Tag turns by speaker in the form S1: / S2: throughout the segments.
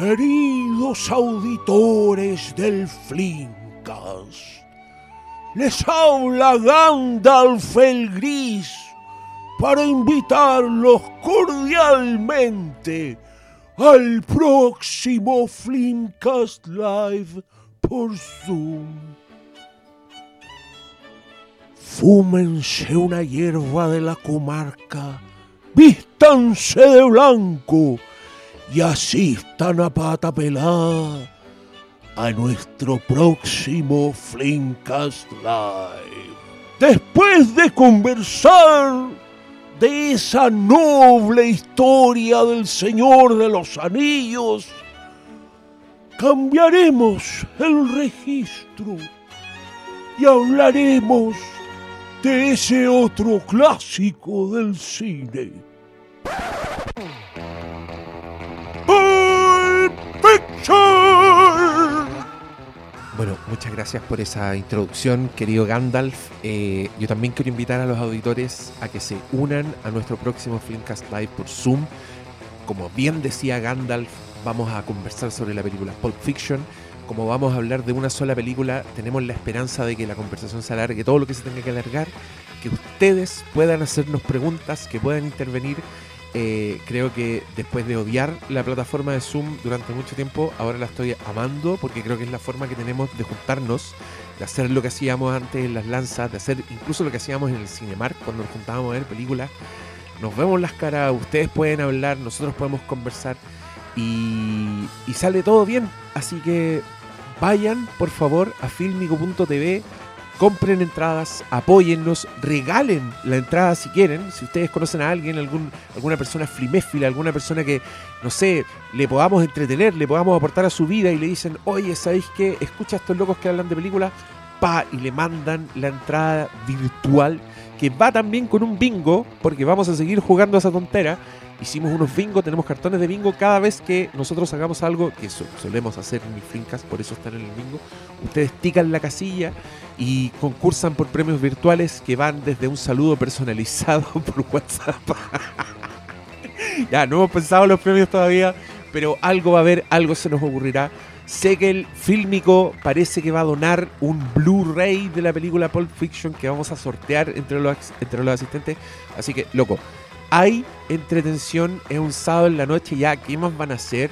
S1: Queridos auditores del Flinkas, les habla Gandalf el Gris para invitarlos cordialmente al próximo Flimcast Live por Zoom. Fúmense una hierba de la comarca, vístanse de blanco y asistan a pata pelada a nuestro próximo Flimcast Live. Después de conversar de esa noble historia del Señor de los Anillos, cambiaremos el registro y hablaremos de ese otro clásico del cine.
S2: Bueno, muchas gracias por esa introducción, querido Gandalf. Eh, yo también quiero invitar a los auditores a que se unan a nuestro próximo Filmcast Live por Zoom. Como bien decía Gandalf, vamos a conversar sobre la película Pulp Fiction. Como vamos a hablar de una sola película, tenemos la esperanza de que la conversación se alargue todo lo que se tenga que alargar, que ustedes puedan hacernos preguntas, que puedan intervenir eh, creo que después de odiar la plataforma de Zoom durante mucho tiempo, ahora la estoy amando porque creo que es la forma que tenemos de juntarnos, de hacer lo que hacíamos antes en las lanzas, de hacer incluso lo que hacíamos en el Cinemark cuando nos juntábamos a ver películas. Nos vemos las caras, ustedes pueden hablar, nosotros podemos conversar y, y sale todo bien. Así que vayan por favor a filmico.tv compren entradas, apóyennos, regalen la entrada si quieren. Si ustedes conocen a alguien, algún, alguna persona fliméfila, alguna persona que, no sé, le podamos entretener, le podamos aportar a su vida y le dicen, oye, ¿sabéis qué? Escucha a estos locos que hablan de películas, pa, y le mandan la entrada virtual que va también con un bingo, porque vamos a seguir jugando a esa tontera hicimos unos bingo, tenemos cartones de bingo cada vez que nosotros hagamos algo, que solemos hacer en fincas, por eso están en el bingo. Ustedes tican la casilla y concursan por premios virtuales que van desde un saludo personalizado por WhatsApp. ya, no hemos pensado en los premios todavía, pero algo va a haber, algo se nos ocurrirá. Sé que el Fílmico parece que va a donar un Blu-ray de la película Pulp Fiction que vamos a sortear entre los, entre los asistentes. Así que, loco, hay entretención, es un sábado en la noche ya, ¿qué más van a hacer?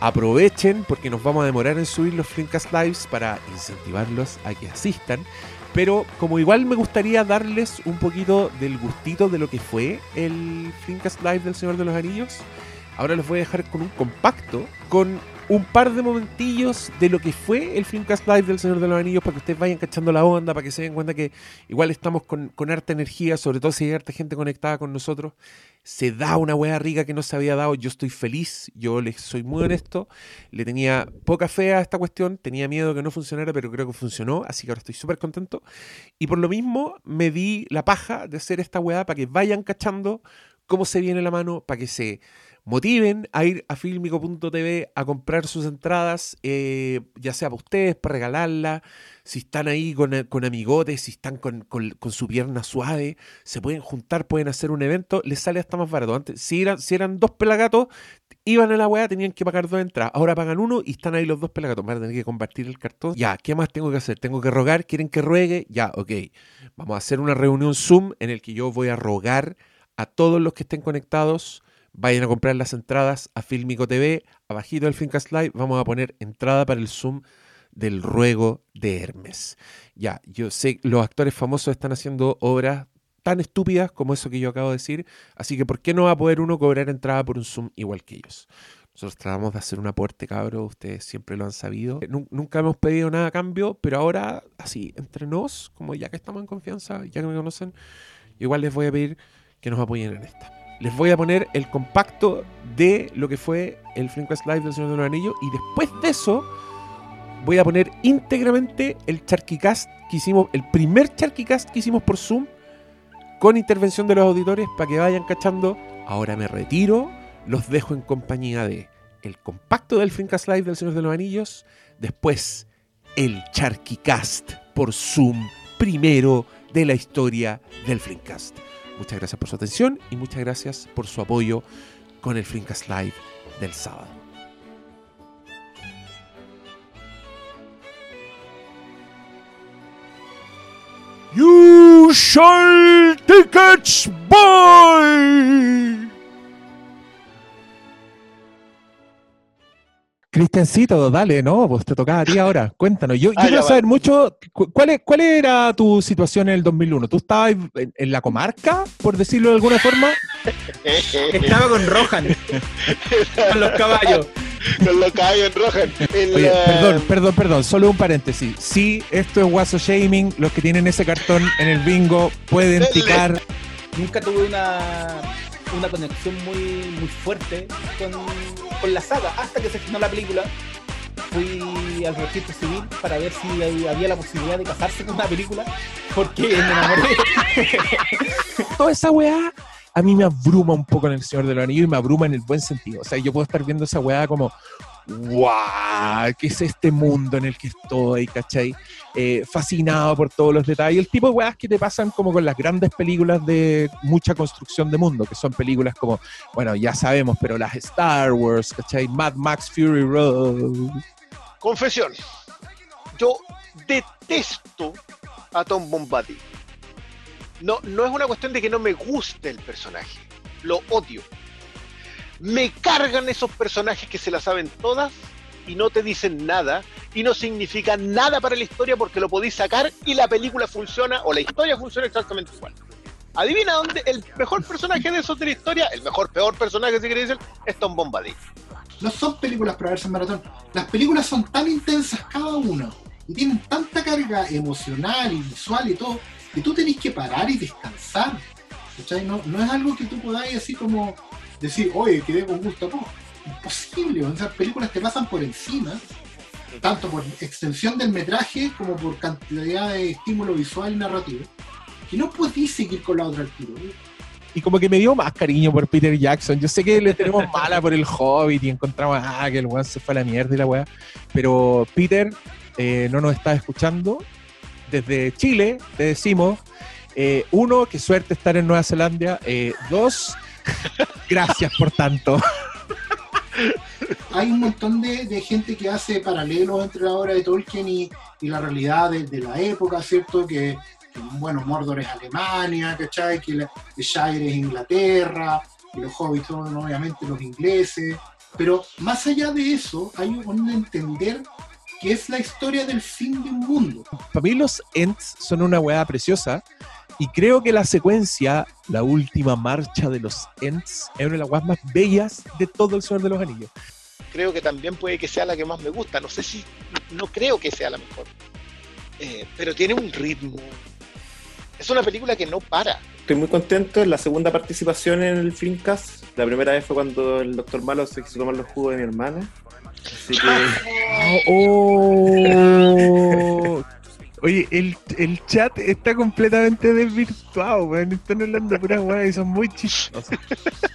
S2: Aprovechen porque nos vamos a demorar en subir los Flimcast Lives para incentivarlos a que asistan. Pero como igual me gustaría darles un poquito del gustito de lo que fue el Flimcast Live del Señor de los Anillos, ahora les voy a dejar con un compacto, con un par de momentillos de lo que fue el Filmcast Live del Señor de los Anillos para que ustedes vayan cachando la onda, para que se den cuenta que igual estamos con, con harta energía, sobre todo si hay harta gente conectada con nosotros. Se da una hueá rica que no se había dado. Yo estoy feliz, yo les soy muy honesto. Le tenía poca fe a esta cuestión, tenía miedo que no funcionara, pero creo que funcionó, así que ahora estoy súper contento. Y por lo mismo me di la paja de hacer esta hueá para que vayan cachando cómo se viene la mano, para que se motiven a ir a filmico.tv a comprar sus entradas, eh, ya sea para ustedes, para regalarla, si están ahí con, con amigotes, si están con, su pierna suave, se pueden juntar, pueden hacer un evento, les sale hasta más barato. Antes, si eran, si eran dos pelagatos, iban a la weá, tenían que pagar dos entradas. Ahora pagan uno y están ahí los dos pelagatos. Van a tener que compartir el cartón. Ya, ¿qué más tengo que hacer? Tengo que rogar, ¿quieren que ruegue? Ya, ok. Vamos a hacer una reunión Zoom en el que yo voy a rogar a todos los que estén conectados Vayan a comprar las entradas a Filmico TV. Abajito del Filmcast Live vamos a poner entrada para el Zoom del ruego de Hermes. Ya, yo sé, los actores famosos están haciendo obras tan estúpidas como eso que yo acabo de decir, así que ¿por qué no va a poder uno cobrar entrada por un Zoom igual que ellos? Nosotros tratamos de hacer un aporte, cabro, ustedes siempre lo han sabido. Nunca hemos pedido nada a cambio, pero ahora, así, entre nos, como ya que estamos en confianza, ya que me conocen, igual les voy a pedir que nos apoyen en esta les voy a poner el compacto de lo que fue el Flamecast Live del Señor de los Anillos y después de eso voy a poner íntegramente el Charquicast que hicimos, el primer Charquicast que hicimos por Zoom con intervención de los auditores para que vayan cachando. Ahora me retiro, los dejo en compañía de el compacto del Flamecast Live del Señor de los Anillos, después el Charquicast por Zoom primero de la historia del Flamecast. Muchas gracias por su atención y muchas gracias por su apoyo con el Flinkas Live del sábado.
S1: You shall tickets buy!
S2: Cristiancito, dale, no, pues te tocaba a ti ahora. Cuéntanos. Yo, yo
S3: Ah,
S2: quiero saber mucho, cu- ¿cuál, es- ¿cuál era tu situación en el 2001? ¿Tú estabas en, en la comarca, por decirlo de alguna forma?
S4: Estaba con Rohan. con los caballos.
S3: Con los caballos en
S2: Oye,
S3: la-
S2: perdón, perdón, perdón, solo un paréntesis. Sí, esto es Guaso Shaming. Los que tienen ese cartón en el bingo pueden picar.
S4: Nunca tuve una, una conexión muy, muy fuerte con, la saga. Hasta que se estrenó la película, fui al registro civil para ver si había la posibilidad de casarse con una película. Porque me enamoré.
S2: Toda esa weá a mí me abruma un poco en El Señor de los Anillos y me abruma en el buen sentido. O sea, yo puedo estar viendo esa weá como, ¡guau! ¿Qué es este mundo en el que estoy? ¿Cachai? Eh, fascinado por todos los detalles. El tipo de weas que te pasan como con las grandes películas de mucha construcción de mundo, que son películas como, bueno, ya sabemos, pero las Star Wars, ¿cachai? Mad Max Fury Road.
S3: Confesión. Yo detesto a Tom Bombadil. No, no es una cuestión de que no me guste el personaje. Lo odio. Me cargan esos personajes que se la saben todas y no te dicen nada y no significan nada para la historia porque lo podéis sacar y la película funciona o la historia funciona exactamente igual. Adivina dónde el mejor personaje de esos de la historia, el mejor peor personaje si queréis decir, es Tom Bombadil.
S5: No son películas para verse en maratón. Las películas son tan intensas cada una y tienen tanta carga emocional y visual y todo que tú tenés que parar y descansar. No, no es algo que tú podáis así como decir, oye, quedé con gusto poco. Imposible, esas películas te pasan por encima, tanto por extensión del metraje como por cantidad de estímulo visual y narrativo, que no podís seguir con la otra al tiro.
S2: Y como que me dio más cariño por Peter Jackson. Yo sé que le tenemos mala por el Hobbit y encontramos ah, que el weón se fue a la mierda y la weá. Pero Peter eh, no nos está escuchando. Desde Chile te decimos, eh, uno, qué suerte estar en Nueva Zelanda. Eh, dos, gracias por tanto.
S5: hay un montón de, de gente que hace paralelos entre la obra de Tolkien y, y la realidad de, de la época, ¿cierto? Que, que, bueno, Mordor es Alemania, ¿cachai? Que, la, que Shire es Inglaterra, que los hobbits son obviamente los ingleses. Pero más allá de eso, hay un entender que es la historia del fin de un mundo.
S2: Para mí los Ents son una weá preciosa. Y creo que la secuencia, la última marcha de los Ents, es una de las weas más bellas de todo el Señor de los Anillos.
S3: creo que también puede que sea la que más me gusta. No sé si, no creo que sea la mejor. Eh, pero tiene un ritmo. Es una película que no para.
S6: Estoy muy contento. Es la segunda participación en el Filmcast. La primera vez fue cuando el Doctor Malo se quiso tomar los jugos de mi hermana. Así que.
S2: Oh. Oye, el, el chat está completamente desvirtuado, weón. Están hablando puras weas y son muy chistosas.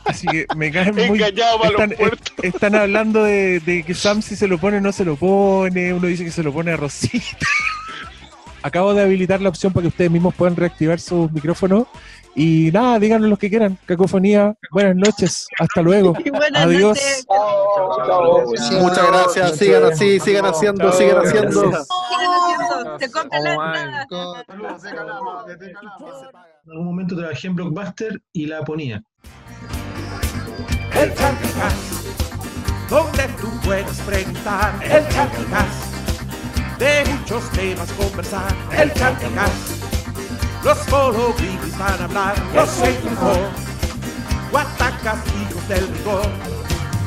S2: Así que me caen muy. Están,
S3: los
S2: están hablando de, de que Sam si se lo pone no se lo pone. Uno dice que se lo pone a Rosita. Acabo de habilitar la opción para que ustedes mismos puedan reactivar sus micrófonos. Y nada, díganos lo que quieran. Cacofonía, buenas noches. Hasta luego. Adiós.
S7: noches.
S6: Muchas gracias. Sigan así, sigan haciendo, sigan haciendo.
S7: Se compra la entrada.
S8: En algún momento trabajé en Blockbuster y la ponía.
S1: El Charticast, donde tú puedes preguntar. El Charticast, de muchos temas conversar. El Charticast, los follow van a hablar. Los seguimos, Guatacas, hijos del rigor.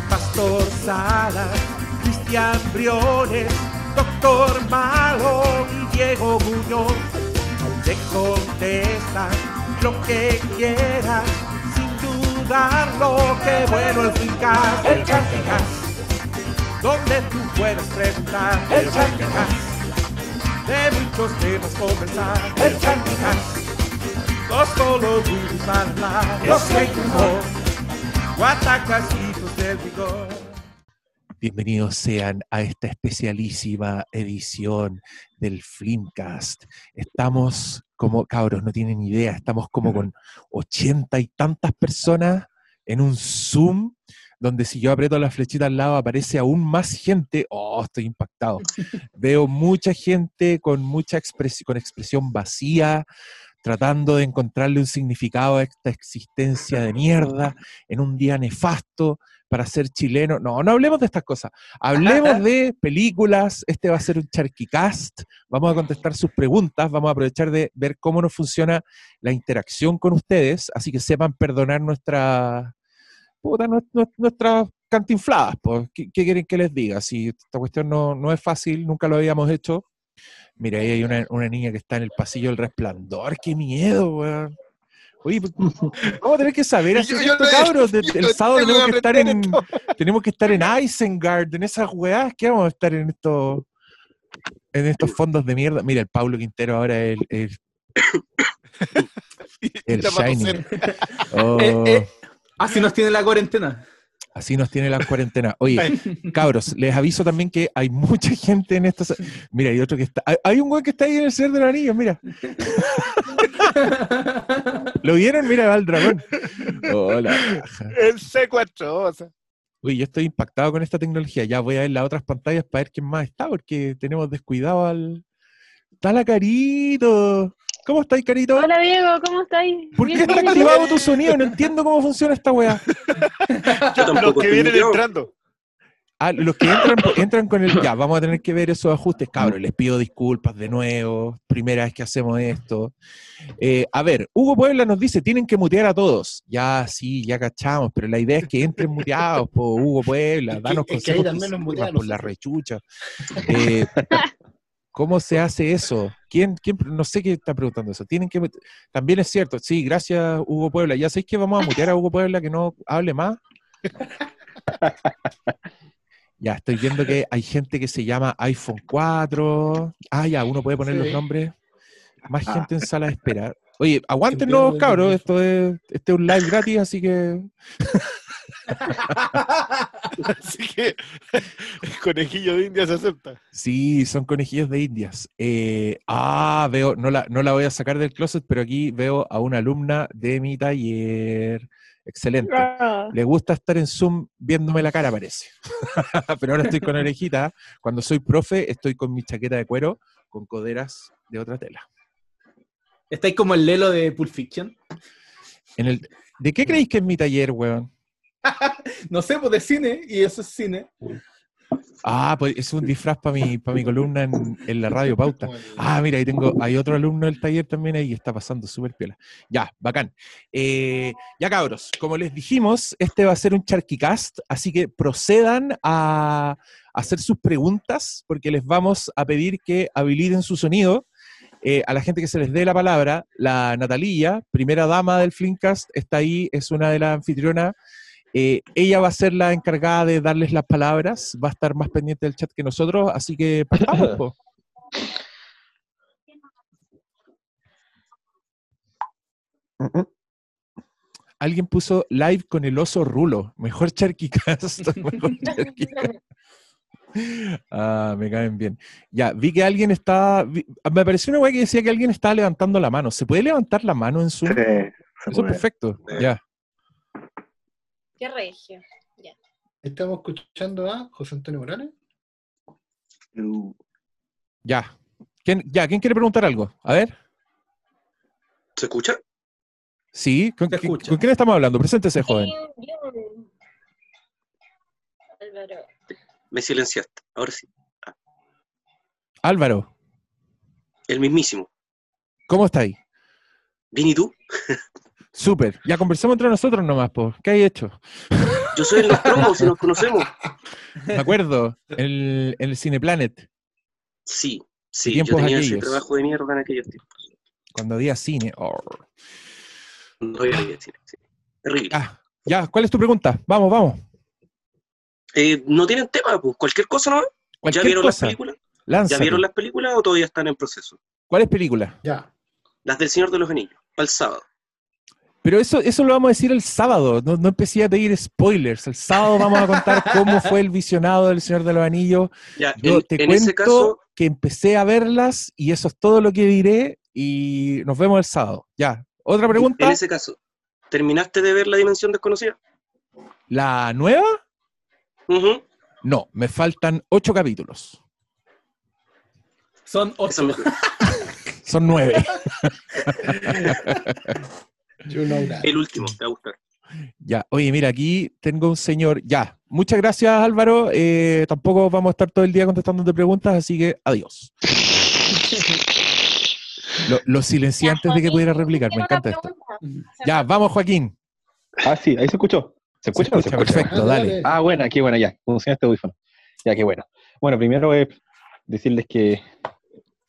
S1: Pastor Salas, Cristian Briones, Doctor Malo y Diego Muñoz. Te contestan lo que quieras, sin dudarlo, qué bueno el Fincast, el Charticast, donde tú puedes preguntar, el Charticast, de muchos temas conversar, el Charticast, los solo a hablar, los seguimos, Guatacas, hijos del vigor.
S2: Bienvenidos sean a esta especialísima edición del Flimcast. Estamos como, cabros, no tienen idea, estamos como con ochenta y tantas personas en un Zoom, donde si yo aprieto la flechita al lado aparece aún más gente. Oh, estoy impactado. Veo mucha gente con mucha expresión, con expresión vacía, tratando de encontrarle un significado a esta existencia de mierda en un día nefasto para ser chileno. No, no hablemos de estas cosas. Hablemos de películas. Este va a ser un charquicast. Vamos a contestar sus preguntas. Vamos a aprovechar de ver cómo nos funciona la interacción con ustedes. Así que sepan perdonar nuestra, puta, nues- nues- nuestras cantinfladas. Pues. ¿Qué, qué quieren que les diga? Si esta cuestión no, no es fácil, nunca lo habíamos hecho. Mira, ahí hay una, una niña que está en el pasillo del resplandor. ¡Qué miedo, weón! Oye, pues, vamos a tener que saber
S3: Yo- yo
S2: esto,
S3: no-
S2: cabros.
S3: Yo
S2: el sábado tenemos que estar en,
S3: esto.
S2: tenemos que estar en Isengard, en esas weás. ¿Qué vamos a estar en estos en estos fondos de mierda? Mira, el Pablo Quintero ahora es el, el, el Shining. Oh,
S4: Eh, eh. Así nos tiene la cuarentena.
S2: Así nos tiene la cuarentena. Oye, cabros, les aviso también que hay mucha gente en esta. Mira, hay otro que está. Hay, hay un weón que está ahí en el Señor de los Anillos, mira. ¿Lo vieron? Mira, va el dragón. Hola.
S3: El C4, o sea.
S2: Uy, yo estoy impactado con esta tecnología. Ya voy a ver las otras pantallas para ver quién más está, porque tenemos descuidado al. Está la Carito. ¿Cómo estáis, Carito?
S9: Hola Diego, ¿cómo estáis?
S2: ¿Por qué está activado tu sonido? No entiendo cómo funciona esta weá.
S3: Los que vienen entrando.
S2: Ah, los que entran, entran con el. Ya, vamos a tener que ver esos ajustes, cabros. Les pido disculpas de nuevo. Primera vez que hacemos esto. Eh, a ver, Hugo Puebla nos dice: tienen que mutear a todos. Ya, sí, ya cachamos, pero la idea es que entren muteados, por Hugo Puebla.
S5: Es
S2: Danos
S5: es que
S2: consejos
S5: también
S2: que
S5: nos
S2: por la rechucha. Eh, ¿Cómo se hace eso? ¿Quién, quién, no sé quién está preguntando eso. Tienen que También es cierto, sí, gracias Hugo Puebla. Ya sabéis que vamos a mutear a Hugo Puebla que no hable más. Ya, estoy viendo que hay gente que se llama iPhone 4. Ah, ya, uno puede poner los nombres. Más
S6: Ah.
S2: gente en sala de espera. Oye, aguántenos, cabros. Esto es, este es un live gratis, así que.
S3: Así que el conejillo de India se acepta.
S2: Sí, son conejillos de indias. Eh, ah, veo, no la, no la voy a sacar del closet, pero aquí veo a una alumna de mi taller. Excelente.
S9: Ah,
S2: Le gusta estar en Zoom viéndome la cara, parece. Pero ahora estoy con orejita. Cuando soy profe, estoy con mi chaqueta de cuero, con coderas de otra tela.
S4: ¿Estáis como el Lelo de Pulp Fiction?
S2: En el, ¿De qué creéis que es mi taller, weón?
S4: No sé, pues de cine, y eso es cine.
S2: Ah, pues es un disfraz para mi, para mi columna en, en la radio pauta. Ah, mira, ahí tengo, hay otro alumno del taller también ahí está pasando súper piola. Ya, bacán. Eh, ya cabros, como les dijimos, este va a ser un charquicast, así que procedan a hacer sus preguntas, porque les vamos a pedir que habiliten su sonido. Eh, a la gente que se les dé la palabra, la Natalía, primera dama del Flimcast, está ahí, es una de las anfitrionas. Eh, ella va a ser la encargada de darles las palabras, va a estar más pendiente del chat que nosotros, así que partamos. po. Alguien puso live con el oso rulo. Mejor charquicast. mejor charquicast. Ah, me caen bien. Ya, vi que alguien está. vi- me pareció una weá que decía que alguien estaba levantando la mano. ¿Se puede levantar la mano en Zoom?
S6: Sí,
S2: Eso es perfecto. Ya.
S9: Qué regio.
S5: Estamos escuchando a José Antonio Morales.
S6: Uh,
S2: Ya. ¿Quién, ya, ¿quién quiere preguntar algo? A ver.
S10: ¿Se escucha?
S2: Sí, ¿con,
S4: Se
S2: qui-
S4: escucha.
S2: ¿con quién estamos hablando? Preséntese, joven.
S9: Álvaro.
S10: Me silenciaste. Ahora sí.
S2: Álvaro,
S10: El mismísimo.
S2: ¿cómo está ahí?
S10: ¿Bien y tú?
S2: Súper. Ya conversemos entre nosotros nomás, po. ¿Qué hay hecho?
S10: Yo soy el Nostromo, si nos conocemos.
S2: Me acuerdo, en el, el Cineplanet,
S10: Sí, sí.
S2: tiempos
S10: Yo tenía ese
S2: aquellos.
S10: trabajo de mierda en aquellos tiempos.
S2: cuando había cine. Oh.
S10: No había cine, sí. Terrible.
S2: Ah, ya, ¿cuál es tu pregunta? Vamos, vamos.
S10: Eh, ¿No tienen tema? Pues cualquier cosa, ¿no? ¿Ya vieron las películas? ¿Ya vieron las películas o todavía están en proceso?
S2: ¿Cuál es película?
S5: Ya.
S10: Las del Señor de los Anillos, para el sábado.
S2: Pero eso, eso lo vamos a decir el sábado. No, no empecé a pedir spoilers. El sábado vamos a contar cómo fue el visionado del Señor de los Anillos.
S10: Ya,
S2: Yo
S10: en,
S2: te
S10: en
S2: cuento
S10: ese caso,
S2: que empecé a verlas y eso es todo lo que diré y nos vemos el sábado. Ya. Otra pregunta.
S10: en ese caso, ¿terminaste de ver La Dimensión Desconocida?
S2: ¿La nueva? No, me faltan ocho capítulos.
S4: Son ocho.
S2: Son nueve.
S5: You know that.
S10: El último, te va a gustar.
S2: Ya, oye, mira, aquí tengo un señor. Ya, muchas gracias Álvaro. Eh, tampoco vamos a estar todo el día contestándote preguntas, así que adiós. Lo- los silencié antes de que pudiera replicar, me encanta esto. Ya, vamos Joaquín.
S11: Ah, sí, ahí se escuchó. ¿Se escucha? o no se
S2: escucha,
S11: escucha?
S2: perfecto, dale.
S11: Ah, buena, qué buena, ya. Funciona este audífono. Ya, qué bueno. Bueno, primero es decirles que,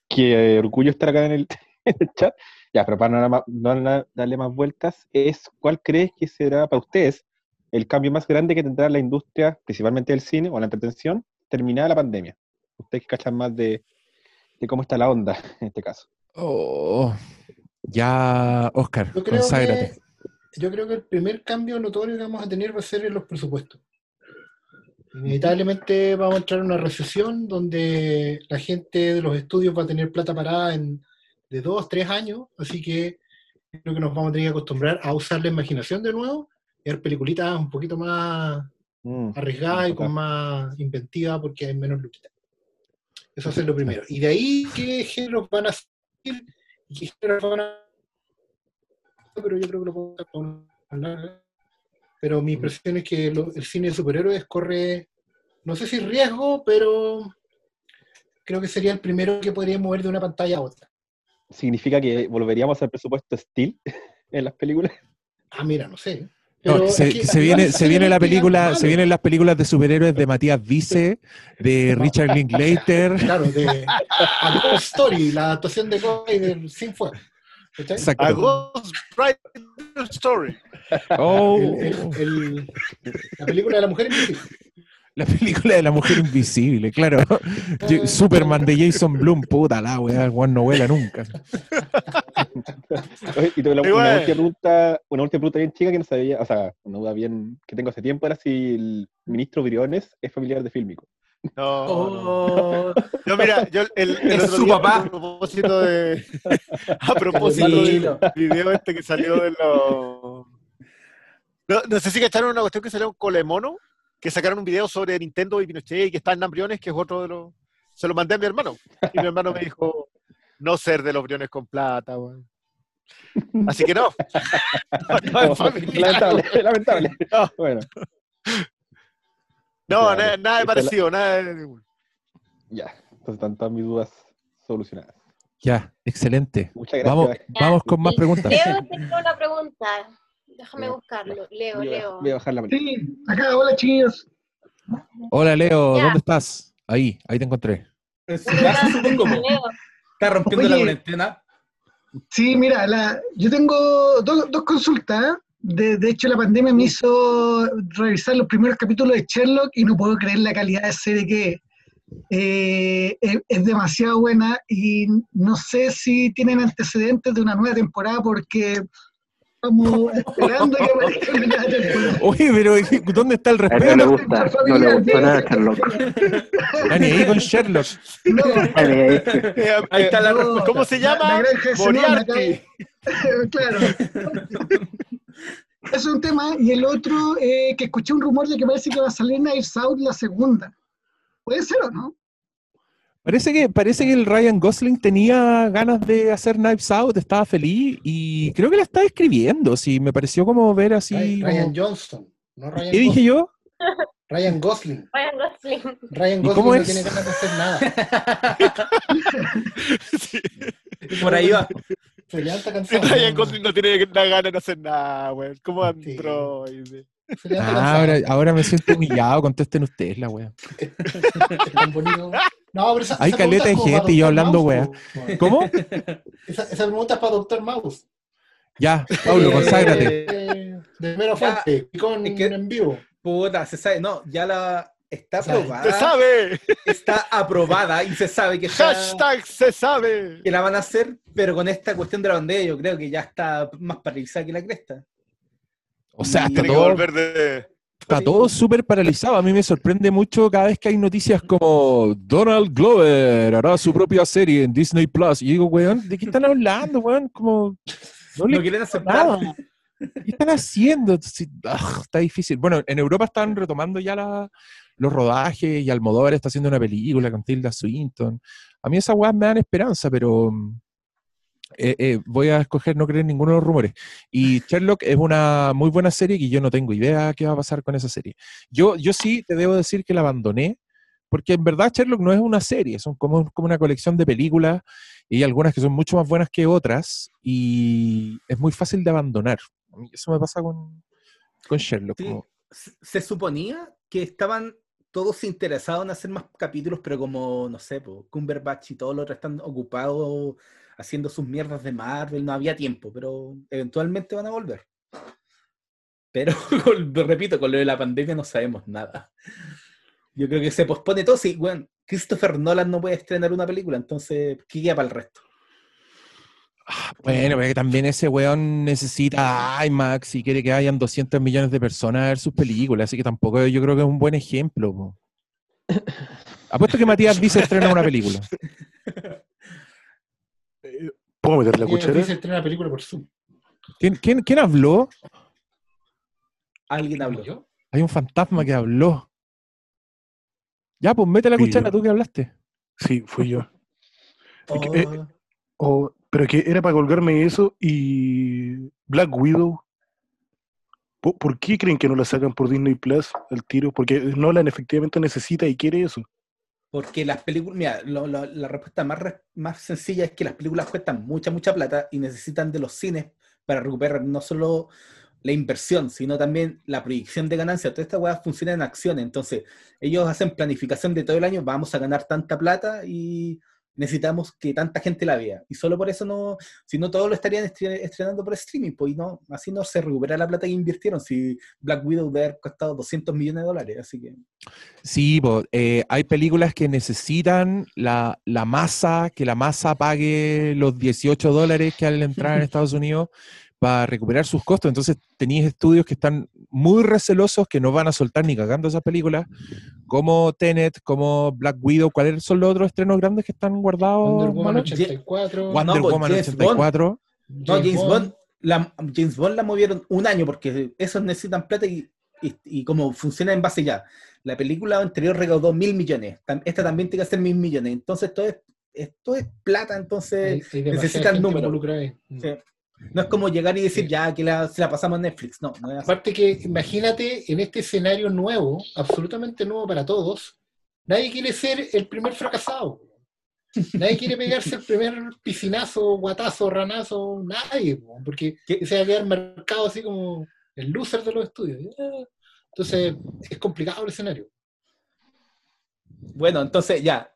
S11: que eh, orgullo estar acá en el, en el chat. Ya, pero para no, darle más vueltas, es ¿cuál crees que será para ustedes el cambio más grande que tendrá la industria, principalmente del cine o la entretención, terminada la pandemia? Ustedes que cachan más de, de cómo está la onda en este caso.
S2: Oh, ya, Oscar,
S5: Yo creo,
S2: conságrate.
S5: que, yo creo que el primer cambio notorio que vamos a tener va a ser en los presupuestos. Inevitablemente vamos a entrar en una recesión donde la gente de los estudios va a tener plata parada en de dos, tres años, así que creo que nos vamos a tener que acostumbrar a usar la imaginación de nuevo y ver peliculitas un poquito más
S11: Mm,
S5: arriesgadas y con más inventiva porque hay menos luquita. Eso ser lo primero. Y de ahí, ¿qué géneros van a? ¿Y qué géneros van a pero yo creo que lo puedo hablar. Pero mi impresión es que lo- el cine de superhéroes corre, no sé si riesgo, pero creo que sería el primero que podría mover de una pantalla a otra.
S11: ¿Significa que volveríamos al presupuesto Steel en las películas?
S5: Ah, mira, no sé.
S2: No, se,
S5: es que
S2: que se
S5: al
S2: viene, se viene la película, se vienen las películas de superhéroes de Matías Vice, de Richard Linklater.
S5: Claro, de A Ghost Story, la actuación de Coy del Sin Fuego.
S3: A Ghost Rider Story.
S2: Oh,
S5: El- el- el- la película de la mujer invisible.
S2: La película de la mujer invisible, claro. Superman de Jason Bloom, puta la weá, Juan no vuela nunca.
S11: Oye, y una,
S3: güey.
S11: última pregunta, una última pregunta bien chica que no sabía, o sea, una duda bien que tengo hace tiempo, era si el ministro Briones es familiar de Fílmico.
S3: No, no.
S4: Oh,
S3: Yo, mira, yo el, el
S4: Es su
S3: día,
S4: papá.
S3: A propósito de. A propósito del video este que salió de los. No, no sé si cacharon una cuestión que salió con Colemono, que sacaron un video sobre Nintendo y Pinochet y que está en Briones, que es otro de los. Se lo mandé a mi hermano. Y mi hermano me dijo: no ser de los Briones con plata, weón. Así que no.
S11: Lamentable, lamentable.
S3: No.
S11: Bueno,
S3: No,
S11: Ya,
S3: nada de
S11: la-
S3: parecido, nada de.
S11: ya, entonces están todas mis dudas solucionadas.
S2: Ya, excelente.
S11: Muchas
S2: Vamos,
S11: gracias.
S2: vamos con más preguntas.
S9: Leo tengo una pregunta. Déjame buscarlo. Leo,
S11: Voy a,
S9: Leo.
S11: voy a bajar la pantalla.
S12: Sí, acá, hola chiquillos.
S2: Hola Leo,
S9: Ya.
S2: ¿dónde estás? Ahí, ahí te encontré.
S9: Leo.
S4: Está rompiendo la cuarentena.
S12: Sí, mira, la, yo tengo dos, dos consultas. ¿eh? De, de hecho, la pandemia me hizo revisar los primeros capítulos de Sherlock y no puedo creer la calidad de serie que es. Eh, es, es demasiado buena y no sé si tienen antecedentes de una nueva temporada porque estamos esperando que aparezca una temporada.
S2: Oye, pero ¿dónde está el
S13: él no le
S2: respeto?
S13: gusta, no le gusta nada Sherlock.
S2: Dani, ahí con Sherlock.
S12: No,
S13: Dale,
S4: Ahí está la respuesta.
S3: ¿Cómo se
S12: la-
S3: llama? Moriarty.
S12: claro. Es un tema. Y el otro, eh, que escuché un rumor de que parece que va a salir Knives Out la segunda. ¿Puede ser o no?
S2: Parece que, parece que el Ryan Gosling tenía ganas de hacer Knives Out, estaba feliz y creo que la estaba escribiendo. Sí, me pareció como ver así.
S5: Ryan
S2: como-
S5: Johnson, no Ryan
S2: ¿Qué dije yo?
S5: Ryan Gosling.
S9: Ryan Gosling.
S5: Ryan
S2: ¿Y
S5: Gosling
S2: cómo
S5: no
S2: es?
S5: tiene ganas de hacer nada.
S3: Sí.
S4: Por ahí va.
S5: Se levanta
S3: Sí,
S5: cansado.
S3: Ryan Gosling no tiene la gana de hacer nada, weón. Como
S5: Sí.
S2: Ah, ahora, ahora me siento humillado, contesten ustedes la wea.
S5: No, pero esa,
S2: Hay
S5: esa
S2: caleta de gente y yo hablando
S5: Mouse,
S2: wea. ¿Cómo?
S5: Esa, esa pregunta es para Doctor Mouse.
S2: Ya, Pablo,
S4: Eh,
S2: conságrate.
S5: De, de mera
S4: Ya,
S5: fuente. Y con
S4: es que-
S5: en vivo.
S4: Puta, se sabe. No, ya la está
S5: Se sabe.
S3: ¡Se
S4: aprobada.
S3: sabe!
S4: Está aprobada y se sabe que está,
S3: ¡Hashtag se sabe!
S4: que la van a hacer, pero con esta cuestión de la bandera yo creo que ya está más paralizada que la cresta.
S2: O sea, está
S3: Tiene que
S2: todo,
S3: volver de.
S2: está todo súper paralizado. A mí me sorprende mucho cada vez que hay noticias como Donald Glover hará su propia serie en Disney Plus. Y digo, weón, ¿de qué están hablando, weón? Como, no le
S4: No quieren aceptar.
S2: nada. ¿Qué están haciendo? Ah, está difícil. Bueno, en Europa están retomando ya la- los rodajes y Almodóvar está haciendo una película con Tilda Swinton. A mí esas weas me dan esperanza, pero mm, eh, eh, voy a escoger no creer ninguno de los rumores. Y Sherlock es una muy buena serie y yo no tengo idea qué va a pasar con esa serie. Yo, yo sí te debo decir que la abandoné, porque en verdad Sherlock no es una serie, son como, como una colección de películas y algunas que son mucho más buenas que otras y es muy fácil de abandonar. Eso me pasa con, con Sherlock.
S4: Sí,
S2: como-
S4: se suponía que estaban todos interesados en hacer más capítulos, pero como, no sé, po, Cumberbatch y todos los otros están ocupados haciendo sus mierdas de Marvel, no había tiempo, pero eventualmente van a volver. Pero, con- repito, con lo de la pandemia no sabemos nada. Yo creo que se pospone todo. Sí, bueno, Christopher Nolan no puede estrenar una película, entonces, ¿qué queda para el resto?
S2: Bueno, porque también ese weón necesita IMAX y quiere que hayan 200 millones de personas a ver sus películas, así que tampoco yo creo que es un buen ejemplo. po. Apuesto que Matías dice estrena una película.
S14: ¿Puedo meter la
S5: Y
S14: cuchara?
S5: se estrena la película por Zoom.
S2: ¿Quién, quién, quién habló?
S4: Alguien habló.
S2: Hay un fantasma que habló. Ya, pues mete la
S14: Fui
S2: cuchara,
S14: yo.
S2: tú que hablaste.
S14: Sí, fui yo. Es que,
S4: Oh.
S14: eh, oh, pero que era para colgarme eso y Black Widow. ¿Por, por qué creen que no la sacan por Disney Plus al tiro? Porque Nolan efectivamente necesita y quiere eso.
S4: Porque las películas, mira, lo- la respuesta más, más sencilla es que las películas cuestan mucha, mucha plata y necesitan de los cines para recuperar no solo la inversión, sino también la proyección de ganancias. Toda esta weá funciona en acciones. Entonces, ellos hacen planificación de todo el año, vamos a ganar tanta plata y necesitamos que tanta gente la vea. Y solo por eso no, si no todos lo estarían estre- estrenando por streaming, pues y no, así no se recupera la plata que invirtieron. Si Black Widow debe haber costado 200 millones de dólares, así que...
S2: Sí, po, eh, hay películas que necesitan la, la masa, que la masa pague los 18 dólares que al entrar en Estados Unidos para recuperar sus costos. Entonces tenéis estudios que están muy recelosos que no van a soltar ni cagando esas películas, como Tenet, como Black Widow. ¿Cuáles son los otros estrenos grandes que están guardados?
S5: Wonder Woman
S2: Mano?
S5: 84.
S2: Wonder
S4: No, pues,
S2: Woman
S4: James
S2: 84.
S4: No, James Bond, la, James Bond la movieron un año porque esos necesitan plata y, y, y como funciona en base ya. La película anterior recaudó mil millones, esta también tiene que ser mil millones. Entonces, esto es, esto es plata, entonces
S5: Hay- hay
S4: necesitan números. Sí. No es como llegar y decir ya que la, se la pasamos a Netflix, no.
S5: Aparte que imagínate en este escenario nuevo, absolutamente nuevo para todos, nadie quiere ser el primer fracasado. Nadie quiere pegarse el primer piscinazo, guatazo, ranazo, nadie, po, porque se va a quedar marcado así como el loser de los estudios. Entonces, es complicado el escenario.
S4: Bueno, entonces ya.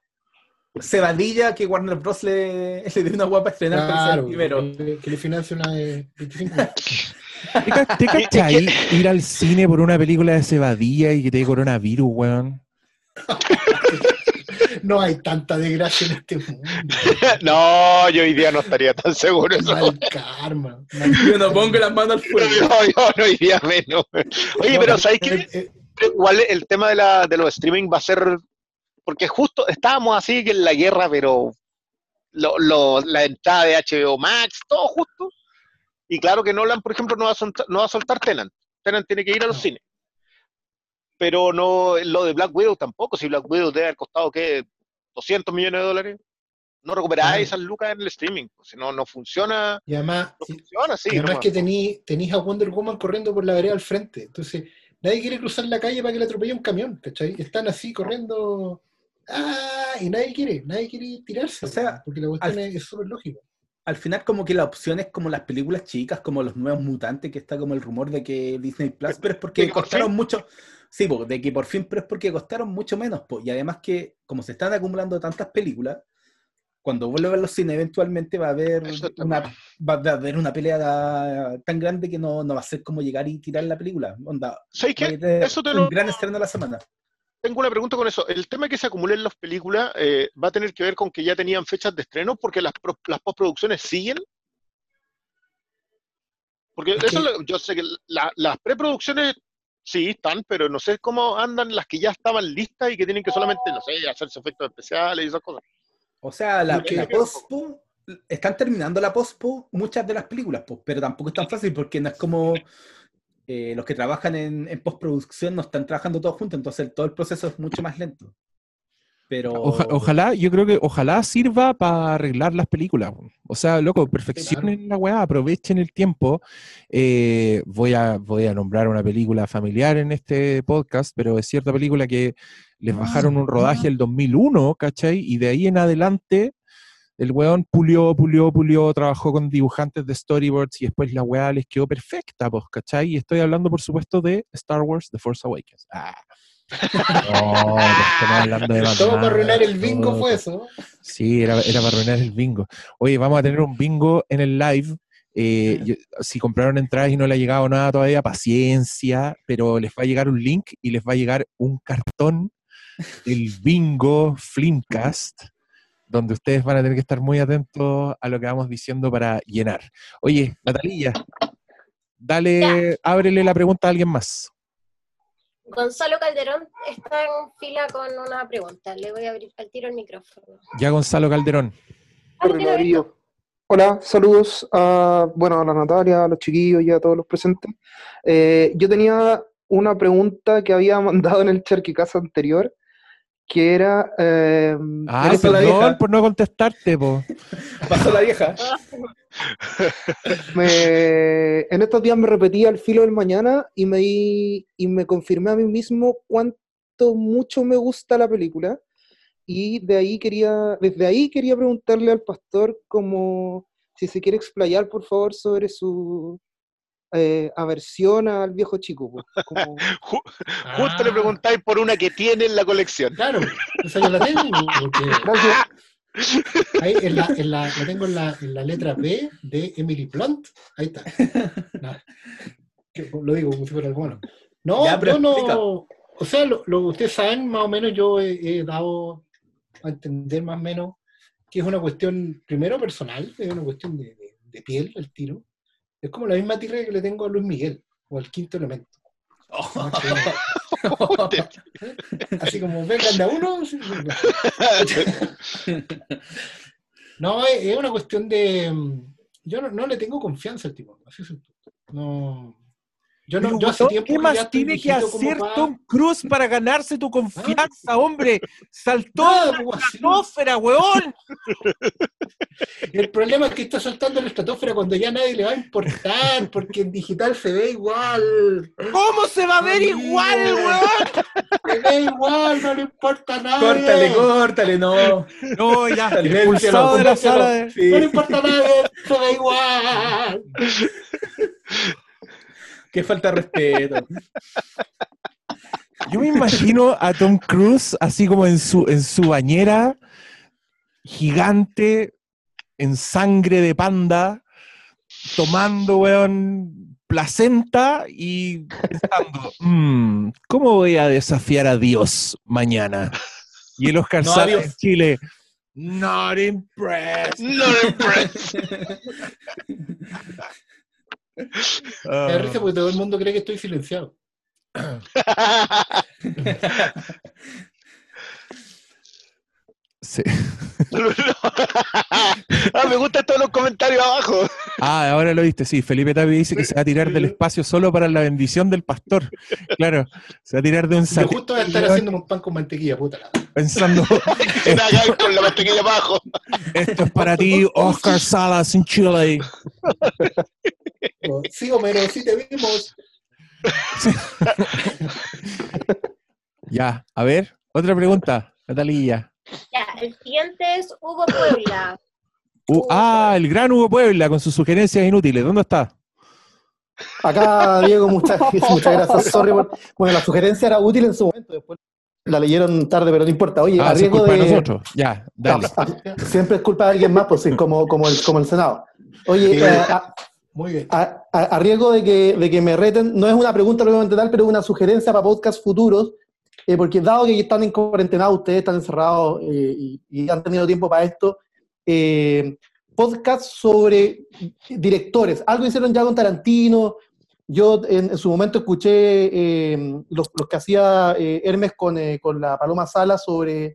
S4: Cebadilla que Warner Bros. le, le dio una guapa estrenar para ser
S5: Claro,
S4: el primero.
S5: que, que le financie una de 25
S2: ¿Te, ca- te cachai ir al cine por una película de cebadilla y que te dé coronavirus, weón?
S5: No hay tanta desgracia en este mundo.
S3: no, yo hoy día no estaría tan seguro. Eso.
S5: Mal karma.
S4: Yo no pongo las manos al fuego.
S3: No, yo no iría menos. Oye, pero ¿sabes
S5: eh,
S3: qué? Igual el tema de, la, de los streaming va a ser. Porque justo estábamos así que en la guerra, pero lo, lo- la entrada de HBO Max, todo justo. Y claro que Nolan, por ejemplo, no va a soltar, no va a soltar Tenant. Tenant tiene que ir a los cines. Pero no lo de Black Widow tampoco. Si Black Widow debe haber costado, ¿qué? 200 millones de dólares. No recuperáis esas lucas en el streaming. si no, no funciona.
S5: Y además,
S3: No funciona
S5: y además
S3: nomás.
S5: que tení, tenís a Wonder Woman corriendo por la vereda al frente. Entonces, nadie quiere cruzar la calle para que le atropelle un camión, ¿cachai? Están así corriendo. ¡Ah! Y nadie quiere, nadie quiere tirarse.
S4: O sea,
S5: porque la cuestión
S4: al-
S5: es súper lógica.
S4: al final como que la opción es como las películas chicas, como los nuevos mutantes, que está como el rumor de que Disney Plus, pero es porque
S3: ¿Que por
S4: costaron mucho, sí, po, de que por fin, pero es porque costaron mucho menos, po, y además que como se están acumulando tantas películas, cuando vuelva a los cines eventualmente va a haber una, va a haber una pelea tan grande que no, no va a ser como llegar y tirar la película. Onda,
S3: ¿Sabes qué? Eso te
S4: un
S3: lo-
S4: gran estreno de la semana.
S3: Tengo una pregunta con eso. El tema que se acumulen las películas eh, va a tener que ver con que ya tenían fechas de estreno porque las, las postproducciones siguen. Porque eso es lo- yo sé que la- las preproducciones sí están, pero no sé cómo andan las que ya estaban listas y que tienen que solamente, no sé, hacerse efectos especiales y esas cosas.
S4: O sea, la, la postpo, están terminando la postpo muchas de las películas, pues, pero tampoco es tan fácil porque no es como eh, los que trabajan en, en postproducción no están trabajando todos juntos, entonces todo el proceso es mucho más lento. Pero
S2: Oja- ojalá, yo creo que ojalá sirva para arreglar las películas. O sea, loco, perfeccionen la weá, aprovechen el tiempo. Eh, voy, a, voy a nombrar una película familiar en este podcast, pero es cierta película que les bajaron un rodaje el 2001, ¿cachai? Y de ahí en adelante el weón pulió, pulió, pulió, trabajó con dibujantes de storyboards y después la weá les quedó perfecta, pues, ¿cachai? Y estoy hablando, por supuesto, de Star Wars The Force Awakens. Ah. No, estamos hablando de
S5: Todo para arruinar el bingo
S2: todo.
S5: fue eso.
S2: Sí, era, era para arruinar el bingo. Oye, vamos a tener un bingo en el live. Eh, yo- si compraron entradas y no le ha llegado nada todavía, paciencia, pero les va a llegar un link y les va a llegar un cartón del bingo Flimcast, donde ustedes van a tener que estar muy atentos a lo que vamos diciendo para llenar. Oye, Natalía, dale, ábrele la pregunta a alguien más.
S9: Gonzalo Calderón está en fila con una pregunta. Le voy a abrir al tiro el micrófono.
S2: Ya Gonzalo Calderón.
S15: Renadillo. Hola, saludos a, bueno, a la Natalia, a los chiquillos y a todos los presentes. Eh, yo tenía una pregunta que había mandado en el Charquicasa anterior, que era... eh,
S2: Ah, perdón por no contestarte, po.
S4: Pasó la vieja.
S15: me- en estos días me repetía el filo del mañana y me, di- y me confirmé a mí mismo cuánto mucho me gusta la película. Y de ahí quería, desde ahí quería preguntarle al pastor como si se quiere explayar, por favor, sobre su eh, aversión al viejo chico. pues, como-
S3: Justo le preguntáis por una que tiene en la colección.
S5: Claro, esa yo la tengo. porque- Ahí en la, en la, la tengo en la, en la letra B de Emily Blunt. Ahí está. Lo digo como si fuera algo bueno. No,
S4: Ya, pero
S5: yo no.
S4: explica.
S5: O sea, lo, lo que ustedes saben, más o menos, yo he, he dado a entender más o menos que es una cuestión, primero personal, es una cuestión de, de- de piel, el tiro. Es como la misma tirre que le tengo a Luis Miguel, o al quinto elemento. Así como vengan de a uno. No, es, una cuestión de. mm, Yo no, no le tengo confianza al tipo. Así es el punto. No. Yo, no, yo hace tiempo
S2: ¿Qué más tiene que hacer Tom Cruise para ganarse tu confianza, hombre? Saltó
S5: Nada,
S2: la
S5: pues,
S2: estratosfera, weón.
S5: El problema es que está saltando la estratosfera cuando ya nadie le va a importar, porque en digital se ve igual.
S2: ¿Cómo se va a ver
S5: Amigo.
S2: igual, weón?
S5: Se ve igual, no le importa nada.
S4: Córtale, córtale, no.
S2: No, ya,
S4: Siléncialo,
S2: expulsado de la
S4: siléncialo.
S2: sala de...
S4: Sí.
S5: No le importa nada, se ve igual.
S4: Qué falta de respeto.
S2: Yo me imagino a Tom Cruise así como en su, en su bañera, gigante, en sangre de panda, tomando, weón, placenta y pensando, "Mm, ¿cómo voy a desafiar a Dios mañana? Y el Oscar
S4: No,
S2: sale en Chile, not impressed.
S3: Not impressed.
S5: Me da risa porque todo el mundo cree que estoy silenciado.
S2: Sí.
S3: ah, me gustan todos los comentarios abajo.
S2: Ah, ahora lo viste, sí. Felipe Tapia dice que se va a tirar del espacio solo para la bendición del pastor. Claro, se va a tirar de un satélite
S5: justo voy a estar haciendo un pan con mantequilla, puta
S2: pensando,
S3: ver con la mantequilla abajo.
S2: esto es para ti, Oscar Salas en Chile.
S5: Sí, Homero, sí te vimos.
S2: Ya, a ver, otra pregunta, Natalía.
S9: Ya, el siguiente es Hugo Puebla.
S2: Uh, ah, el gran Hugo Puebla con sus sugerencias inútiles. ¿Dónde está?
S16: Acá, Diego, muchas, muchas gracias. Sorry por- Bueno, la sugerencia era útil en su momento, después la leyeron tarde, pero no importa. Oye,
S2: Ah,
S16: a riesgo
S2: culpa de
S16: de.
S2: nosotros. Ya, dale.
S16: No, a- siempre es culpa de alguien más, pues sí, como, como, el, como el Senado. Oye,
S5: Sí.
S16: eh, a,
S5: Muy bien.
S16: a- a- a riesgo de que, de que me reten, no es una pregunta obviamente tal, pero es una sugerencia para podcasts futuros, eh, porque dado que están en cuarentena, ustedes están encerrados eh, y, han tenido tiempo para esto, eh, podcasts sobre directores. Algo hicieron ya con Tarantino. Yo en, su momento escuché eh, los, los que hacía Hermes con, con la Paloma Sala sobre,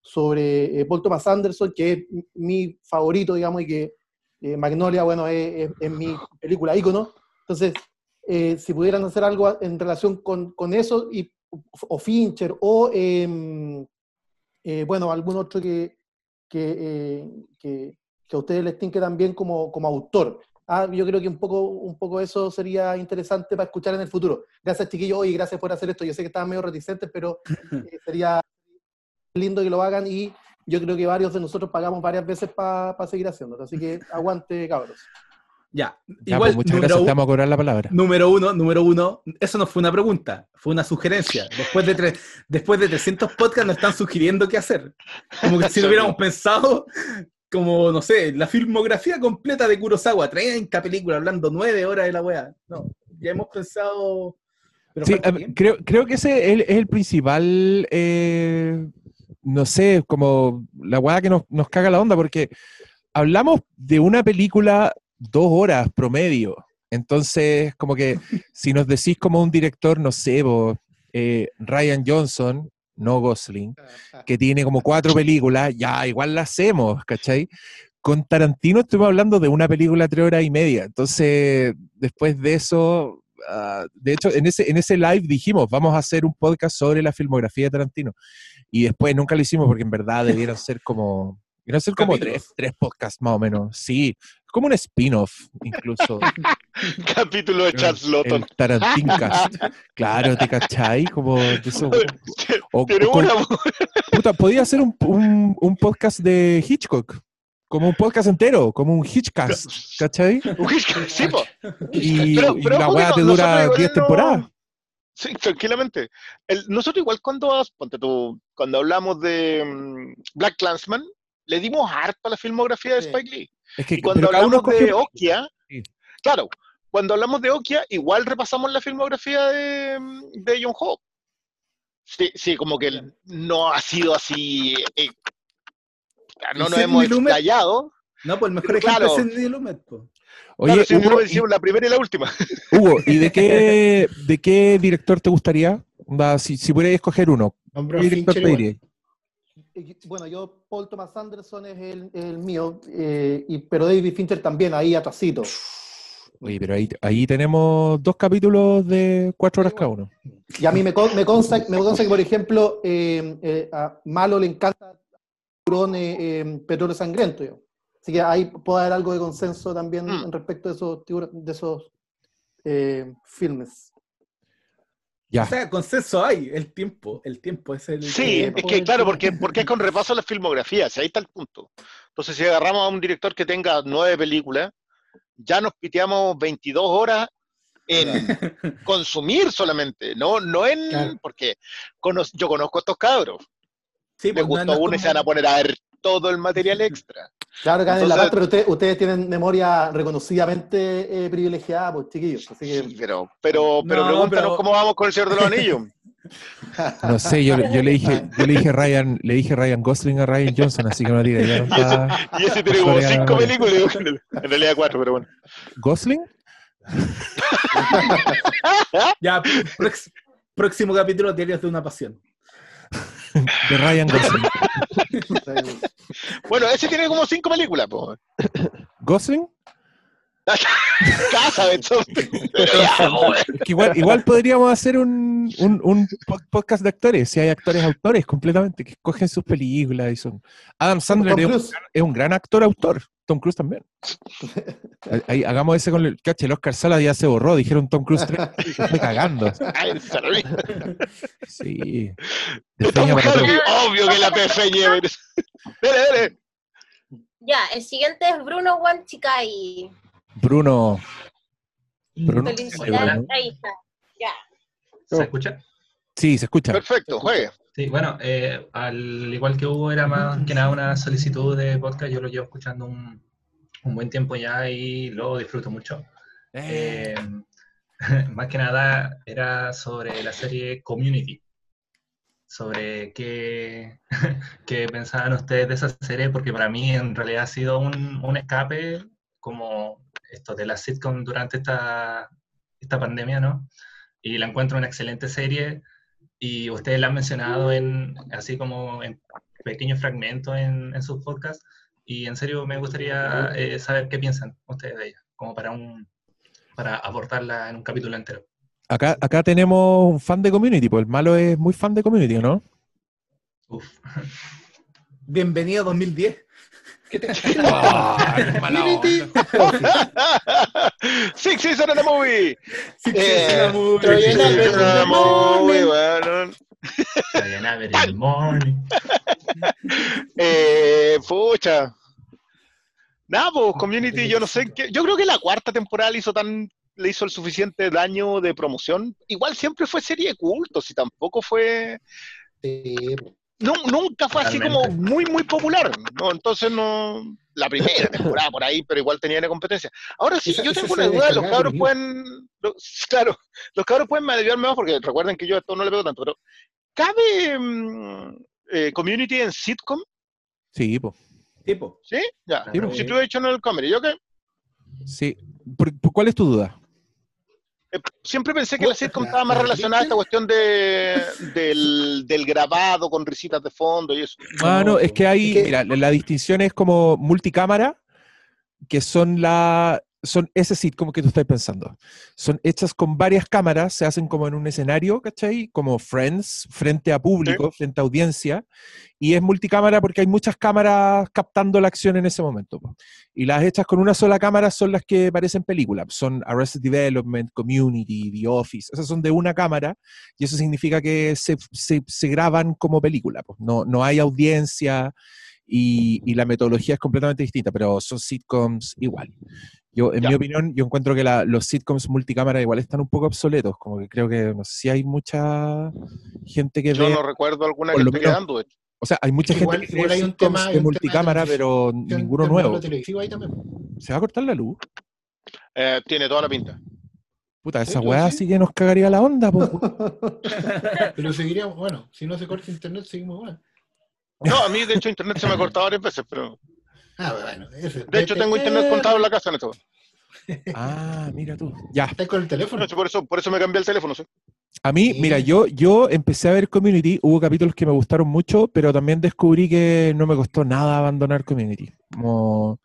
S16: sobre Paul Thomas Anderson, que es mi favorito, digamos, y que Magnolia, bueno, es, mi película ícono. Entonces, si pudieran hacer algo en relación con, con eso, y, o Fincher, o, em, eh, bueno, algún otro que, que, eh, que, que a ustedes les tinque también como, como autor. Ah, yo creo que un poco, un poco eso sería interesante para escuchar en el futuro. Gracias, chiquillos, y gracias por hacer esto. Yo sé que estaban medio reticentes, pero eh, sería lindo que lo hagan y yo creo que varios de nosotros pagamos varias veces para seguir haciéndolo. Así que aguante, cabros.
S4: Ya,
S2: Ya,
S4: igual,
S2: pues, muchas gracias,
S4: u-
S2: te vamos a cobrar la palabra.
S4: Número uno, número uno, eso no fue una pregunta, fue una sugerencia. Después de, tre- después de 300 podcasts nos están sugiriendo qué hacer. Como que si lo hubiéramos pensado, como, no sé, la filmografía completa de Kurosawa, 30 películas, hablando 9 horas de la weá. No, ya hemos pensado... Pero
S2: Sí, creo, creo que ese es el, es el principal, eh, no sé, como la weá que nos, nos caga la onda, porque hablamos de una película dos horas promedio. Entonces, como que si nos decís como un director, no sé, vos, eh, Ryan Johnson, no Gosling, que tiene como cuatro películas, ya igual la hacemos, ¿cachai? Con Tarantino estuvimos hablando de una película tres horas y media. Entonces, después de eso, ah, de hecho, en ese, en ese live dijimos, vamos a hacer un podcast sobre la filmografía de Tarantino. Y después nunca lo hicimos porque en verdad debieran ser como, debieran ser como tres, tres podcasts más o menos. Sí, como un spin-off incluso.
S3: Capítulo de Charles Lawton.
S2: El Tarantincast. Claro, ¿te cachai? Como de eso. O,
S3: Tiene
S2: o con-
S3: una-
S2: puta, podía ser un, un- un podcast de Hitchcock. Como un podcast entero, como un Hitchcast, ¿cachai?
S3: Un Hitchcock, sí, po.
S2: Y,
S3: Pero-
S2: y
S3: pero
S2: la weá te dura
S3: igual
S2: 10
S3: no-
S2: temporadas.
S3: Sí, tranquilamente. El- nosotros igual cuando, ponte tú, cuando hablamos de mm, Black Clansman, le dimos harto a la filmografía de Spike Lee.
S2: Es que
S3: Y cuando hablamos de Okia, claro, cuando hablamos de Okia, igual repasamos la filmografía de, de John Ho. Sí, sí, como que no ha sido así. eh, no
S4: ¿Y
S3: nos hemos explayado.
S4: No, pues el mejor ejemplo
S3: claro.
S4: es Sidney Lumet, po.
S2: Oye,
S3: claro,
S2: Hugo,
S3: la primera y la última.
S2: Hugo, ¿y de qué, de qué director te gustaría? Si, si pudieras escoger uno, ¿qué director
S5: Fincher
S2: te
S5: igual.
S16: Eh, Bueno, yo, Paul Thomas Anderson es el, el mío, eh, y, pero David Fincher también, ahí atrasito.
S2: Oye, pero ahí, ahí tenemos dos capítulos de cuatro horas cada uno.
S16: Y a mí me, con- me, consta, me consta que, por ejemplo, eh, eh, a Malo le encanta Tiburón, Petróleo Sangriento. yo. Así que ahí puede haber algo de consenso también
S3: Mm.
S16: en respecto de esos, de esos eh, filmes.
S2: Ya.
S4: O sea, consenso hay, el tiempo, el tiempo es el...
S3: Sí,
S4: el
S3: es que claro, porque, porque es con repaso a las filmografías, ahí está el punto. Entonces, si agarramos a un director que tenga nueve películas, ya nos piteamos 22 horas en consumir solamente, no, no en. Porque cono- yo conozco a estos cabros.
S4: Sí, pues,
S3: gustó
S4: no
S3: uno y se van a poner a ver todo el material extra.
S16: Claro, que en la
S3: Entonces-
S16: parte, pero ustedes, ustedes tienen memoria reconocidamente eh, privilegiada, pues chiquillos. Así que...
S3: pero, pero, pero
S16: No,
S3: pregúntanos
S16: pero-
S3: cómo vamos con el Señor de los Anillos.
S2: No sé, yo, yo le dije, yo le dije Ryan, le dije Ryan Gosling a Ryan Johnson, así que no tira, ya no
S3: Y ese,
S2: está.
S3: y ese tiene como cinco películas, en realidad cuatro, pero bueno.
S2: ¿Gosling?
S4: Ya, próximo capítulo, Diarios de una Pasión.
S2: De Ryan Gosling.
S3: Bueno, ese tiene como cinco películas, po.
S2: ¿Gosling?
S3: Casa, Benson. Pero ya, po,
S2: Es que igual, igual podríamos hacer un, un, un po- podcast de actores, si hay actores autores completamente, que escogen sus películas y son... Adam Sandler es un, gran- es un gran actor autor, Tom Cruise también. Ahí- hagamos ese con el... Cache, el Oscar Sala ya se borró, dijeron Tom Cruise 3, se fue cagando. Sí.
S3: Tom obvio que la PF lleve. Dele, dele.
S9: Ya, el siguiente es Bruno Wanchikai.
S2: Bruno. Bruno.
S9: Felicidades, ahí está. Ya.
S17: ¿Se escucha?
S2: Sí, se escucha.
S3: Perfecto, juegue.
S17: Sí, bueno, eh, al igual que Hugo, era más que nada una solicitud de podcast. Yo lo llevo escuchando un, un buen tiempo ya y lo disfruto mucho. Eh, más que nada era sobre la serie Community. Sobre qué, qué pensaban ustedes de esa serie, porque para mí en realidad ha sido un, un escape como esto de la sitcom durante esta, esta pandemia, ¿no? Y la encuentro una excelente serie y ustedes la han mencionado en, así como en pequeños fragmentos en, en sus podcasts y en serio me gustaría eh, saber qué piensan ustedes de ella, como para un para abordarla en un capítulo entero.
S2: Acá, acá tenemos un fan de Community, pues el malo es muy fan de Community, ¿o ¿no?
S4: Bienvenido a 2010.
S5: ¿Qué te
S2: Ah, qué mala onda.
S3: Six Seasons in the Movie.
S4: Six
S3: Eh,
S4: Seasons in the Movie.
S3: Six
S4: Six
S3: Seasons in
S4: Seasons
S3: the
S4: in the
S3: Movie,
S4: Morning.
S3: bueno.
S17: in the morning.
S3: Eh, pucha. Nada, pues Community, yo no sé qué. Yo creo que la cuarta temporada le hizo tan le hizo el suficiente daño de promoción. Igual siempre fue serie de culto, si tampoco fue. Nu- nunca fue así como muy, muy popular. ¿no? Entonces no. La primera temporada por ahí, pero igual tenía la competencia. Ahora sí,
S5: Esa-
S3: yo tengo una duda, los cabros pueden. los- claro, los cabros pueden ayudarme más porque recuerden que yo a esto no le veo tanto, pero ¿cabe mm, eh, community en sitcom?
S2: Sí, po.
S4: Tipo.
S3: ¿Sí? Ya. Si tú he hecho en el comedy, ¿yo qué?
S2: Sí. ¿Por- por ¿Cuál es tu duda?
S3: Eh, Siempre pensé que la sitcom estaba más relacionada a esta cuestión de, del, del grabado con risitas de fondo y eso.
S2: Ah, no, es que hay,
S5: es que-
S2: mira, la distinción es como multicámara, que son la, son ese sitcom que tú estás pensando. Son hechas con varias cámaras, se hacen como en un escenario, ¿cachai? Como Friends, frente a público, frente a audiencia, y es multicámara porque hay muchas cámaras captando la acción en ese momento. Y las hechas con una sola cámara son las que parecen películas, son Arrested Development, Community, The Office, esas son de una cámara, y eso significa que se, se- se graban como película, no, no hay audiencia y, y la metodología es completamente distinta, pero son sitcoms igual. Yo, en
S3: Ya.
S2: mi opinión, yo encuentro que la- los sitcoms multicámara igual están un poco obsoletos, como que creo que no sé si hay mucha gente que
S3: Yo
S2: ve,
S3: no recuerdo alguna que
S2: lo
S3: esté
S2: menos-
S3: quedando. de hecho.
S2: o sea, hay mucha
S5: Igual-
S2: gente que
S5: igual
S2: ve
S5: hay un
S2: sitcoms
S5: tema- hay
S2: de
S5: un tema de
S2: multicámara, pero ninguno nuevo.
S5: ahí también.
S2: ¿Se va a cortar la luz?
S3: Eh, tiene toda la pinta.
S2: Puta, esa
S5: yo
S2: weá
S5: sí.
S2: sí que nos cagaría la onda, po.
S5: Pero seguiríamos, bueno, si no se corta internet, seguimos igual.
S3: No, a mí de hecho internet se me ha cortado varias veces, pero
S5: Ah, bueno, ese.
S3: de hecho tengo internet contado en la casa en esto.
S2: Ah, mira tú. Ya.
S5: ¿Estás con el teléfono?
S3: Por eso, por eso me cambié el teléfono, ¿sí?
S2: A mí, mira, yo, yo empecé a ver Community, hubo capítulos que me gustaron mucho, pero también descubrí que no me costó nada abandonar Community. Como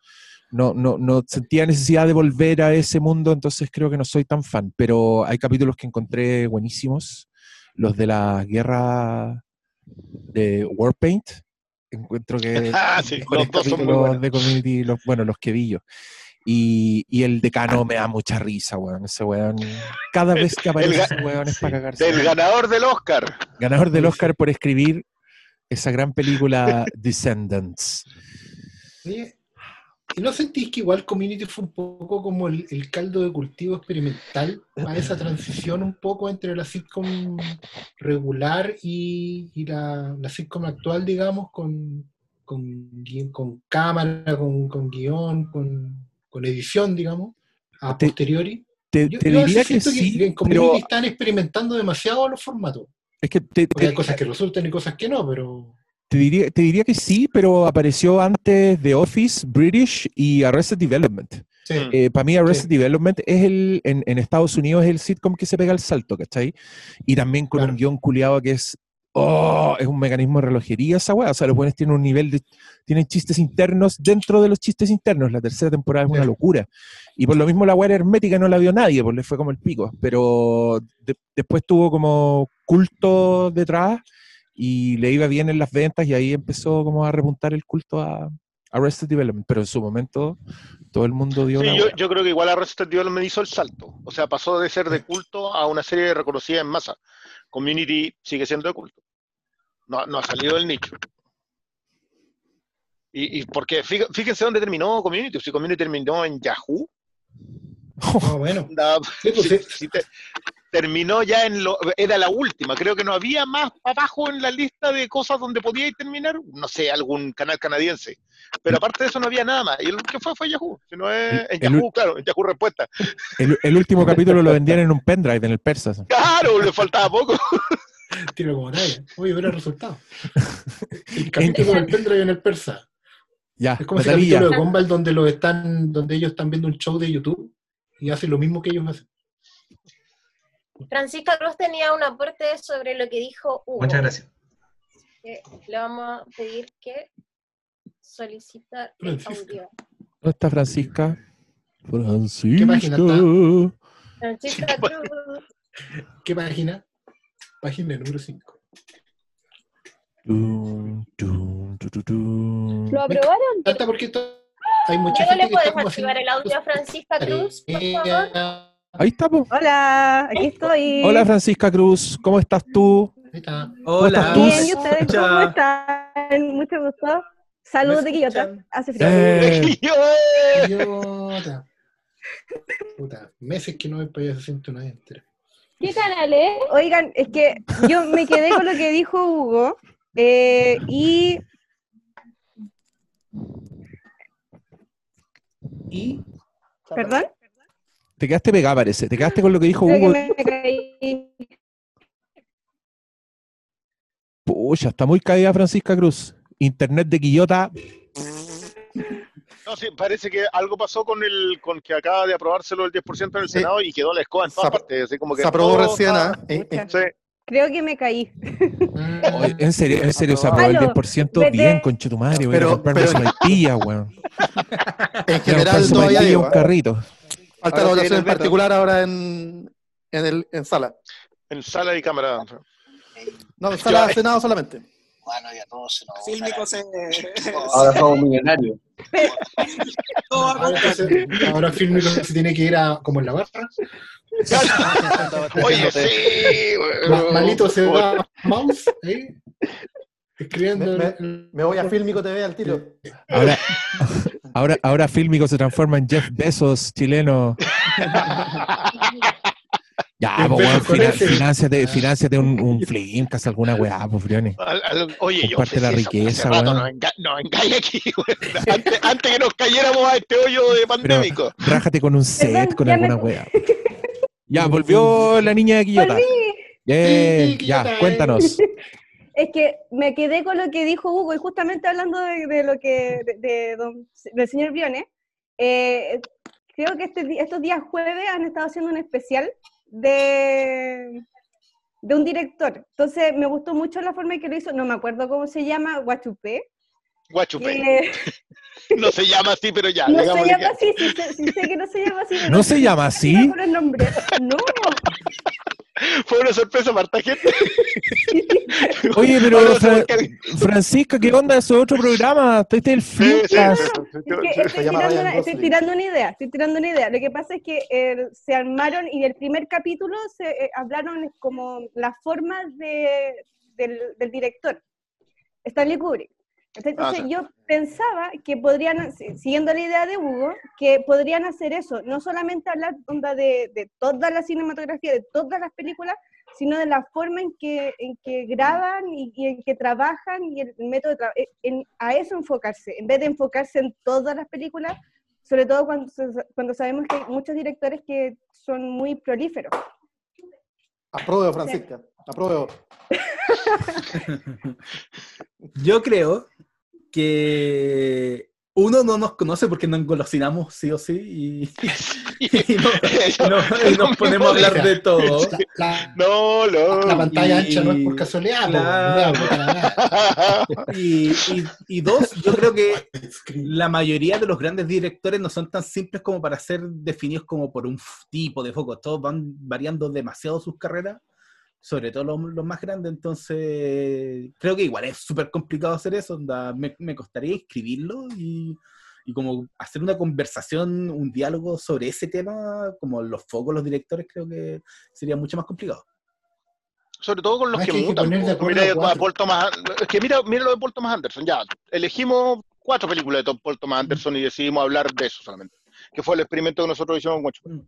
S2: no, no, no sentía necesidad de volver a ese mundo, entonces creo que no soy tan fan. Pero hay capítulos que encontré buenísimos. Los de la guerra de Warpaint. Encuentro que
S3: Ah, sí, los dos son muy buenos.
S2: de Community, los, bueno, los que vi yo. Y, y el decano me da mucha risa, weón. Ese weón. Cada vez que aparece ese weón es para cagarse.
S3: Del ganador del Oscar.
S2: Ganador del Oscar por escribir esa gran película Descendants.
S5: ¿Y no sentís que igual Community fue un poco como el, el caldo de cultivo experimental a esa transición un poco entre la sitcom regular y, y la, la sitcom actual, digamos, con, con, con cámara, con, con guion, con, con edición, digamos, a
S2: Te-
S5: posteriori?
S2: Te,
S5: Yo,
S2: te
S5: yo
S2: diría que sí,
S5: en Community
S2: pero
S5: están experimentando demasiado los formatos.
S2: es que te, te-
S5: hay cosas que resultan y cosas que no, pero...
S2: te diría, te diría que sí, pero apareció antes The Office, British y Arrested Development.
S5: Sí.
S2: Para mí Arrested Development es el, en, en Estados Unidos es el sitcom que se pega el salto, ¿cachai? Y también con un guion culiado que es, oh, es un mecanismo de relojería esa weá. O sea, los buenos tienen un nivel de, tienen chistes internos dentro de los chistes internos. La tercera temporada es una locura. Y por lo mismo la weá hermética no la vio nadie, pues le fue como el pico. Pero de- después tuvo como culto detrás y le iba bien en las ventas y ahí empezó como a repuntar el culto a Arrested Development. Pero en su momento todo el mundo dio
S3: Sí, yo, creo que igual Arrested Development hizo el salto. O sea, pasó de ser de culto a una serie reconocida en masa. Community sigue siendo de culto. No, no ha salido del nicho. Y, y porque fí- fíjense dónde terminó Community. Si Community terminó en Yahoo,
S5: Ah, bueno.
S3: da-
S5: pues,
S3: si- si te- terminó ya en lo. Era la última. Creo que no había más abajo en la lista de cosas donde podía terminar. No sé, algún canal canadiense. Pero aparte de eso no había nada más. Y el que fue fue Yahoo. Si no es en
S2: el-
S3: Yahoo, claro, en Yahoo Respuesta.
S2: El, el último capítulo lo vendían en un pendrive en el Persas.
S3: Claro, le faltaba poco.
S5: Tiro como talla. Oye, hubiera resultado. El capítulo del pendrive en el persa.
S2: Ya,
S5: Es como ese capítulo de Gumball donde lo están, donde ellos están viendo un show de YouTube y hacen lo mismo que ellos hacen.
S9: Francisca Cruz tenía un aporte sobre lo que dijo Hugo.
S17: Muchas gracias.
S9: le vamos a pedir que solicitar el audio.
S2: ¿Dónde está Francisca? Francisca.
S5: ¿Qué página está?
S9: Francisca Cruz.
S5: ¿Qué página? Página número 5.
S2: Tum, tum, tu, tu, tum.
S9: ¿Lo aprobaron?
S5: Porque to- hay mucha
S9: ¿le puedes activar el audio a Francisca Cruz, por favor?
S2: Ahí está, po.
S18: Hola, aquí estoy.
S2: Hola Francisca Cruz, ¿cómo estás tú? ¿Cómo estás tú?
S18: Bien, ¿y ustedes cómo están? Mucho gusto. Saludos de Quillota. Hace frío.
S2: Eh,
S5: Idiota. Puta, meses que no me podía se siente una entera.
S18: ¿Qué canal es? Oigan, es que yo me quedé con lo que dijo Hugo eh, y
S4: Y
S18: ¿Perdón?
S2: Te quedaste pegada, parece. Te quedaste con lo que dijo
S18: Creo que
S2: Hugo.
S18: me caí.
S2: Pucha, está muy caída Francisca Cruz. Internet de Quillota.
S3: No, sí, parece que algo pasó con el con que acaba de aprobárselo el 10% en el Senado y quedó la escoba en todas partes. Así como que
S16: Se aprobó
S3: todo
S16: recién, ¿ah? Eh, eh.
S3: Sí.
S18: Creo que me caí.
S2: En serio, en serio, se aprobó el
S18: Aló,
S2: 10%.
S18: vete.
S2: Bien, conchetumadre. Voy a
S16: Pero-
S2: comprarme
S16: pero-
S2: sopaipilla, weón.
S16: En general todavía
S2: un
S16: ¿ah?
S2: carrito.
S16: Falta la votación en particular ahora en, en, el, en sala.
S3: En sala y cámara.
S16: No, en sala de Senado solamente.
S19: Bueno, ya todos se nos
S20: Fílmico se.
S13: Ahora somos millonarios.
S5: Ahora, ahora Filmico se tiene que ir a, como en la barra.
S3: Oye, sí.
S5: Malito se va a mouse ahí, escribiendo.
S16: Me, me- me voy a Filmico TV al tiro.
S2: Ahora, ahora, ahora Fílmico se transforma en Jeff Bezos chileno. Ya, pues, weón,
S3: Bezos con
S2: fina-
S3: ese.
S2: financiate, financiate un, un Flimcast, alguna weá, pues,
S3: al- Oye, yo
S2: Comparte la
S3: ofrecí eso
S2: riqueza, weón.
S3: nos, enga nos engaña aquí, weón. antes, antes que nos cayéramos a este hoyo de
S2: Pero
S3: pandémico.
S2: rájate con un set, con alguna weá. Ya, volvió la niña de Quillota. Yeah, ya, cuéntanos.
S18: Es que me quedé con lo que dijo Hugo y justamente hablando de, de lo que de, de don- del señor Briones, eh, creo que este estos días jueves han estado haciendo un especial de, de un director. Entonces me gustó mucho la forma en que lo hizo, no me acuerdo cómo se llama, Guachupé.
S3: Guachupé. No se llama así, pero ya.
S18: no se llama
S3: que-
S18: así, sí, sé- sí sé que no se llama así. pero
S2: ¿No se llama así?
S18: por el nombre. No,
S3: Fue una sorpresa para esta gente.
S2: Oye, pero
S3: Ahora se
S2: Fra-
S3: busca-
S2: Francisca, ¿qué onda? Eso es otro programa. Este es el
S3: Sí, sí,
S2: Flimcast.
S3: sí, sí,
S18: Es que
S3: sí.
S18: estoy, tirando una, estoy tirando una idea, estoy tirando una idea. Lo que pasa es que eh, se armaron y el primer capítulo se eh, hablaron como las formas de, del, del director, Stanley Kubrick. Entonces
S3: Ah, sí.
S18: yo pensaba que podrían, si- siguiendo la idea de Hugo, que podrían hacer eso, no solamente hablar onda de, de toda la cinematografía, de todas las películas, sino de la forma en que, en que graban y, y en que trabajan y el método de trabajo. A eso enfocarse, en vez de enfocarse en todas las películas, sobre todo cuando, cuando sabemos que hay muchos directores que son muy prolíferos.
S16: Apruebo, Francisca. Apruebo.
S4: Yo creo que uno no nos conoce porque nos engolosinamos sí o sí y, y no- no- y nos ponemos a hablar de todo.
S3: No, no.
S5: La pantalla
S4: Y-
S5: ancha no es por casualidad.
S4: Claro.
S5: la.
S4: Y, y- y dos, yo creo que la mayoría de los grandes directores no son tan simples como para ser definidos como por un tipo de foco. Todos van variando demasiado sus carreras, sobre todo los, los más grandes. Entonces, creo que igual es súper complicado hacer eso. onda, me, me costaría escribirlo y, y como hacer una conversación, un diálogo sobre ese tema, como los focos, los directores, creo que sería mucho más complicado.
S3: Sobre todo con los
S5: Ah,
S3: que
S5: que
S3: mutan. po.
S5: acuerdo
S3: Mira,
S5: a
S3: Paul Thomas es que mira, mira lo de Paul Thomas Anderson. Ya, elegimos cuatro películas de Paul Thomas Anderson y decidimos hablar de eso solamente. Que fue el experimento que nosotros hicimos con.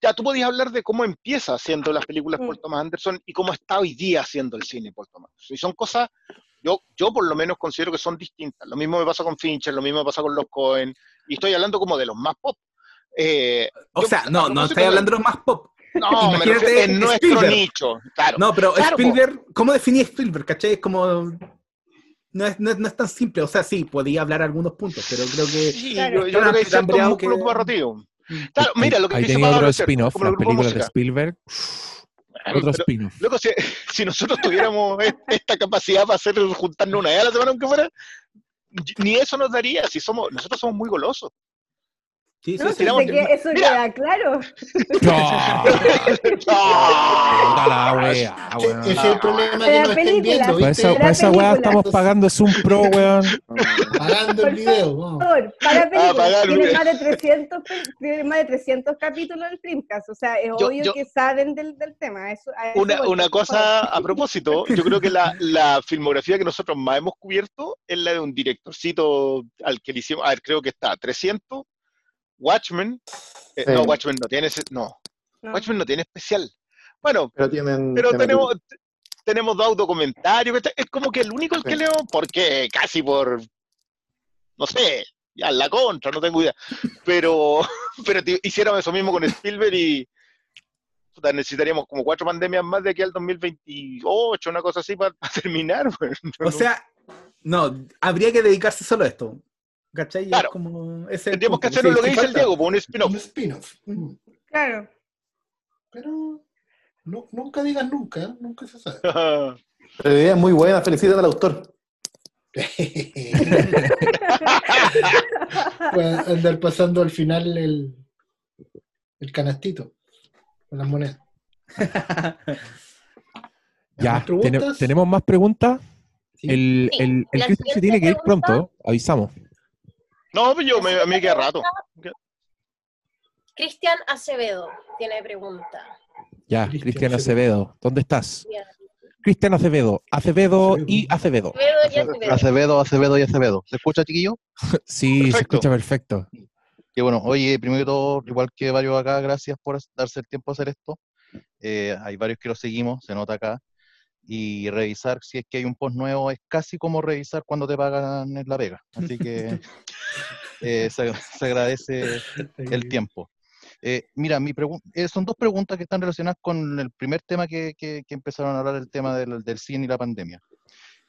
S3: Ya, tú podías hablar de cómo empieza haciendo las películas Paul Thomas Anderson y cómo está hoy día haciendo el cine Paul Thomas Anderson. Y son cosas, yo, yo por lo menos considero que son distintas. Lo mismo me pasa con Fincher, lo mismo me pasa con los Cohen, y estoy hablando como de los más pop. Eh,
S4: O
S3: yo-
S4: sea,
S3: a
S4: no, no estoy hablando de los más pop.
S3: No, me
S4: Imagínate
S3: en nuestro
S4: Spielberg.
S3: nicho, claro.
S4: No, pero
S3: Claro, po.
S4: Spielberg, ¿cómo definí Spielberg? ¿Cachai? Es como. No es, no, es, no es tan simple. O sea, sí, podía hablar algunos puntos, pero creo que.
S3: Sí,
S4: Claro,
S3: yo, yo creo que hay cierto músculo
S4: que-.
S3: Claro, mira, lo que
S2: Ahí tenía otro spin-off,
S3: grupo
S2: películas de. Spielberg. Otro spin-off.
S3: Loco, si, si nosotros tuviéramos esta capacidad para hacer juntarnos una vez a la semana, aunque fuera, ni eso nos daría, si somos, nosotros somos muy golosos.
S4: Sí,
S18: No, sí, sé que eso queda claro.
S2: Wea, weón.
S5: Ese es el problema
S18: De
S5: que
S18: la
S5: no estén
S18: película.
S5: viendo,
S2: esa, para esa weá estamos pagando Zoom Pro, weón.
S5: Pagando el video.
S18: Por para películas,
S3: pagar,
S18: tiene más de 300 pe- tiene más de 300 capítulos el Filmcast, o sea, es
S3: Yo-
S18: obvio
S3: yo-
S18: que saben del, del tema. Eso, eso
S3: Una, una
S18: por
S3: cosa a propósito, yo creo que la, la filmografía que nosotros más hemos cubierto es la de un directorcito al que le hicimos, a ver, creo que está 300, Watchmen, eh,
S6: Sí.
S3: no, Watchmen no tiene, ese- no,
S18: No.
S3: Watchmen no tiene especial. Bueno,
S6: Pero tienen.
S3: pero
S6: tienen-
S3: tenemos, tenemos dos documentarios, es como que el único el que leo, porque casi por, no sé, ya la contra, no tengo idea, pero, pero hicieron eso mismo con Spielberg y puta, necesitaríamos como cuatro pandemias más de aquí al 2028, una cosa así para, terminar.
S4: O sea, no, habría que dedicarse solo a esto. ¿Cachai? Es
S3: Claro.
S4: como, ese es el
S3: Tendríamos que hacer lo que dice el. Diego, pues, un spin-off.
S5: Un spin-off. Mm.
S18: Claro.
S5: Pero no, nunca digas nunca, ¿eh? nunca se sabe.
S16: Pero la idea es muy buena, felicitan al autor.
S5: Puede andar pasando al final el, el canastito con las monedas.
S2: Ya. ¿tenemos más preguntas? El, el, el
S9: La
S2: Cristian se tiene que ir
S9: pregunta-
S2: pronto, avisamos.
S3: No, pues yo, me, me queda rato.
S9: Cristian Acevedo tiene pregunta.
S2: Ya,
S5: Cristian Acevedo.
S2: ¿dónde estás? Cristian Acevedo, Acevedo y Acevedo.
S9: Acevedo y Acevedo.
S13: Acevedo, Acevedo y Acevedo. ¿Se escucha, chiquillo?
S2: Sí, se escucha perfecto.
S13: Que bueno, oye, primero que todo, igual que varios acá, gracias por darse el tiempo a hacer esto. Eh, hay varios que lo seguimos, se nota acá. Y revisar si es que hay un post nuevo es casi como revisar cuando te pagan en la vega. Así que eh, se, se agradece el tiempo. Eh, mira, mi eh, son dos preguntas que están relacionadas con el primer tema que, que- que empezaron a hablar, el tema del, del cine y la pandemia.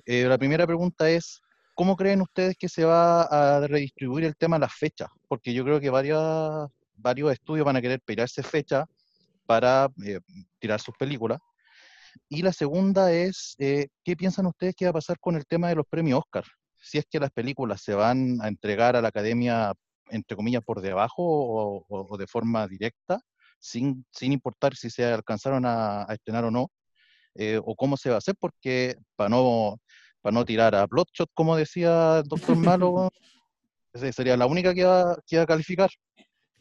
S13: Eh, la primera pregunta es, ¿cómo creen ustedes que se va a redistribuir el tema de las fechas? Porque yo creo que varias, varios estudios van a querer pegarse fecha para tirar sus películas. Y la segunda es, eh, ¿qué piensan ustedes que va a pasar con el tema de los premios Oscar? Si es que las películas se van a entregar a la academia, entre comillas, por debajo o, o- o de forma directa, sin, sin importar si se alcanzaron a, a estrenar o no, eh, o cómo se va a hacer, porque para no, para no tirar a Bloodshot, como decía el doctor Malo, sería la única que va, que va a calificar.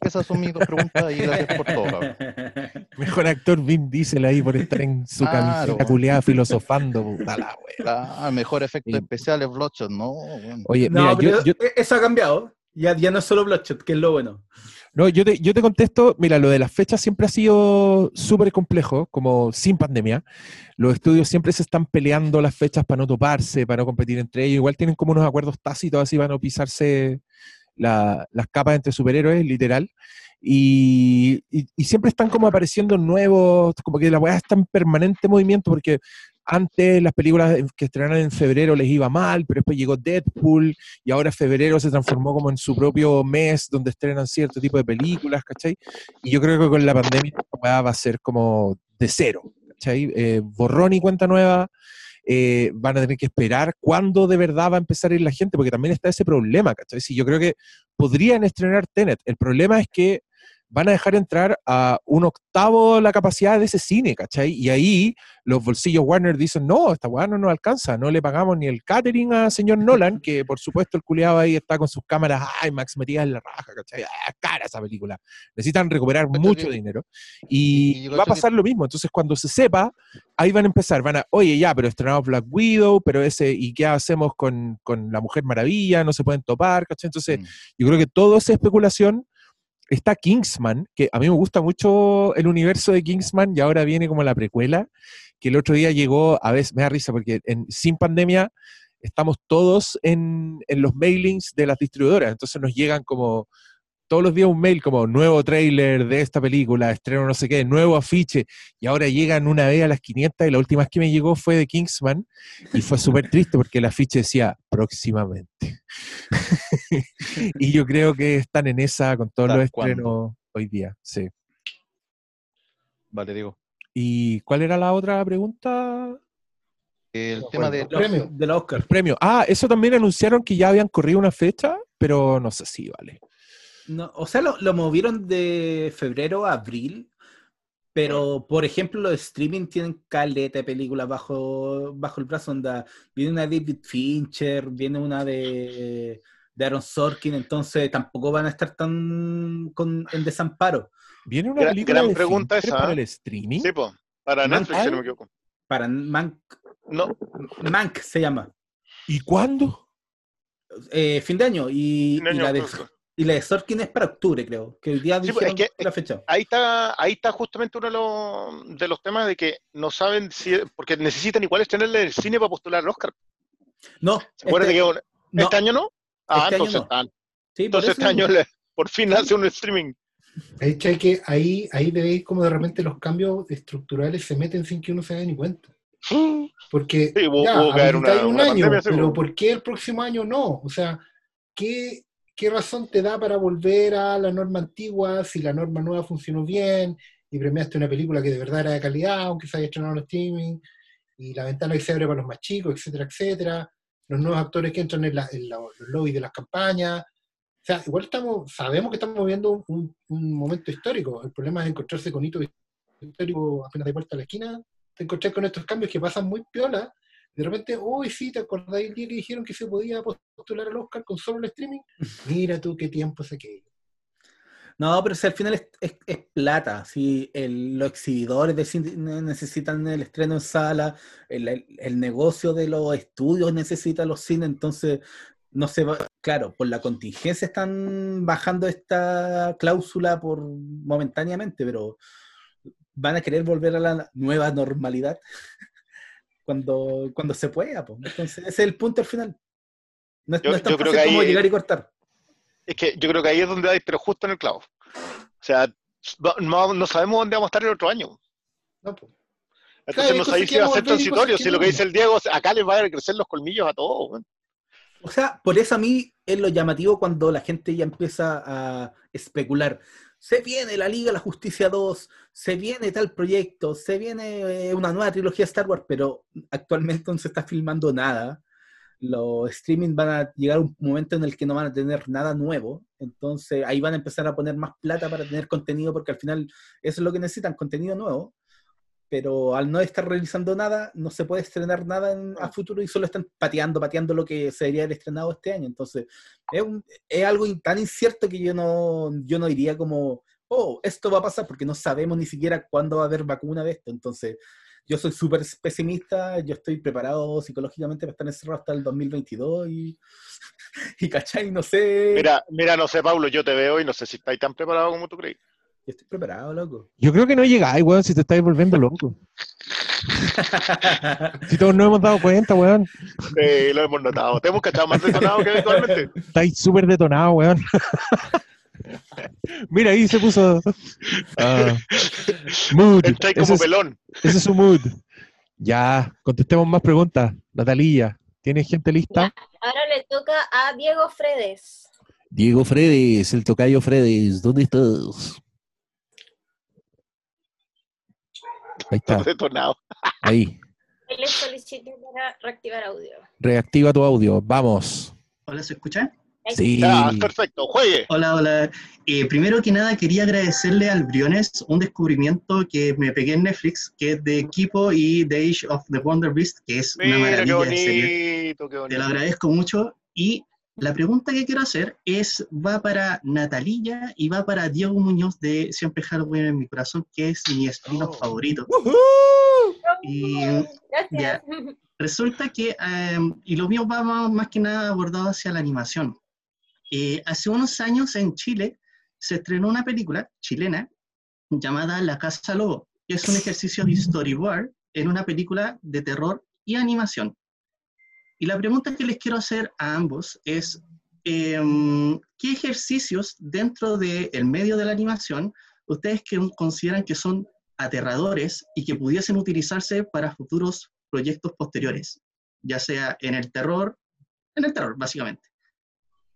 S13: Esas son mis dos preguntas y gracias por todo. cabrón.
S2: Mejor actor Vin Diesel ahí por estar en su
S13: Claro.
S2: camiseta culeada filosofando. puta la wea.
S13: Ah, mejor efectos
S2: Sí.
S13: especiales, Bloodshot, no. bueno.
S2: Oye,
S4: No,
S2: mira,
S4: pero
S2: yo, yo-
S4: e- eso ha cambiado. Ya, ya no es solo Bloodshot, que es lo bueno.
S2: no, yo, te, yo te contesto, mira, lo de las fechas siempre ha sido súper complejo, como sin pandemia. Los estudios siempre se están peleando las fechas para no toparse, para no competir entre ellos. Igual tienen como unos acuerdos tácitos así para no pisarse la- las capas entre superhéroes, literal. Y, y- siempre están como apareciendo nuevos, como que la weá está en permanente movimiento, porque antes las películas que estrenaron en febrero les iba mal, pero después llegó Deadpool y ahora febrero se transformó como en su propio mes donde estrenan cierto tipo de películas, ¿cachai? Y yo creo que con la pandemia va a ser como de cero, ¿cachai? Eh, borrón y cuenta nueva, eh, van a tener que esperar cuándo de verdad va a empezar a ir la gente, porque también está ese problema, ¿cachai? Sí, yo creo que podrían estrenar Tenet. El problema es que van a dejar entrar a un octavo la capacidad de ese cine, ¿cachai? Y ahí los bolsillos Warner dicen, no, esta weá no nos alcanza, no le pagamos ni el catering a señor Nolan, que por supuesto el culiado ahí está con sus cámaras IMAX metidas en la raja, ¿cachai? Ah, cara esa película. Necesitan recuperar mucho dinero. Y,
S13: y
S2: va a
S13: cacho que-
S2: pasar lo mismo. Entonces, cuando se sepa, ahí van a empezar, van a, oye, ya, pero estrenamos Black Widow, pero ese, ¿y qué hacemos con, con la Mujer Maravilla? No se pueden topar, ¿cachai? Entonces,
S13: Mm.
S2: yo creo que toda esa especulación está Kingsman, que a mí me gusta mucho el universo de Kingsman y ahora viene como la precuela, que el otro día llegó, a veces me da risa porque en, sin pandemia estamos todos en, en los mailings de las distribuidoras, entonces nos llegan como todos los días un mail como nuevo trailer de esta película, estreno no sé qué, nuevo afiche, y ahora llegan una vez a las 500 y la última vez que me llegó fue de Kingsman y fue súper triste porque el afiche decía próximamente. y yo creo que están en esa con todos
S13: ¿Hasta
S2: los estrenos hoy día, sí.
S13: Vale, digo.
S2: ¿Y cuál era la otra pregunta?
S13: El tema de
S5: Premio.
S4: De la Oscar.
S2: Premio. Ah, eso también anunciaron que ya habían corrido una fecha, pero no sé si vale.
S4: No, o sea, lo, lo movieron de febrero a abril, pero por ejemplo los streaming tienen caleta de películas bajo, bajo el brazo, onda, viene una de David Fincher, viene una de, de Aaron Sorkin, entonces tampoco van a estar tan con, en desamparo.
S2: Viene una
S3: Gran,
S2: película
S3: gran
S2: de
S3: pregunta esa.
S2: para
S3: ¿eh?
S2: el streaming.
S3: Sí, po, para. Netflix, si no me equivoco.
S4: Para Mank,
S3: No,
S4: Mank se llama.
S2: ¿Y cuándo?
S4: Eh, fin de año. Y,
S3: Fin de
S4: y
S3: año,
S4: la de,
S3: justo.
S4: Y la de Sorkin es para octubre, creo. Que el día
S3: Sí, pues, es que-
S4: la fecha.
S3: ahí está, ahí está justamente uno de los, de los temas de que no saben si, porque necesitan igual estrenarle el cine para postular al Oscar.
S4: No,
S3: ¿Se acuerdan
S4: este-
S3: de que
S4: no.
S3: este año no? Ah,
S4: Este año
S3: entonces,
S4: no.
S3: ah,
S4: Sí,
S3: entonces este año le- por fin hace un streaming.
S5: De hecho, hay que ahí, ahí veis como de repente los cambios estructurales se meten sin que uno se dé ni cuenta. Porque
S3: Sí, hubo-
S5: ya,
S3: una-
S5: un
S3: una
S5: año, pero. ¿por qué el próximo año no? O sea, ¿qué, ¿qué razón te da para volver a la norma antigua si la norma nueva funcionó bien y premiaste una película que de verdad era de calidad, aunque se haya estrenado en streaming, y la ventana que se abre para los más chicos, etcétera, etcétera, los nuevos actores que entran en, la- en los lobbies de las campañas? O sea, igual estamos, sabemos que estamos viviendo un, un momento histórico. El problema es encontrarse con hitos históricos apenas de vuelta a la esquina, te encontrás con estos cambios que pasan muy piola. De repente, uy, sí, ¿te acordáis el día que dijeron que se podía postular al Oscar con solo el streaming? Mira tú qué tiempo se aquello.
S4: No, pero si al final es, es- es plata, si el- los exhibidores de cine necesitan el estreno en sala, el, el- el negocio de los estudios necesita los cines, entonces no se va, claro, por la contingencia están bajando esta cláusula por momentáneamente, pero van a querer volver a la nueva normalidad cuando, cuando se pueda, pues. Entonces ese es el punto al final. No es,
S3: Yo-
S4: no es tan fácil como llegar y cortar.
S3: Es que yo creo que ahí es donde hay, pero justo en el clavo. O sea, no, no sabemos dónde vamos a estar el otro año.
S5: No, pues.
S3: Entonces
S5: Claro,
S3: no sabéis
S5: que
S3: si va a ser transitorio. Si lo que dice el Diego, acá les va a crecer los colmillos a todos.
S4: O sea, por eso a mí es lo llamativo cuando la gente ya empieza a especular. Se viene la Liga de la Justicia 2, se viene tal proyecto, se viene eh, una nueva trilogía Star Wars, pero actualmente no se está filmando nada. Los streaming van a llegar a un momento en el que no van a tener nada nuevo, entonces ahí van a empezar a poner más plata para tener contenido, porque al final eso es lo que necesitan, contenido nuevo. Pero al no estar realizando nada, no se puede estrenar nada en- a futuro y solo están pateando, pateando lo que se debería haber estrenado este año. Entonces, es, un- es algo tan incierto que yo no, yo no diría como, oh, esto va a pasar, porque no sabemos ni siquiera cuándo va a haber vacuna de esto. Entonces, yo soy súper pesimista, yo estoy preparado psicológicamente para estar encerrado hasta el 2022 y, y ¿cachai? No sé.
S3: Mira, mira, no sé, Pablo, yo te veo y no sé si estáis tan preparado como tú crees.
S4: Yo estoy preparado, loco.
S2: Yo creo que no llegáis, weón, si te estáis volviendo loco. si todos nos hemos dado cuenta, weón.
S3: Sí, lo hemos notado. Te hemos cachado más detonado que habitualmente.
S2: Estáis súper detonados, weón. Mira, ahí se puso. ah, mood.
S3: Estáis como
S2: Ese es-
S3: pelón.
S2: Ese es su mood. Ya, contestemos más preguntas. Natalía, ¿tienes gente lista?
S9: Ahora le toca a Diego Fredes.
S19: Diego Fredes, el tocayo Fredes, ¿dónde estás?
S2: Ahí está,
S3: Detonado.
S2: ahí.
S9: Le solicito para reactivar audio.
S2: Reactiva tu audio, vamos.
S20: Hola, ¿se escucha?
S2: Sí.
S3: Ya, perfecto, juegue.
S20: Hola, hola. Eh, primero que nada, quería agradecerle al Briones un descubrimiento que me pegué en Netflix, que es de Equipo y The Age of the Wonder Beast, que es una
S3: Mira, qué
S20: maravilla de serie.
S3: bonito, qué
S20: Te
S3: bonito.
S20: lo agradezco mucho. Y la pregunta que quiero hacer es, va para Natalilla y va para Diego Muñoz de Siempre Halloween en mi corazón, que es mi spin-off favorito. Y ya, resulta que, em, y lo mío va más, más que nada abordado hacia la animación. Eh, hace unos años en Chile se estrenó una película chilena llamada La Casa Lobo, que es un ejercicio de storyboard en una película de terror y animación. Y la pregunta que les quiero hacer a ambos es, em, ¿qué ejercicios dentro del medio de la animación ustedes que consideran que son aterradores y que pudiesen utilizarse para futuros proyectos posteriores, ya sea en el terror, en el terror, básicamente?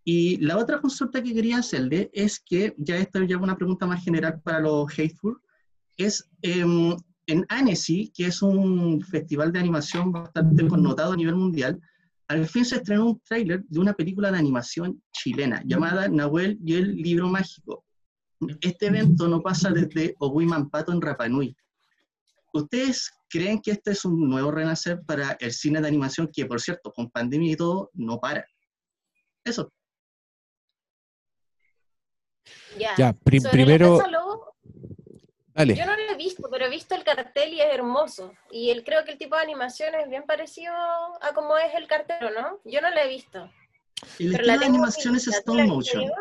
S20: Y la otra consulta que quería hacerle es que, ya esta ya es una pregunta más general para los Hateful, es em, en Annecy, que es un festival de animación bastante connotado a nivel mundial, al fin se estrenó un tráiler de una película de animación chilena llamada Nahuel y el libro mágico. Este evento no pasa desde Oguimampato en Rapanui. ¿Ustedes creen que este es un nuevo renacer para el cine de animación que, por cierto, con pandemia y todo, no para? Eso.
S9: Ya,
S2: Ya, pri-
S9: Sobre
S2: primero- Dale.
S9: Yo no lo he visto, pero he visto el cartel y es hermoso. Y él creo que el tipo de animación es bien parecido a como es el cartel, ¿no? Yo no lo he visto.
S20: El
S9: Pero
S20: estilo
S9: la
S20: de animación es stop
S9: ¿Tú la
S20: motion.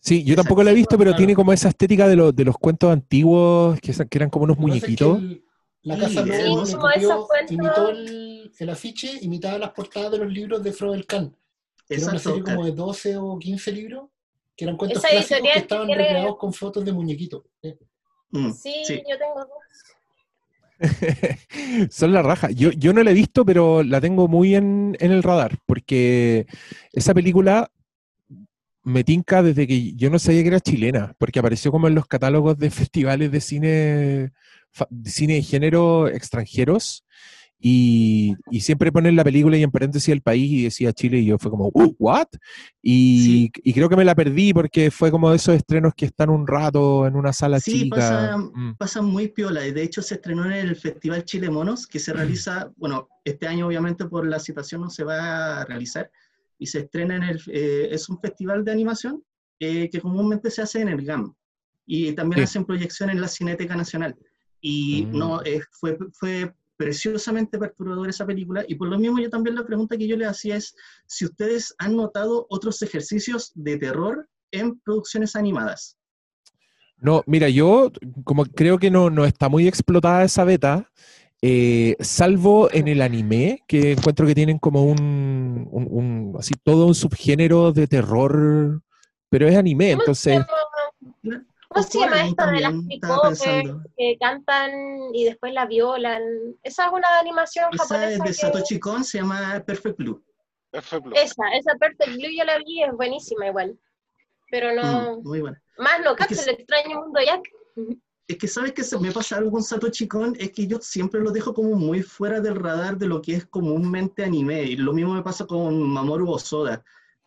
S2: Sí, yo tampoco la he visto, pero tiene como esa estética de, los de los cuentos antiguos que, que eran como unos
S5: Lo que pasa es que
S2: muñequitos.
S5: el- la Casa
S20: Sí,
S5: copió-
S9: cuentos-
S5: imitó el, el afiche, imitaba las portadas de los libros de Froel Kahn. Era una serie como de 12 o 15 libros, que eran cuentos
S9: Esa
S5: clásicos que estaban
S9: tiene-
S5: recreados con fotos de muñequitos. ¿eh?
S20: Mm,
S9: Sí,
S20: sí.
S9: yo tengo dos.
S2: Son la raja. Yo, yo no la he visto, pero la tengo muy en, en el radar, porque esa película me tinca desde que yo no sabía que era chilena, porque apareció como en los catálogos de festivales de cine, de cine de género extranjeros, y, y siempre ponen la película y en paréntesis el país y decía Chile, y yo fue como, uh, ¿what? Y, y creo que me la perdí porque fue como de esos estrenos que están un rato en una sala
S20: Sí,
S2: chica.
S20: pasa,
S2: Mm.
S20: pasa muy piola. y De hecho, se estrenó en el Festival Chile Monos, que se realiza, bueno, este año obviamente por la situación no se va a realizar, y se estrena en el, eh, es un festival de animación eh, que comúnmente se hace en el GAM, y también
S2: Sí.
S20: hacen proyección en la Cineteca Nacional. Y
S2: Mm.
S20: no, eh, fue, fue preciosamente perturbadora esa película, y por lo mismo yo también la pregunta que yo le hacía es si ustedes han notado otros ejercicios de terror en producciones animadas.
S2: No, mira, yo como creo que no, no está muy explotada esa beta, eh, salvo en el anime, que encuentro que tienen como un, un- un- así todo un subgénero de terror, pero es anime, entonces
S9: ¿Cómo se llama esto de las pipopes
S20: pensando.
S9: que cantan y después la violan? Esa es una animación
S20: Esa
S9: japonesa
S20: es de
S9: que-
S20: Satoshi Kon, se llama Perfect Blue.
S3: Perfecto.
S9: Esa, esa Perfect Blue yo la vi, es buenísima igual. Pero no...
S20: Mm, muy buena.
S9: Más no,
S20: Es que
S9: el extraño mundo Jack.
S20: Es que sabes que se me pasa algo con Satoshi Kon, es que yo siempre lo dejo como muy fuera del radar de lo que es comúnmente anime. Y lo mismo me pasa con Mamoru Osoda,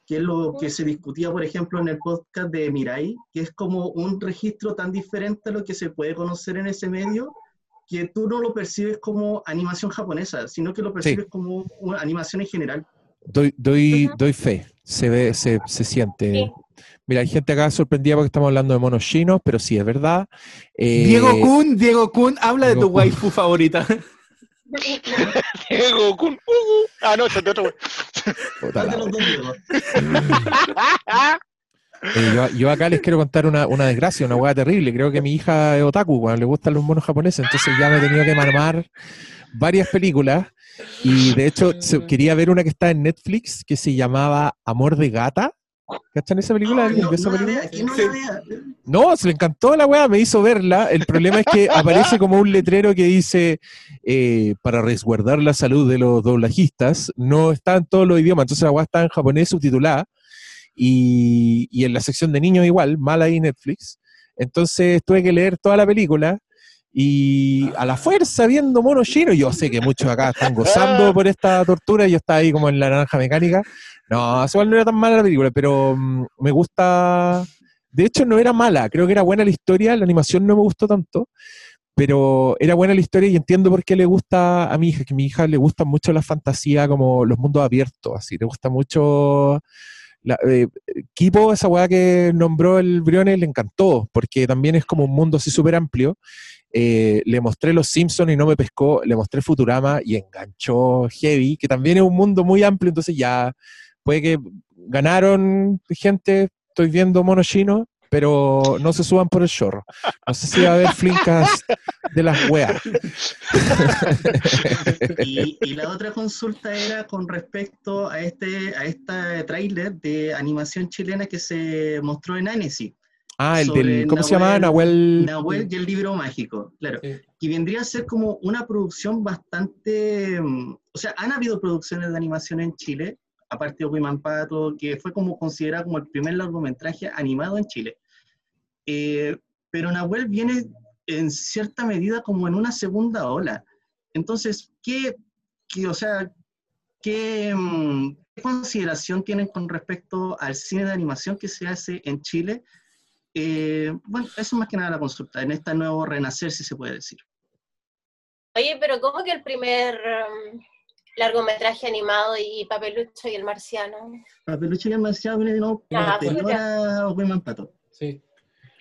S20: que es lo que se discutía, por ejemplo, en el podcast de Mirai, que es como un registro tan diferente a lo que se puede conocer en ese medio, que tú no lo percibes como animación japonesa, sino que lo percibes como una animación en general.
S2: doy, doy, doy fe, se ve, se, se siente. Mira, hay gente acá sorprendida porque estamos hablando de monos chinos, pero sí, es verdad. Eh,
S4: Diego Kun, Diego Kun, habla de
S2: Diego
S4: tu
S2: Kun.
S4: waifu favorita.
S3: Diego Kun. uh, ah, no, ese es de otro.
S2: Eh, yo, yo acá les quiero contar una, una desgracia, una hueá terrible. Creo que mi hija es otaku, cuando le gustan los monos japoneses, entonces ya me he tenido que mamar varias películas. Y de hecho, quería ver una que está en Netflix que se llamaba Amor de Gata. ¿Cachan esa película? ¿Alguien
S20: No,
S2: vio esa
S20: no la
S2: película?
S20: vea, que no la vea.
S2: No, se le encantó la weá, me hizo verla. El problema es que aparece como un letrero que dice, eh, para resguardar la salud de los doblajistas, no está en todos los idiomas. Entonces la weá está en japonés subtitulada y, y en la sección de niños igual, mal ahí Netflix. Entonces tuve que leer toda la película y a la fuerza viendo monos chinos. Yo sé que muchos acá están gozando por esta tortura y yo estaba ahí como en la naranja mecánica. No, igual no era tan mala la película, pero mm, me gusta... De hecho, no era mala, creo que era buena la historia, la animación no me gustó tanto, pero era buena la historia y entiendo por qué le gusta a mi hija, que a mi hija le gusta mucho la fantasía, como los mundos abiertos, así, le gusta mucho... La, eh, Kipo, esa weá que nombró el Briones, le encantó, porque también es como un mundo así súper amplio. Eh, le mostré Los Simpsons y no me pescó, le mostré Futurama y enganchó Heavy, que también es un mundo muy amplio, entonces ya puede que ganaron gente, estoy viendo mono chino, pero no se suban por el chorro. No sé si va a haber flincas de las weas.
S20: Y, y la otra consulta era con respecto a este a este tráiler de animación chilena que se mostró en Annecy.
S2: Ah, el del, ¿cómo se llama? Nahuel.
S20: Nahuel y el libro mágico, claro. Que vendría a ser como una producción bastante... mm, O sea, han habido producciones de animación en Chile, aparte de Wiman Pato, que fue como considerado como el primer largometraje animado en Chile. Eh, pero Nahuel viene en cierta medida como en una segunda ola. Entonces, ¿qué, qué- o sea, ¿qué, mm, qué consideración tienen con respecto al cine de animación que se hace en Chile? Eh, bueno, eso más que nada la consulta, en este nuevo renacer, si se puede decir.
S9: Oye, pero ¿cómo que el primer um, largometraje animado y Papelucho y el Marciano?
S20: Papelucho y el Marciano viene no,
S9: Ah, pues
S20: anterior
S9: ya.
S20: a Women Pato.
S5: Sí.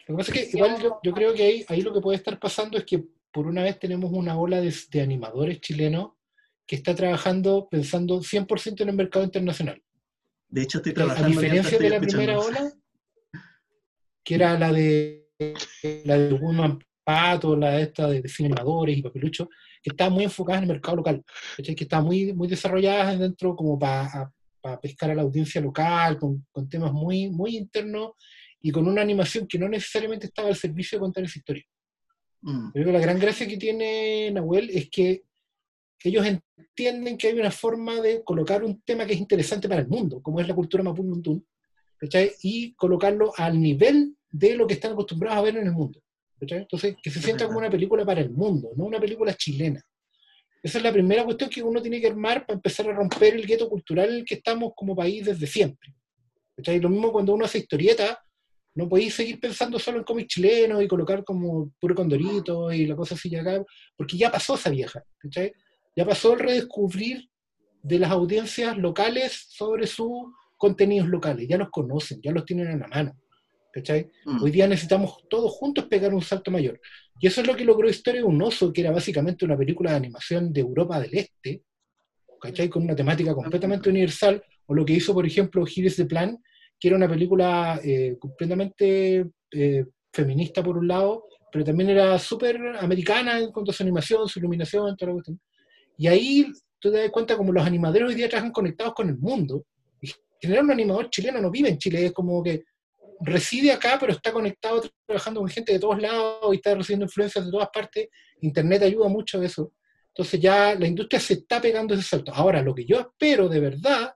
S5: Lo que pasa es que igual yo, yo creo que ahí, ahí lo que puede estar pasando es que por una vez tenemos una ola de, de animadores chilenos que está trabajando pensando 100% en el mercado internacional.
S20: De hecho, estoy
S5: A
S20: trabajando
S5: diferencia de la primera ola, que era la de la de Woman Pato, la de esta de, de cinemadores y papelucho, que estaba muy enfocada en el mercado local, ¿cachai? que está muy, muy desarrollada dentro como para pescar a la audiencia local, con, con temas muy, muy internos y con una animación que no necesariamente estaba al servicio de contar esa historia.
S20: Mm.
S5: Que la gran gracia que tiene Nahuel es que ellos entienden que hay una forma de colocar un tema que es interesante para el mundo, como es la cultura ¿cachai? y colocarlo al nivel de lo que están acostumbrados a ver en el mundo. ¿Cachai? Entonces, que se sienta como una película para el mundo, no una película chilena. Esa es la primera cuestión que uno tiene que armar para empezar a romper el gueto cultural en el que estamos como país desde siempre. ¿cachai? Lo mismo cuando uno hace historieta, no podéis seguir pensando solo en cómics chilenos y colocar como puro condorito y la cosa así ya acá, porque ya pasó esa vieja, ¿cachai? Ya pasó el redescubrir de las audiencias locales sobre sus contenidos locales, ya los conocen, ya los tienen en la mano, ¿cachai?
S20: Mm.
S5: Hoy día necesitamos todos juntos pegar un salto mayor. Y eso es lo que logró Historia de un oso, que era básicamente una película de animación de Europa del Este, ¿cachai? Con una temática completamente universal, o lo que hizo, por ejemplo, Here's the Plan, que era una película eh, completamente eh, feminista por un lado, pero también era súper americana en cuanto a su animación, su iluminación, toda la cuestión. Y ahí tú te das cuenta como los animadores hoy día trabajan conectados con el mundo. Y en general un animador chileno no vive en Chile, es como que reside acá, pero está conectado trabajando con gente de todos lados y está recibiendo influencias de todas partes. Internet ayuda mucho a eso. Entonces ya la industria se está pegando ese salto. Ahora, lo que yo espero de verdad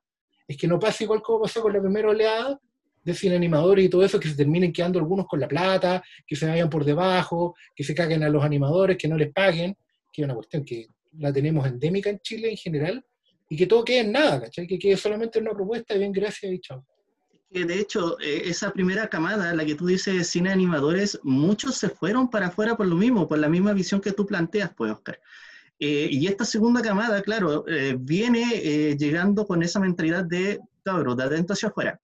S5: es que no pase igual como pasó con la primera oleada de cine animadores y todo eso, que se terminen quedando algunos con la plata, que se vayan por debajo, que se caguen a los animadores, que no les paguen, que es una cuestión que la tenemos endémica en Chile en general, y que todo quede en nada, ¿cachai? Que quede solamente en una propuesta y bien, gracias y chao.
S20: Que de hecho, eh, esa primera camada, la que tú dices cine animadores, muchos se fueron para afuera por lo mismo, por la misma visión que tú planteas, pues, Oscar. Eh, y esta segunda camada, claro, eh, viene llegando con esa mentalidad de, cabrón, de adentro hacia afuera.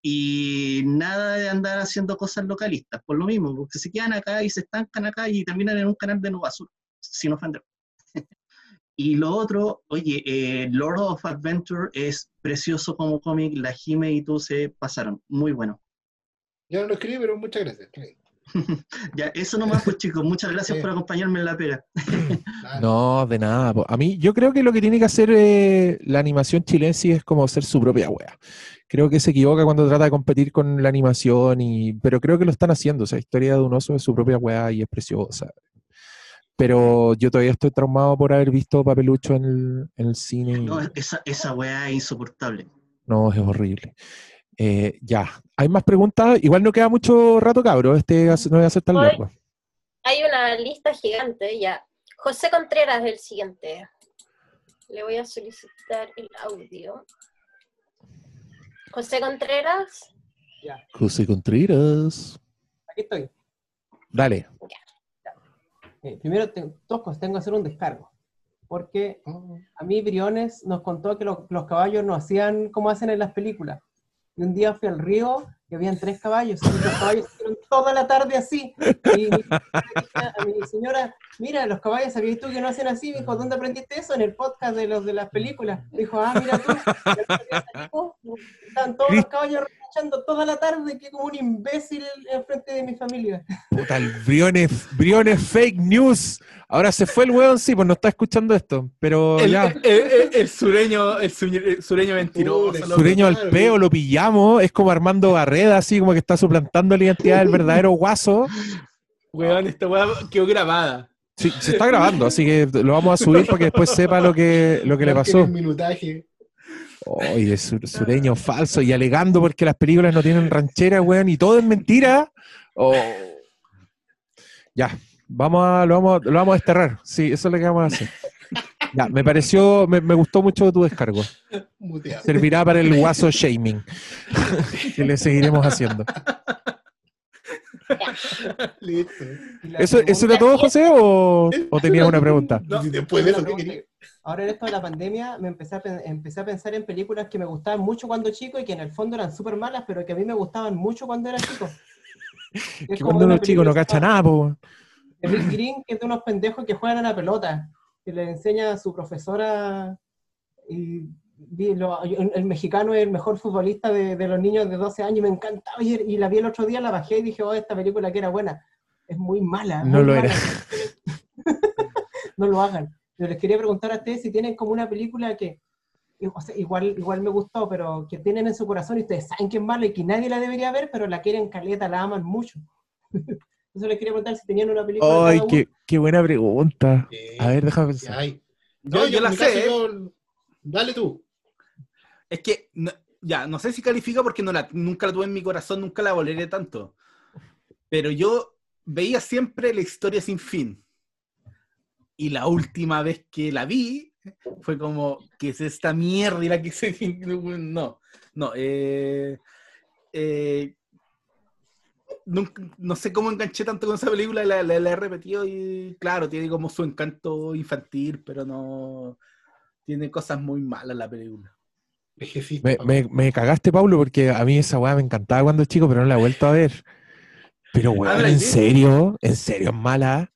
S20: Y nada de andar haciendo cosas localistas, por lo mismo, porque se quedan acá y se estancan acá y terminan en un canal de Nova Sur, sin ofender. Y lo otro, oye, eh, Lord of Adventure es precioso como cómic, la Jime y tú se pasaron, muy bueno.
S5: Yo no lo escribí, pero muchas gracias.
S20: Ya, eso nomás, pues chicos, muchas gracias por acompañarme en la pega.
S2: No, de nada. po. A mí, yo creo que lo que tiene que hacer eh, la animación chilense es como ser su propia wea. Creo que se equivoca cuando trata de competir con la animación, y, pero creo que lo están haciendo. O sea, Historia de un oso es su propia wea y es preciosa. Pero yo todavía estoy traumado por haber visto Papelucho en el, en el cine.
S20: No, esa, esa weá es insoportable.
S2: No, es horrible. Eh, ya, ¿hay más preguntas? Igual no queda mucho rato, cabro. Este no va a ser tan
S9: Hoy-
S2: largo.
S9: Hay una lista gigante ya. José Contreras es el siguiente. Le voy a solicitar el audio. José Contreras,
S19: José Contreras.
S21: Aquí estoy.
S2: Dale.
S21: Eh, primero, te-. Tengo que hacer un descargo. Porque a mí Briones nos contó que lo- los caballos no hacían como hacen en las películas. Y un día fui al río y habían tres caballos. Y los caballos hicieron toda la tarde así. Y mi- a mi señora, mira, los caballos, ¿sabías tú que no hacen así? Me dijo, ¿dónde aprendiste eso? En el podcast de los de las películas. Dijo, ah, mira tú. Estaban todos los caballos reluchando toda la tarde, que como un imbécil enfrente de mi familia.
S2: Puta, el Briones, Briones fake news. Ahora se fue el weón, sí, pues no está escuchando esto. Pero
S4: El,
S2: ya.
S4: el- el- el sureño, el su- el sureño mentiroso.
S2: El sureño al peo lo pillamos, es como Armando Barreda, así como que está suplantando la identidad del verdadero guaso.
S4: Weón, esta weá quedó grabada.
S2: Sí, se está grabando, así que lo vamos a subir para que después sepa lo que, lo que le pasó.
S5: Minutaje.
S2: Oye, de sur- sureño falso y alegando porque las películas no tienen ranchera, weón, y todo es mentira. Oh. Ya, vamos a, lo, vamos, lo vamos a desterrar. Sí, eso es lo que vamos a hacer. Ya, me pareció, me, me gustó mucho tu descargo.
S5: Muteado.
S2: Servirá para el guaso shaming que le seguiremos haciendo.
S5: Listo.
S2: ¿Eso, ¿Eso era todo, José, o, o tenías una pregunta?
S21: No,
S5: Después de eso, ¿qué quería?
S21: Ahora en esto de la pandemia me empecé a, empecé a pensar en películas que me gustaban mucho cuando chico y que en el fondo eran súper malas, pero que a mí me gustaban mucho cuando era chico. Es
S2: Que cuando uno chico no cacha nada, po.
S21: de Bill Green, que es de unos pendejos que juegan a la pelota, que le enseña a su profesora y el, el mexicano es el mejor futbolista de, de los niños de 12 años y me encantaba y, y la vi el otro día, la bajé y dije, oh, esta película que era buena. Es muy mala.
S2: No
S21: muy
S2: lo
S21: mala.
S2: era.
S21: no lo hagan. Pero les quería preguntar a ustedes si tienen como una película que, o sea, igual, igual me gustó, pero que tienen en su corazón y ustedes saben que es mala y que nadie la debería ver, pero la quieren caleta, la aman mucho. Eso les quería preguntar si tenían una película.
S2: Ay, qué, qué buena pregunta. A ver, déjame pensar.
S5: hay.
S4: Yo-
S5: Yo,
S4: yo
S5: yo,
S4: la sé,
S5: caso,
S4: ¿eh?
S5: yo- Dale tú.
S4: Es que, no- ya, no sé si califica porque no la, nunca la tuve en mi corazón, nunca la volveré tanto. Pero yo veía siempre la historia sin fin. Y la última vez que la vi fue como, ¿qué es esta mierda? Y la que se... No, no. Eh, eh, nunca- no sé cómo enganché tanto con esa película, la, la- la he repetido y claro, tiene como su encanto infantil, pero no... Tiene cosas muy malas la película.
S2: Me, me- me cagaste, Pablo, porque a mí esa weá me encantaba cuando chico, pero no la he vuelto a ver. Pero, weón, ¿en serio? ¿En serio es mala?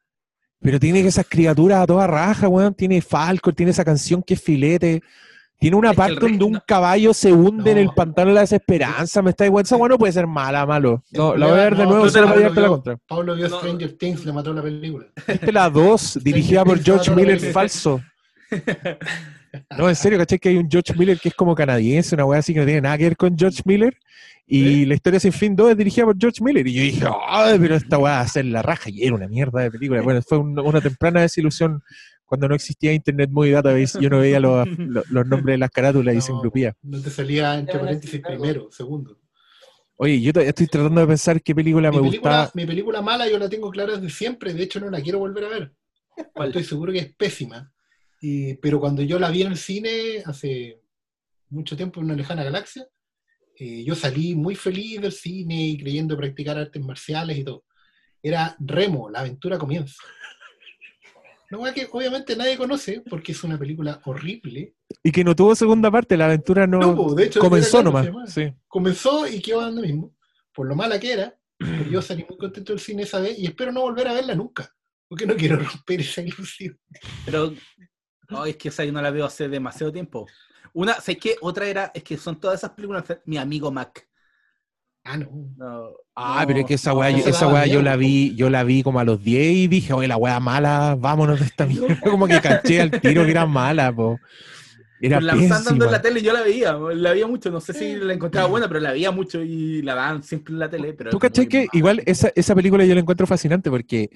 S2: Pero tiene que esas criaturas a toda raja, weón. Tiene Falco, tiene esa canción que es filete. Tiene una
S4: Es
S2: parte donde un caballo se hunde en el pantano de la desesperanza. Me está igual. Esa weá no puede ser mala, malo. No, la voy a ver de
S5: No,
S2: nuevo
S5: no,
S2: llevarte la
S5: vio-
S2: contra.
S5: Pablo vio Stranger Things, le mató la película.
S2: Viste la 2, dirigida por George
S5: la
S2: Miller falso. No, en serio, ¿cachai? Que hay un George Miller que es como canadiense, una weá así que no tiene nada que ver con George Miller. Y la historia sin fin 2 es dirigida por George Miller. Y yo dije, ay, pero esta weá va a ser la raja. Y era una mierda de película. Bueno, fue un- una temprana desilusión cuando no existía Internet Movie Database. Yo no veía los, los- los nombres de las carátulas y se engrupía.
S5: No te salía entre paréntesis primero, segundo.
S2: Oye, yo todavía estoy tratando de pensar qué película
S5: Mi
S2: me
S5: película,
S2: gustaba.
S5: mi película mala yo la tengo clara desde siempre, de hecho no la quiero volver a ver. Estoy seguro que es pésima. Y- pero cuando yo la vi en el cine hace mucho tiempo en una lejana galaxia, eh, yo salí muy feliz del cine y creyendo practicar artes marciales y todo. Era Remo, la aventura comienza. Una weá que obviamente nadie conoce porque es una película horrible.
S2: Y que no tuvo segunda parte, la aventura no,
S5: No, de hecho,
S2: comenzó nomás. Sí.
S5: Comenzó y quedó dando mismo, por lo mala que era, pero yo salí muy contento del cine esa vez y espero no volver a verla nunca, porque no quiero romper esa ilusión.
S4: Pero no, es que esa yo no la veo hace demasiado tiempo. Una, sé que otra era, es que son todas esas películas, mi amigo Mac.
S5: Ah, no.
S2: Ah, pero es que esa weá,
S4: no,
S2: yo-
S4: esa
S2: weá yo la vi, yo la vi como a los 10 y dije, oye, la weá mala, vámonos de esta mierda. Como que caché al tiro que era mala, po. Era
S4: Pues la estaban dando en la tele y yo la veía, la veía mucho, no sé si la encontraba buena, pero la veía mucho y la daban siempre en la tele. Pero
S2: ¿Tú cachai que igual esa, esa película yo la encuentro fascinante porque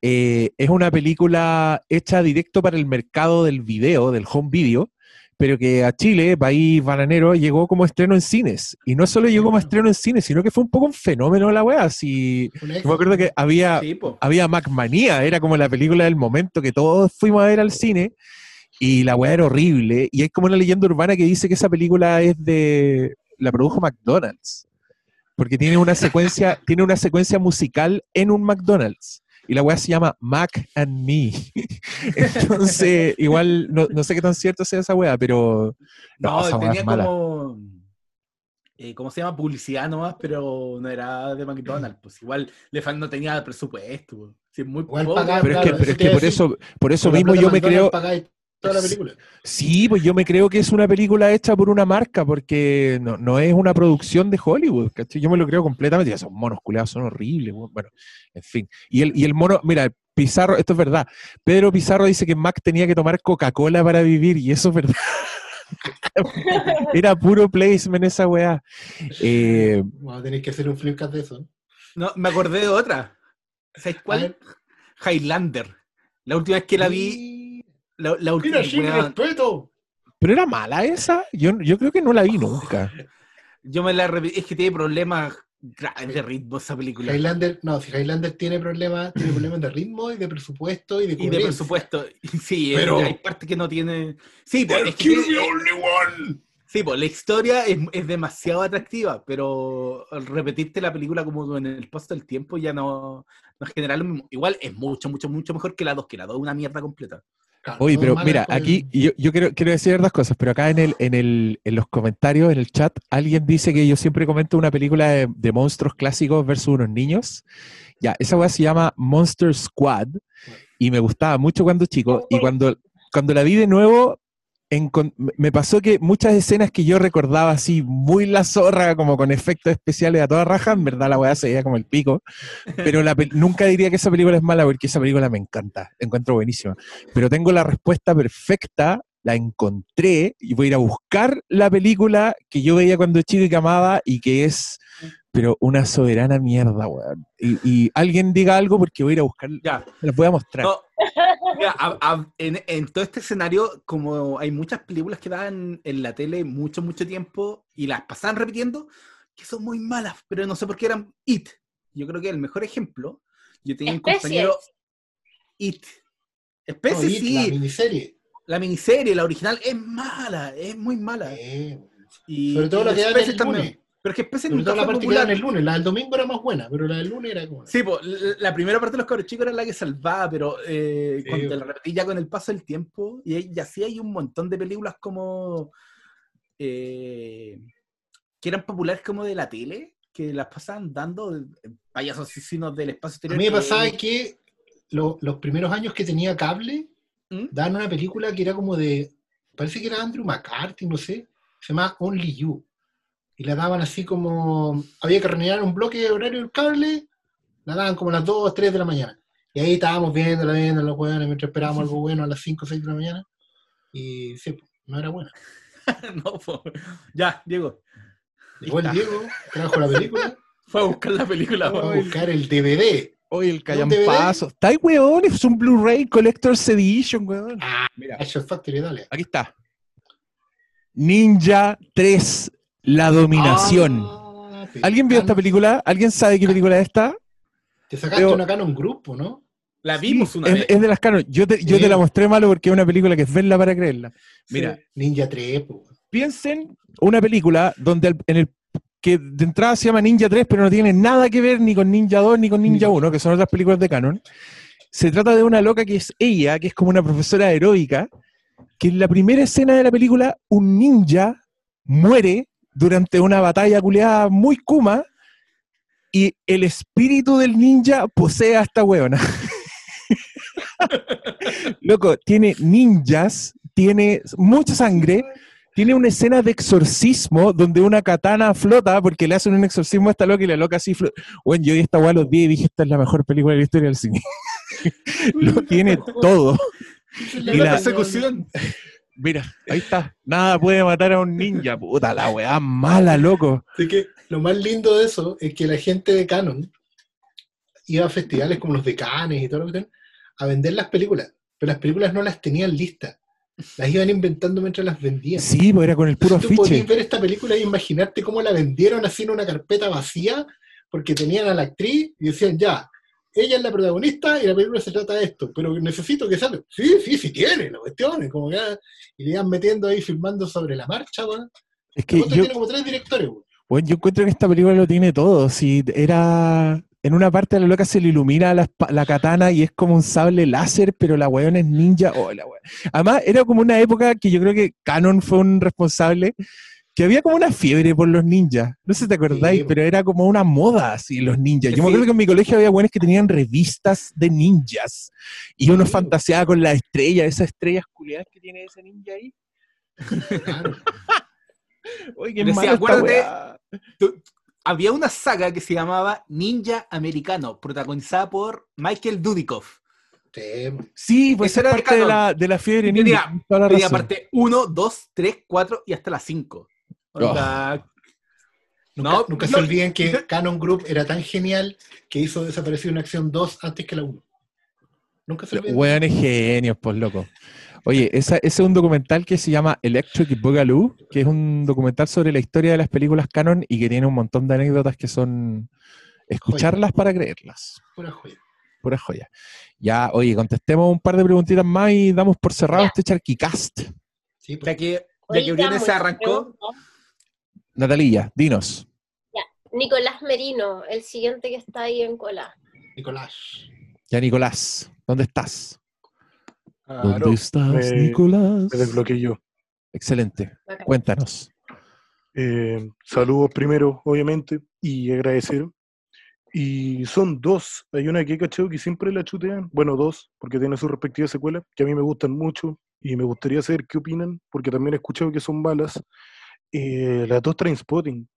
S2: eh, es una película hecha directo para el mercado del video, del home video, pero que a Chile, país bananero, llegó como estreno en cines. Y no solo llegó como estreno en cines, sino que fue un poco un fenómeno la weá. Si,
S5: Un
S2: yo me acuerdo que había, había Macmanía, era como la película del momento que todos fuimos a ver al cine. Y la weá era horrible. Y hay como una leyenda urbana que dice que esa película es de. la produjo McDonald's. Porque tiene una secuencia, tiene una secuencia musical en un McDonald's. Y la weá se llama Mac and Me. Entonces, igual, no, no sé qué tan cierto sea esa weá, pero. No,
S4: No,
S2: esa weá
S4: tenía
S2: es mala.
S4: como. eh, ¿Cómo se llama? Publicidad nomás, pero no era de McDonald's. Pues igual le fan no tenía presupuesto. pues. Sí, es muy pobre.
S2: Pero es que, pero es que por eso, por eso mismo yo me creo.
S5: Toda la película.
S2: Sí, pues yo me creo que es una película hecha por una marca, porque no, no es una producción de Hollywood, ¿cachai? Yo me lo creo completamente. Esos monos culeados son horribles, bueno, en fin. Y el, y el mono, mira, Pizarro, esto es verdad. Pedro Pizarro dice que Mac tenía que tomar Coca-Cola para vivir, y eso es verdad. Era puro placement esa weá. Eh,
S5: Vamos a tener que hacer un flipcast de eso.
S4: No, me acordé de otra. ¿Sabes cuál? Highlander. La última vez que la vi. La, la última
S5: Mira, respeto.
S2: pero era mala esa. Yo, yo creo que no la vi nunca.
S4: Yo me la repetí. Es que tiene problemas grave de ritmo esa película.
S5: Highlander, no, si Highlander tiene problemas, tiene problemas de ritmo y de presupuesto y de
S4: Y de presupuesto. Sí,
S5: Pero-
S4: eh, hay partes que no tiene. Sí, pues, es que- Sí, pues la historia es, es demasiado atractiva, pero al repetirte la película como en el paso del tiempo ya no, no genera lo mismo. Igual es mucho, mucho, mucho mejor que la 2, que la 2 es una mierda completa.
S2: Oye, pero mira, aquí yo, yo quiero, quiero decir dos cosas, pero acá en, el, en, el, en los comentarios, en el chat, alguien dice que yo siempre comento una película de, de monstruos clásicos versus unos niños. Ya, esa weá se llama Monster Squad y me gustaba mucho cuando chico y cuando, cuando la vi de nuevo, me pasó que muchas escenas que yo recordaba así, muy la zorra, como con efectos especiales a toda raja, en verdad la weá se veía como el pico, pero nunca diría que esa película es mala porque esa película me encanta, la encuentro buenísima. Pero tengo la respuesta perfecta, la encontré y voy a ir a buscar la película que yo veía cuando chico y que amaba y que es, pero una soberana mierda, weón. Y, y alguien diga algo porque voy a ir a buscar,
S4: Ya.
S2: se las voy a mostrar.
S4: No, mira, a- a- en, en todo este escenario, como hay muchas películas que daban en la tele mucho, mucho tiempo y las pasaban repitiendo, que son muy malas, pero no sé por qué eran It. Yo creo que el mejor ejemplo, yo tenía un compañero It. Especies,
S5: No, It,
S4: sí.
S5: la miniserie.
S4: La miniserie, la original, es mala, es muy mala. Y,
S5: Sobre todo
S4: y
S5: la que dan
S4: Especies
S5: el
S4: también. Pero es que
S5: Sobre
S4: nunca
S5: la
S4: fue
S5: parte que
S4: popular.
S5: el lunes. La del domingo era más buena, pero la del lunes era como.
S4: Sí, pues, la primera parte de los cabros chicos era la que salvaba, pero eh,
S5: Sí,
S4: cuando la repetí ya con el paso del tiempo, y, así hay un montón de películas como eh, que eran populares como de la tele, que las pasaban dando eh, payasos asesinos del espacio
S5: A
S4: exterior.
S5: mí me
S4: que-
S5: pasaba que lo- los primeros años que tenía cable,
S4: ¿Mm?
S5: daban una película que era como de. Parece que era Andrew McCarthy, no sé. Se llama Only You. Y la daban así como. Había que rellenar un bloque de horario del cable. La daban como a las 2, 3 de la mañana. Y ahí estábamos viéndola, viendo los weones, mientras esperábamos algo bueno a las 5, 6 de la mañana. Y sí, pues, no era buena.
S4: no, po. Ya, Diego.
S5: Llegó el Diego, trajo la película.
S4: Fue a buscar la película.
S5: Fue a buscar el DVD.
S2: Oye, el callampazo. Está ahí, weón, es un Blu-ray Collector's Edition, weón.
S5: Mira. Action Factory, dale.
S2: Aquí está. Ninja 3, La Dominación.
S5: Ah,
S2: ¿Alguien vio esta película? ¿Alguien sabe qué película es esta?
S5: Te sacaste una Canon Grupo, ¿no?
S4: La vimos una
S2: Es,
S4: vez.
S2: es de las canon. Yo te, yo te la mostré malo porque es una película que es verla para creerla. Mira,
S5: Sí. Ninja 3, po.
S2: piensen una película donde al- en el que de entrada se llama Ninja 3, pero no tiene nada que ver ni con Ninja 2 ni con Ninja 1, que son otras películas de canon. Se trata de una loca que es ella, que es como una profesora aeróbica, que en la primera escena de la película un ninja muere durante una batalla culeada muy kuma y el espíritu del ninja posee a esta huevona. Loco, tiene ninjas, tiene mucha sangre, tiene una escena de exorcismo donde una katana flota porque le hacen un exorcismo a esta loca y la loca así flota. Bueno, yo vi esta weá a los 10 y dije, esta es la mejor película de la historia del cine. Lo tiene todo.
S4: La persecución.
S2: Mira, ahí está. Nada puede matar a un ninja. Puta, la weá mala, loco.
S5: Así que lo más lindo de eso es que la gente de Canon iba a festivales como los de Cannes y todo lo que tienen a vender las películas, pero las películas no las tenían listas. Las iban inventando mientras las vendían.
S2: Sí, pues era con el puro
S5: Entonces, tú podías
S2: afiche.
S5: ver esta película y imaginarte cómo la vendieron así en una carpeta vacía, porque tenían a la actriz y decían, ya, ella es la protagonista y la película se trata de esto, pero necesito que salga. Sí, sí, sí tiene, la cuestión. es Como que, y le iban metiendo ahí, filmando sobre la marcha, weón.
S2: Es que yo,
S5: tiene como tres directores, weón.
S2: bueno, yo encuentro que esta película lo tiene todo. Si era. En una parte a la loca se le ilumina la, la katana y es como un sable láser, pero la weón es ninja. Oh, la weón. Además, era como una época que yo creo que Canon fue un responsable, que había como una fiebre por los ninjas. No sé si te acordáis, pero era como una moda así, los ninjas. Yo me acuerdo que en mi colegio había buenos que tenían revistas de ninjas y uno fantaseaba con las estrellas, esas estrellas culiadas que tiene ese ninja ahí. Oye, qué
S4: Decía,
S2: mala esta
S4: acuérdate, tú- había una saga que se llamaba Ninja Americano, protagonizada por Michael Dudikoff.
S2: Sí, pues
S4: era de
S2: parte de la, de la fiebre
S4: Y
S2: ninja.
S4: tenía,
S2: la
S4: tenía parte 1, 2, 3, 4 y hasta la 5.
S5: Nunca,
S4: No,
S5: nunca
S4: no.
S5: se olviden que Canon Group era tan genial que hizo desaparecer una acción 2 antes que la 1. Nunca se olvida.
S2: Hueones genios, pues loco. Oye, esa- ese es un documental que se llama Electric Boogaloo, que es un documental sobre la historia de las películas canon y que tiene un montón de anécdotas que son escucharlas para creerlas.
S5: Pura joya.
S2: Pura joya. Ya, oye, contestemos un par de preguntitas más y damos por cerrado este Charquicast.
S4: Ya que, ya que Briones se arrancó,
S2: Natalía, dinos.
S9: Ya, Nicolás Merino, el siguiente que está ahí en cola.
S5: Nicolás.
S2: Ya, Nicolás, ¿dónde estás?
S14: Claro,
S2: ¿Dónde estás,
S14: me-
S2: Nicolás?
S14: Me desbloqueé yo.
S2: Excelente. Cuéntanos.
S14: Eh, saludos primero, obviamente, y agradecer. Y son dos. Hay una que he cachado que siempre la chutean. Bueno, dos, porque tiene su respectiva secuela, que a mí me gustan mucho y me gustaría saber qué opinan, porque también he escuchado que son malas. Eh, las dos Trainspotting.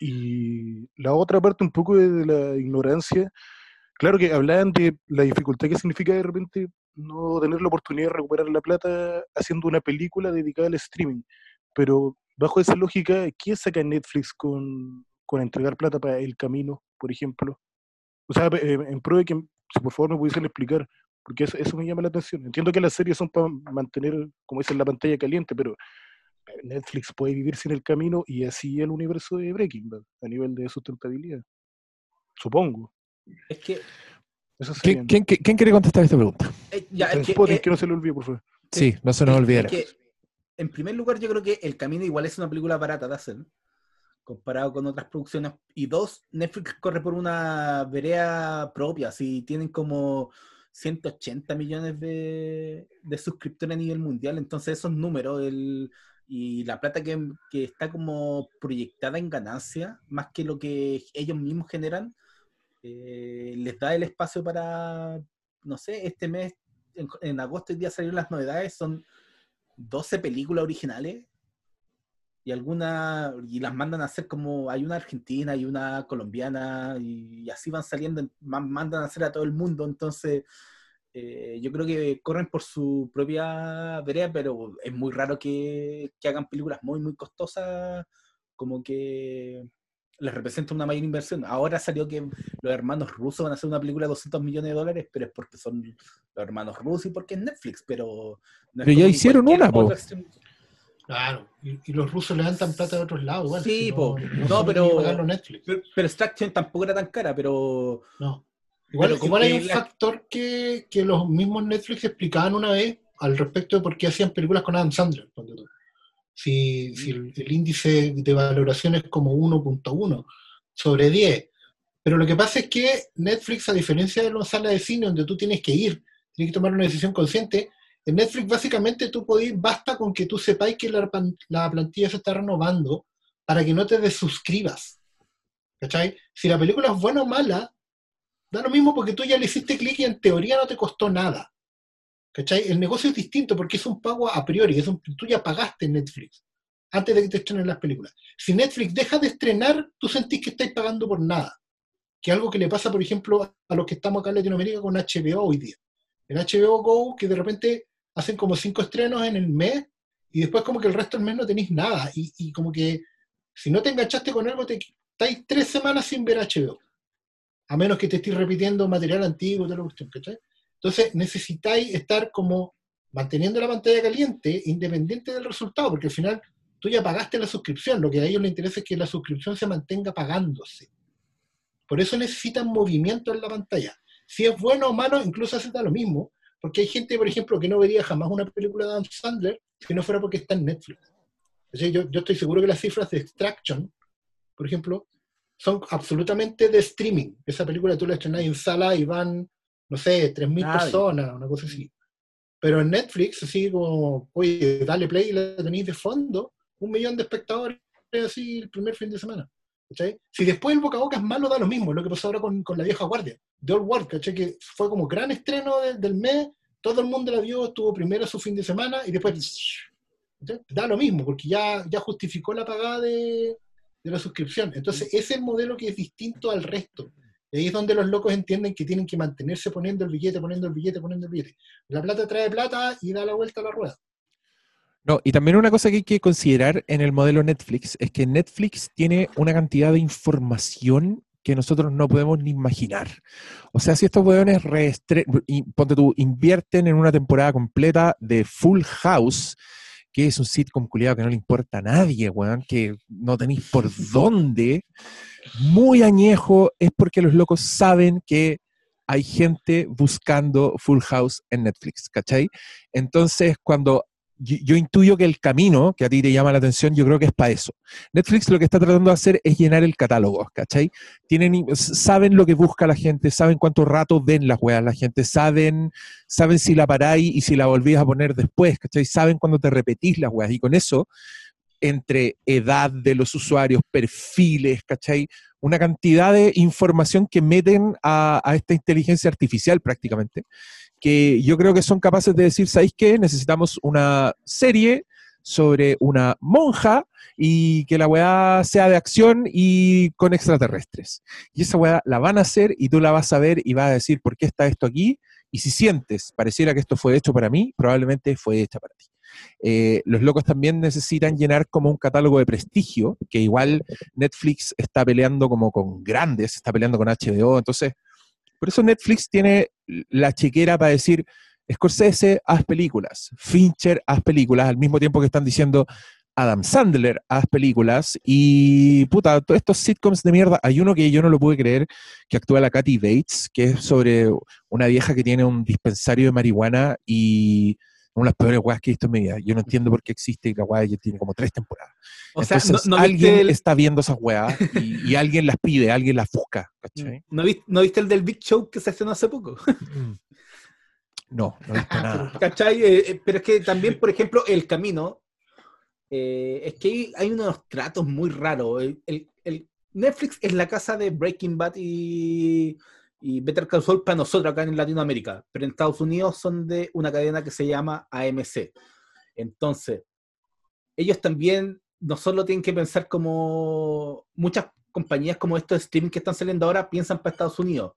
S14: Y la otra parte, un poco de la ignorancia. Claro que hablaban de la dificultad que significa de repente no tener la oportunidad de recuperar la plata haciendo una película dedicada al streaming. Pero bajo esa lógica, ¿qué saca Netflix con, con entregar plata para El Camino, por ejemplo? O sea, eh, en pro de que, si por favor me pudiesen explicar, porque eso, eso me llama la atención. Entiendo que las series son para mantener, como dicen, la pantalla caliente, pero Netflix puede vivir sin El Camino y así el universo de Breaking Bad, a nivel de sustentabilidad. Supongo.
S4: es que,
S14: Eso
S2: ¿Quién, quién- quién quiere contestar esta pregunta?
S4: eh, ya, es que, eh,
S14: que no se le olvide, por favor.
S2: Sí, no se nos olvidara.
S4: es que, en primer lugar, yo creo que El Camino igual es una película barata de hacer, comparado con otras producciones. Y dos, Netflix corre por una vereda propia, si tienen como 180 millones de, de suscriptores a nivel mundial, entonces esos números el, y la plata que, que está como proyectada en ganancia, más que lo que ellos mismos generan, eh, les da el espacio para, no sé, este mes, en, en agosto, el día salieron las novedades, son 12 películas originales y algunas, y las mandan a hacer como, hay una argentina y una colombiana y, así van saliendo, man- mandan a hacer a todo el mundo, entonces eh, yo creo que corren por su propia vereda, pero es muy raro que, que hagan películas muy, muy costosas, como que les representa una mayor inversión. Ahora salió que los hermanos rusos van a hacer una película de 200 millones de dólares, pero es porque son los hermanos rusos y porque es Netflix, pero... no es
S2: Pero ya hicieron una,
S5: Claro, y, y los rusos levantan plata de otros lados, igual.
S4: Sí,
S5: si
S4: po.
S5: no,
S4: pero, pero, pero Extraction tampoco era tan cara, pero...
S5: No. Igual,
S4: pero como
S5: hay un
S4: la-
S5: factor que, que los mismos Netflix explicaban una vez al respecto de por qué hacían películas con Adam Sandler. Si, si el, el índice de valoración es como 1.1 sobre 10. Pero lo que pasa es que Netflix, a diferencia de una sala de cine donde tú tienes que ir, tienes que tomar una decisión consciente, en Netflix básicamente tú podés, basta con que tú sepáis que la, la plantilla se está renovando para que no te desuscribas. ¿Cachai? Si la película es buena o mala, da lo mismo porque tú ya le hiciste clic y en teoría no te costó nada. ¿Cachai? El negocio es distinto porque es un pago a priori, es un- tú ya pagaste Netflix antes de que te estrenen las películas. Si Netflix deja de estrenar, tú sentís que estáis pagando por nada. Que algo que le pasa, por ejemplo, a los que estamos acá en Latinoamérica con HBO hoy día. En HBO Go, que de repente hacen como cinco estrenos en el mes y después como que el resto del mes no tenéis nada. Y, y como que si no te enganchaste con algo, te estáis tres semanas sin ver HBO. A menos que te estés repitiendo material antiguo, toda la cuestión, ¿cachai? Entonces necesitáis estar como manteniendo la pantalla caliente, independiente del resultado, porque al final tú ya pagaste la suscripción. Lo que a ellos les interesa es que la suscripción se mantenga pagándose. Por eso necesitan movimiento en la pantalla. Si es bueno o malo, incluso hace lo mismo, porque hay gente, por ejemplo, que no vería jamás una película de Adam Sandler si no fuera porque está en Netflix. Yo estoy seguro que las cifras de Extraction, por ejemplo, son absolutamente de streaming. Esa película tú la estrenás en sala y van, no sé, 3.000
S4: Ah,
S5: personas, una cosa así. Pero en Netflix, así como, oye, dale play y la tenéis de fondo, un millón de espectadores así el primer fin de semana. ¿cachai? Si después el boca a boca es malo, da lo mismo, lo que pasó ahora con, con la vieja guardia, The Old World, ¿cachai? que fue como gran estreno de- del mes, todo el mundo la vio, estuvo primero su fin de semana y después ¿cachai? da lo mismo, porque ya, ya justificó la pagada de, de la suscripción. Entonces, ese es el modelo que es distinto al resto. Y ahí es donde los locos entienden que tienen que mantenerse poniendo el billete, poniendo el billete, poniendo el billete. La plata trae plata y da la vuelta a la rueda.
S2: No, y también una cosa que hay que considerar en el modelo Netflix es que Netflix tiene una cantidad de información que nosotros no podemos ni imaginar. O sea, si estos y, ponte tú, invierten en una temporada completa de Full House, que es un sitcom culiado que no le importa a nadie, weón, que no tenéis por dónde, muy añejo, es porque los locos saben que hay gente buscando Full House en Netflix, ¿cachai? Entonces, cuando yo, yo intuyo que el camino que a ti te llama la atención, yo creo que es para eso. Netflix lo que está tratando de hacer es llenar el catálogo, ¿cachai? Tienen, saben lo que busca la gente, saben cuánto rato ven las weas la gente, saben, saben si la paráis y si la volvís a poner después, ¿cachai? Saben cuándo te repetís las weas y con eso entre edad de los usuarios, perfiles, ¿cachai? Una cantidad de información que meten a, a esta inteligencia artificial prácticamente, que yo creo que son capaces de decir, ¿sabéis qué? Necesitamos una serie sobre una monja y que la weá sea de acción y con extraterrestres. Y esa weá la van a hacer y tú la vas a ver y vas a decir, ¿por qué está esto aquí? Y si sientes, pareciera que esto fue hecho para mí, probablemente fue hecha para ti. Eh, los locos también necesitan llenar como un catálogo de prestigio, que igual Netflix está peleando como con grandes, está peleando con HBO, entonces, por eso Netflix tiene la chequera para decir, Scorsese, haz películas, Fincher, haz películas, al mismo tiempo que están diciendo, Adam Sandler, haz películas, y puta, todos estos sitcoms de mierda, hay uno que yo no lo pude creer, que actúa la Kathy Bates, que es sobre una vieja que tiene un dispensario de marihuana y una de las peores weas que he visto en mi vida. Yo no entiendo por qué existe y la wea ya tiene como tres temporadas.
S22: O sea,
S2: Entonces,
S22: ¿no- no
S2: alguien
S22: el-
S2: está viendo esas weas y, y alguien las pide, alguien las busca, ¿cachai?
S22: ¿No viste, ¿No viste el del Big Show que se estrenó hace poco?
S2: No, no he visto nada.
S22: ¿Cachai? Eh, eh, pero es que también, por ejemplo, El Camino, eh, es que hay, hay unos tratos muy raros. El, el- el- Netflix es la casa de Breaking Bad y, y Better Call Saul para nosotros acá en Latinoamérica, pero en Estados Unidos son de una cadena que se llama AMC. Entonces, ellos también no solo tienen que pensar como muchas compañías como estos streaming que están saliendo ahora piensan para Estados Unidos,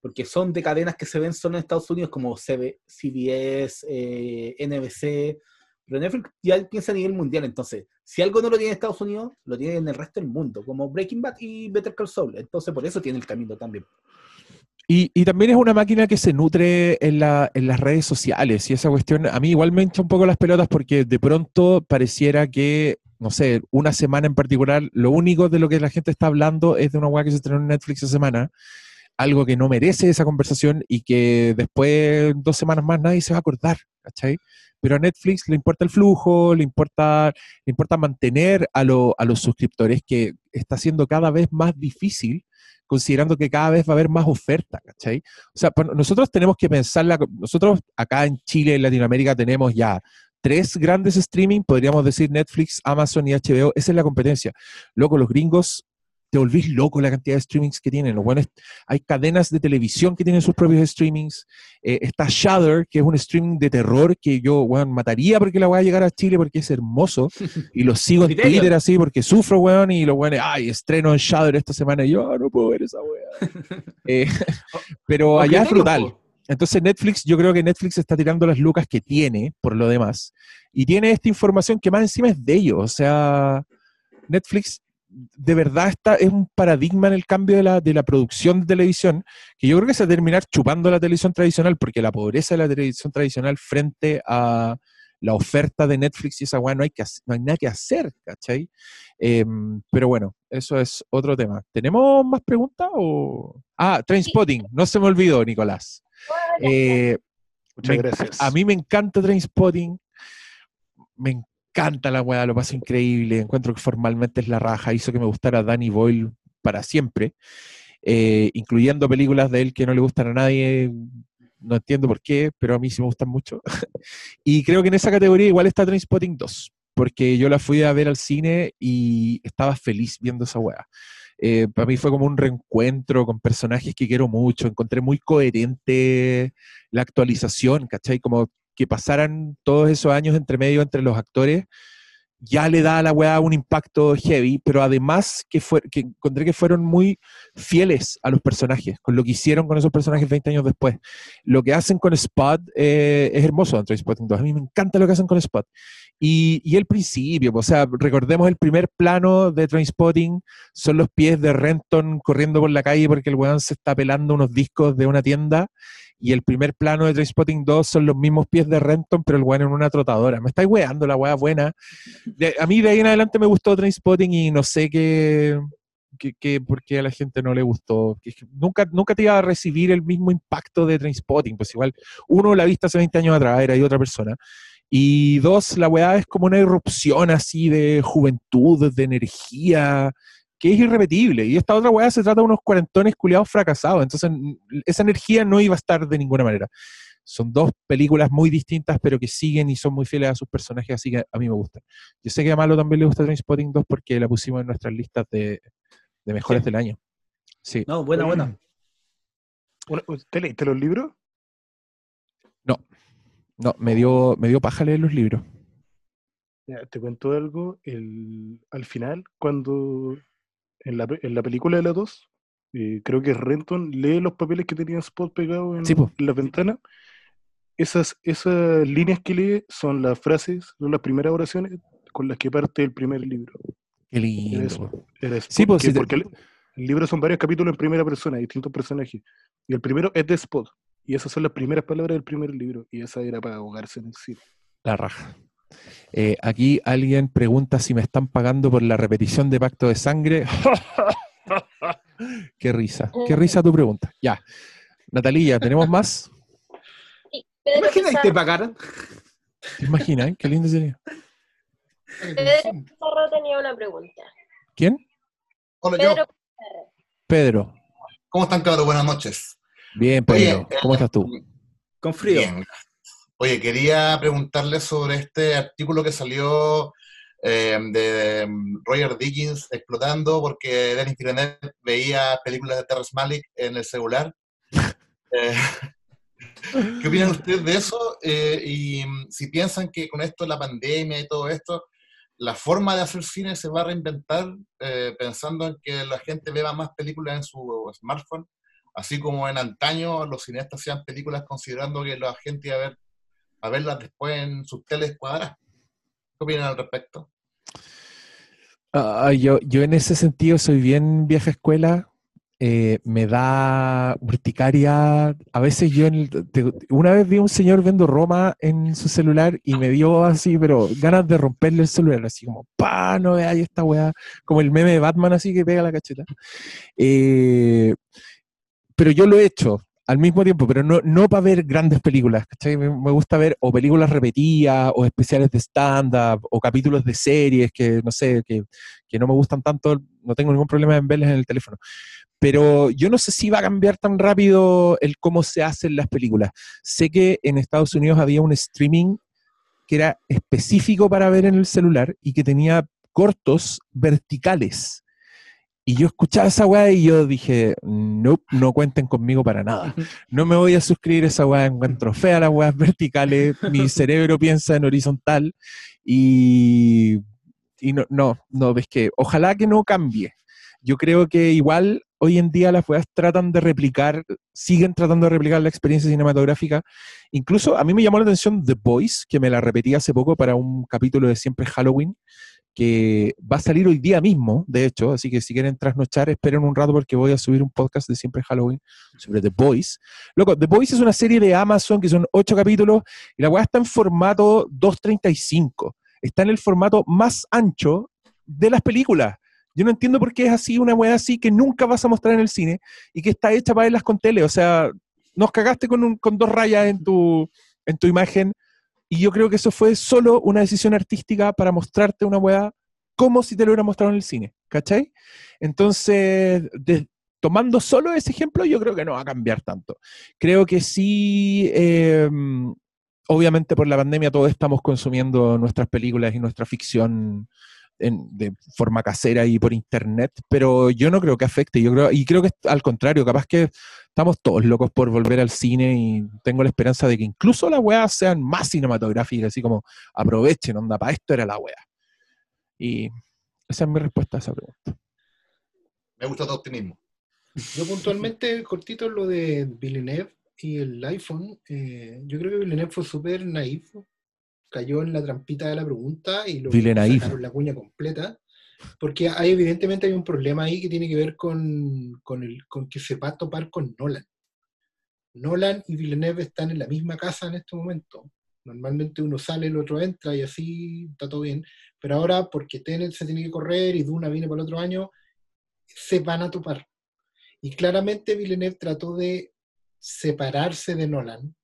S22: porque son de cadenas que se ven solo en Estados Unidos como CB CBS, eh, NBC, pero Netflix ya piensa a nivel mundial, entonces, si algo no lo tiene en Estados Unidos, lo tiene en el resto del mundo, como Breaking Bad y Better Call Saul, entonces por eso tiene el camino también.
S2: Y, y también es una máquina que se nutre en, la- en las redes sociales y esa cuestión a mí igual me hincha un poco las pelotas porque de pronto pareciera que, no sé, una semana en particular, lo único de lo que la gente está hablando es de una weá que se estrenó en Netflix esa semana, algo que no merece esa conversación y que después, dos semanas más, nadie se va a acordar, ¿cachai? Pero a Netflix le importa el flujo, le importa, le importa mantener a, lo- a los suscriptores, que está siendo cada vez más difícil considerando que cada vez va a haber más oferta, ¿cachai? O sea, pa- nosotros tenemos que pensarla, nosotros acá en Chile, en Latinoamérica, tenemos ya tres grandes streaming, podríamos decir Netflix, Amazon y HBO, esa es la competencia. Loco, los gringos, te volvís loco la cantidad de streamings que tienen. Los buenos, hay cadenas de televisión que tienen sus propios streamings. Eh, está Shudder, que es un streaming de terror que yo, weón, mataría porque la voy a llegar a Chile porque es hermoso. Y lo sigo en. Twitter así porque sufro, weón, y los weones, ay, estreno en Shudder esta semana. Y yo, "Ah, no puedo ver esa weá. Eh, pero allá es brutal. Entonces Netflix, yo creo que Netflix está tirando las lucas que tiene, por lo demás, y tiene esta información que más encima es de ellos. O sea, Netflix de verdad está, es un paradigma en el cambio de la, de la producción de televisión, que yo creo que se va a terminar chupando la televisión tradicional, porque la pobreza de la televisión tradicional frente a la oferta de Netflix y esa weá no hay, que, no hay nada que hacer, ¿cachai? Em, pero bueno, eso es otro tema. ¿Tenemos más preguntas? O... Ah, Trainspotting, no se me olvidó, Nicolás. Eh,
S14: Muchas
S2: me-
S14: gracias.
S2: A mí me encanta Trainspotting. Me encanta la weá, lo paso increíble. Encuentro que formalmente es la raja. Hizo que me gustara Danny Boyle para siempre. eh, incluyendo películas de él que no le gustan a nadie. No entiendo por qué, pero a mí sí me gustan mucho. y creo que en esa categoría igual está Trainspotting 2, porque yo la fui a ver al cine y estaba feliz viendo esa weá. Eh, para mí fue como un reencuentro con personajes que quiero mucho. Encontré muy coherente la actualización, ¿cachai? Como que pasaran todos esos años entre medio entre los actores ya le da a la weá un impacto heavy, pero además que, fue, que encontré que fueron muy fieles a los personajes, con lo que hicieron con esos personajes 20 años después. Lo que hacen con Spot eh, es hermoso en Trainspotting 2. A mí me encanta lo que hacen con Spot. Y, y el principio, o sea, recordemos el primer plano de Trainspotting, son los pies de Renton corriendo por la calle porque el weón se está pelando unos discos de una tienda y el primer plano de Trainspotting 2 son los mismos pies de Renton, pero el weón en una trotadora. Me estáis weando, la weá buena. De- a mí de ahí en adelante me gustó Trainspotting y no sé qué, qué, qué- por qué a la gente no le gustó. Nunca, nunca te iba a recibir el mismo impacto de Trainspotting. Pues igual, uno la vista hace 20 años atrás, era de otra persona. Y dos, la weá es como una irrupción así de juventud, de energía, que es irrepetible. Y esta otra weá se trata de unos cuarentones culiados fracasados. Entonces, esa energía no iba a estar de ninguna manera. Son dos películas muy distintas, pero que siguen y son muy fieles a sus personajes, así que a mí me gustan. Yo sé que a Malo también le gusta Trainspotting 2 porque la pusimos en nuestras listas de, de mejores del año. Sí.
S22: No, buena, buena.
S14: ¿Te leíste los libros?
S2: No, no, me dio, me dio paja leer los libros.
S14: Ya, te cuento algo. El, al final, cuando en la, pe- en la película de la 2, eh, creo que Renton lee los papeles que tenía Spot pegados en,
S2: Sí,
S14: en la ventana. Esas, esas líneas que lee son las frases, son las primeras oraciones con las que parte el primer libro.
S2: Qué lindo.
S14: eso, era
S2: Sí,
S14: porque,
S2: si te-
S14: porque el, el libro son varios capítulos en primera persona, distintos personajes. Y el primero es de Spot. Y esas son las primeras palabras del primer libro. Y esa era para ahogarse en el cine.
S2: La raja. Eh, aquí alguien pregunta si me están pagando por la repetición de Pacto de Sangre. qué risa, qué risa tu pregunta. Ya. Natalía, ¿tenemos más?
S9: Pedro
S22: Imagina que te pagaran.
S2: ¿Te imaginas? Qué lindo sería.
S9: Pedro Pizarro tenía una pregunta.
S2: ¿Quién?
S23: Hola,
S9: Pedro
S23: yo.
S9: Pizarro.
S2: Pedro.
S23: ¿Cómo están, cabros? Buenas noches.
S2: Bien,
S23: Oye,
S2: Pedro. ¿Cómo estás tú?
S22: Con frío.
S23: Bien. Oye, quería preguntarle sobre este artículo que salió eh, de mm, Roger Dickens explotando porque Dennis Villeneuve veía películas de Terrence Malick en el celular. Eh, ¿Qué opinan ustedes de eso? Eh, y mm, si piensan que con esto, la pandemia y todo esto, la forma de hacer cine se va a reinventar eh, pensando en que la gente vea más películas en su smartphone, así como en antaño los cineastas hacían películas considerando que la gente iba a, ver, a verlas después en sus teles cuadradas. ¿Qué opinan al respecto?
S2: Ah, yo, yo en ese sentido soy bien vieja escuela. eh, me da urticaria. A veces yo, en el- una vez vi a un señor viendo Roma en su celular y me dio así, pero ganas de romperle el celular, así como, pa, no veáis esta weá, como el meme de Batman así que pega la cacheta. Eh, pero yo lo he hecho al mismo tiempo, pero no, no para ver grandes películas, ¿cachai? Me, gusta ver o películas repetidas, o especiales de stand-up, o capítulos de series que, no sé, que, que no me gustan tanto, no tengo ningún problema en verlas en el teléfono. Pero yo no sé si va a cambiar tan rápido el cómo se hacen las películas. Sé que en Estados Unidos había un streaming que era específico para ver en el celular y que tenía cortos verticales. Y yo escuchaba esa weá y yo dije, no, no cuenten conmigo para nada. No me voy a suscribir a esa weá, encuentro fea las weas verticales, mi cerebro piensa en horizontal y, y no, no, no, ves que ojalá que no cambie. Yo creo que igual hoy en día las weas tratan de replicar, siguen tratando de replicar la experiencia cinematográfica. Incluso a mí me llamó la atención The Voice, que me la repetí hace poco para un capítulo de Siempre Halloween, que va a salir hoy día mismo, de hecho, así que si quieren trasnochar, esperen un rato porque voy a subir un podcast de Siempre Halloween sobre The Voice. Loco, The Voice es una serie de Amazon que son ocho capítulos y la weá está en formato 2.35. Está en el formato más ancho de las películas. Yo no entiendo por qué es así, una weá así que nunca vas a mostrar en el cine y que está hecha para verlas con tele. O sea, nos cagaste con, un- con dos rayas en tu, en tu imagen y yo creo que eso fue solo una decisión artística para mostrarte una weá como si te lo hubiera mostrado en el cine, ¿cachai? Entonces, de- tomando solo ese ejemplo, yo creo que no va a cambiar tanto. Creo que sí, eh, obviamente por la pandemia todos estamos consumiendo nuestras películas y nuestra ficción en- de forma casera y por internet, pero yo no creo que afecte, yo creo, y creo que al contrario, capaz que estamos todos locos por volver al cine y tengo la esperanza de que incluso las weas sean más cinematográficas, así como aprovechen, onda, para esto era la wea. Y esa es mi respuesta a esa pregunta.
S23: Me gusta tu optimismo.
S5: Yo puntualmente, cortito, lo de Villeneuve y el iPhone, eh, yo creo que Villeneuve fue súper naif, cayó en la trampita de la pregunta y lo sacaron la cuña completa, porque hay evidentemente hay un problema ahí que tiene que ver con, con, el, con que se va a topar con Nolan. Nolan y Villeneuve están en la misma casa en este momento. Normalmente uno sale, el otro entra y así está todo bien. Pero ahora, porque Tenet se tiene que correr y Duna viene para el otro año, se van a topar. Y claramente Villeneuve trató de separarse de Nolan,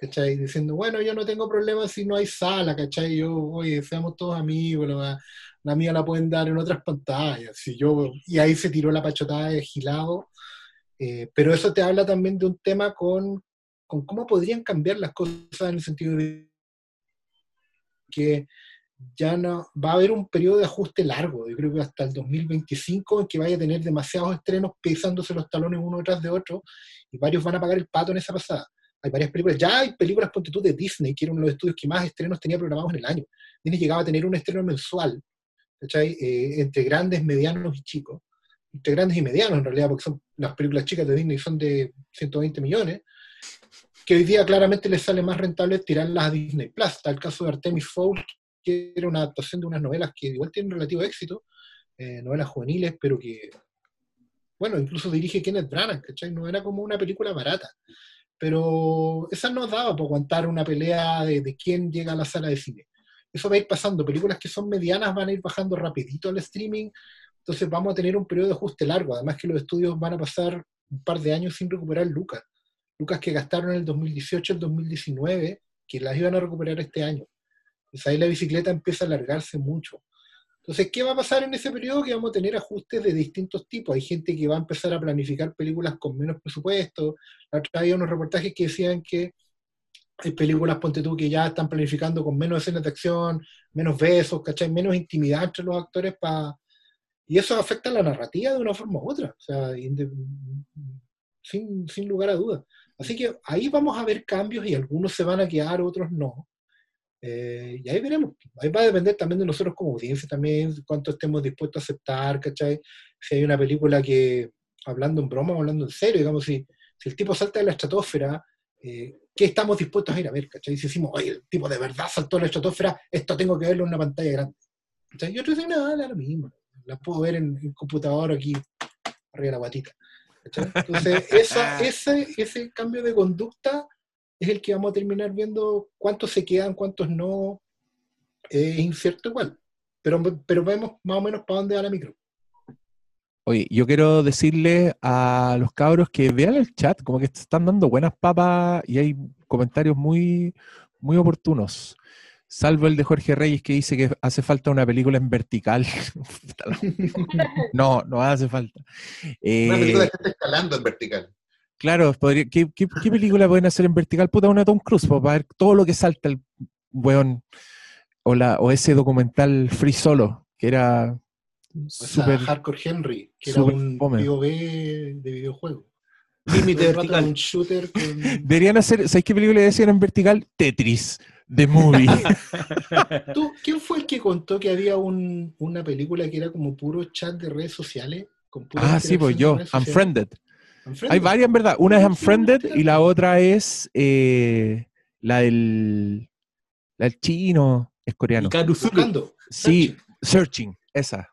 S5: ¿cachai? Diciendo, bueno, yo no tengo problemas si no hay sala, ¿cachai? Yo, oye, seamos todos amigos, la, la mía la pueden dar en otras pantallas. Si yo, y ahí se tiró la pachotada de gilado. Eh, pero eso te habla también de un tema con, con cómo podrían cambiar las cosas en el sentido de que ya no va a haber un periodo de ajuste largo, yo creo que hasta el 2025, en que vaya a tener demasiados estrenos pesándose los talones uno detrás de otro, y varios van a pagar el pato en esa pasada. Hay varias películas, ya hay películas, ponte tú, de Disney, que eran uno de los estudios que más estrenos tenía programados en el año. Disney llegaba a tener un estreno mensual. Eh, entre grandes, medianos y chicos. Entre grandes y medianos, en realidad, porque son las películas chicas de Disney son de 120 millones, que hoy día claramente les sale más rentable tirarlas a Disney Plus. Está el caso de Artemis Fowl, que era una adaptación de unas novelas que igual tienen relativo éxito, eh, novelas juveniles, pero que, bueno, incluso dirige Kenneth Branagh, ¿cachai? No era como una película barata. Pero esa nos daba por aguantar una pelea de, de quién llega a la sala de cine. Eso va a ir pasando. Películas que son medianas van a ir bajando rapidito al streaming. Entonces vamos a tener un periodo de ajuste largo. Además que los estudios van a pasar un par de años sin recuperar lucas. Lucas que gastaron en el 2018, el 2019, que las iban a recuperar este año. Entonces ahí la bicicleta empieza a alargarse mucho. Entonces, ¿qué va a pasar en ese periodo? Que vamos a tener ajustes de distintos tipos. Hay gente que va a empezar a planificar películas con menos presupuesto. La otra había unos reportajes que decían que hay películas, ponte tú, que ya están planificando con menos escenas de acción, menos besos, ¿cachai? Menos intimidad entre los actores para... Y eso afecta la narrativa de una forma u otra. O sea, sin, sin lugar a dudas. Así que ahí vamos a ver cambios y algunos se van a quedar, otros no. Eh, y ahí veremos. Ahí va a depender también de nosotros como audiencia también, cuánto estemos dispuestos a aceptar, ¿cachai? Si hay una película que, hablando en broma o hablando en serio, digamos, si, si el tipo salta de la estratosfera, eh, ¿qué estamos dispuestos a ir a ver, ¿cachai? Si decimos, oye, el tipo de verdad saltó a la estratosfera, esto tengo que verlo en una pantalla grande. ¿cachai? Y otros dicen, no, da lo mismo. La puedo ver en, en computador aquí, arriba de la guatita. ¿cachai? Entonces, esa- ese, ese cambio de conducta es el que vamos a terminar viendo cuántos se quedan, cuántos no. Es incierto igual. Pero, pero vemos más o menos para dónde va la micro.
S2: Oye, yo quiero decirle a los cabros que vean el chat, como que están dando buenas papas y hay comentarios muy, muy oportunos. Salvo el de Jorge Reyes que dice que hace falta una película en vertical. no, no hace falta.
S23: Una película
S2: Eh,
S23: de gente escalando en vertical.
S2: Claro, podría- ¿qué, qué, qué película pueden hacer en vertical? Puta, una Tom Cruise, para ver todo lo que salta el weón. O, la, o ese documental Free Solo, que era
S5: O sea,
S2: súper.
S5: Hardcore Henry, que era un
S2: fome.
S5: POV de videojuego.
S4: Límite vertical.
S5: Un shooter con...
S2: Deberían hacer, ¿sabéis qué película decían en vertical? Tetris, The Movie.
S5: ¿Tú, ¿Quién fue el que contó que había un- una película que era como puro chat de redes sociales? Con
S2: ah, sí, pues yo? Unfriended.
S5: Unfriended.
S2: Hay varias, en verdad. Una es Unfriended y la otra es eh, la del. La del chino, es coreano.
S5: Buscando.
S2: Sí, Searching, esa.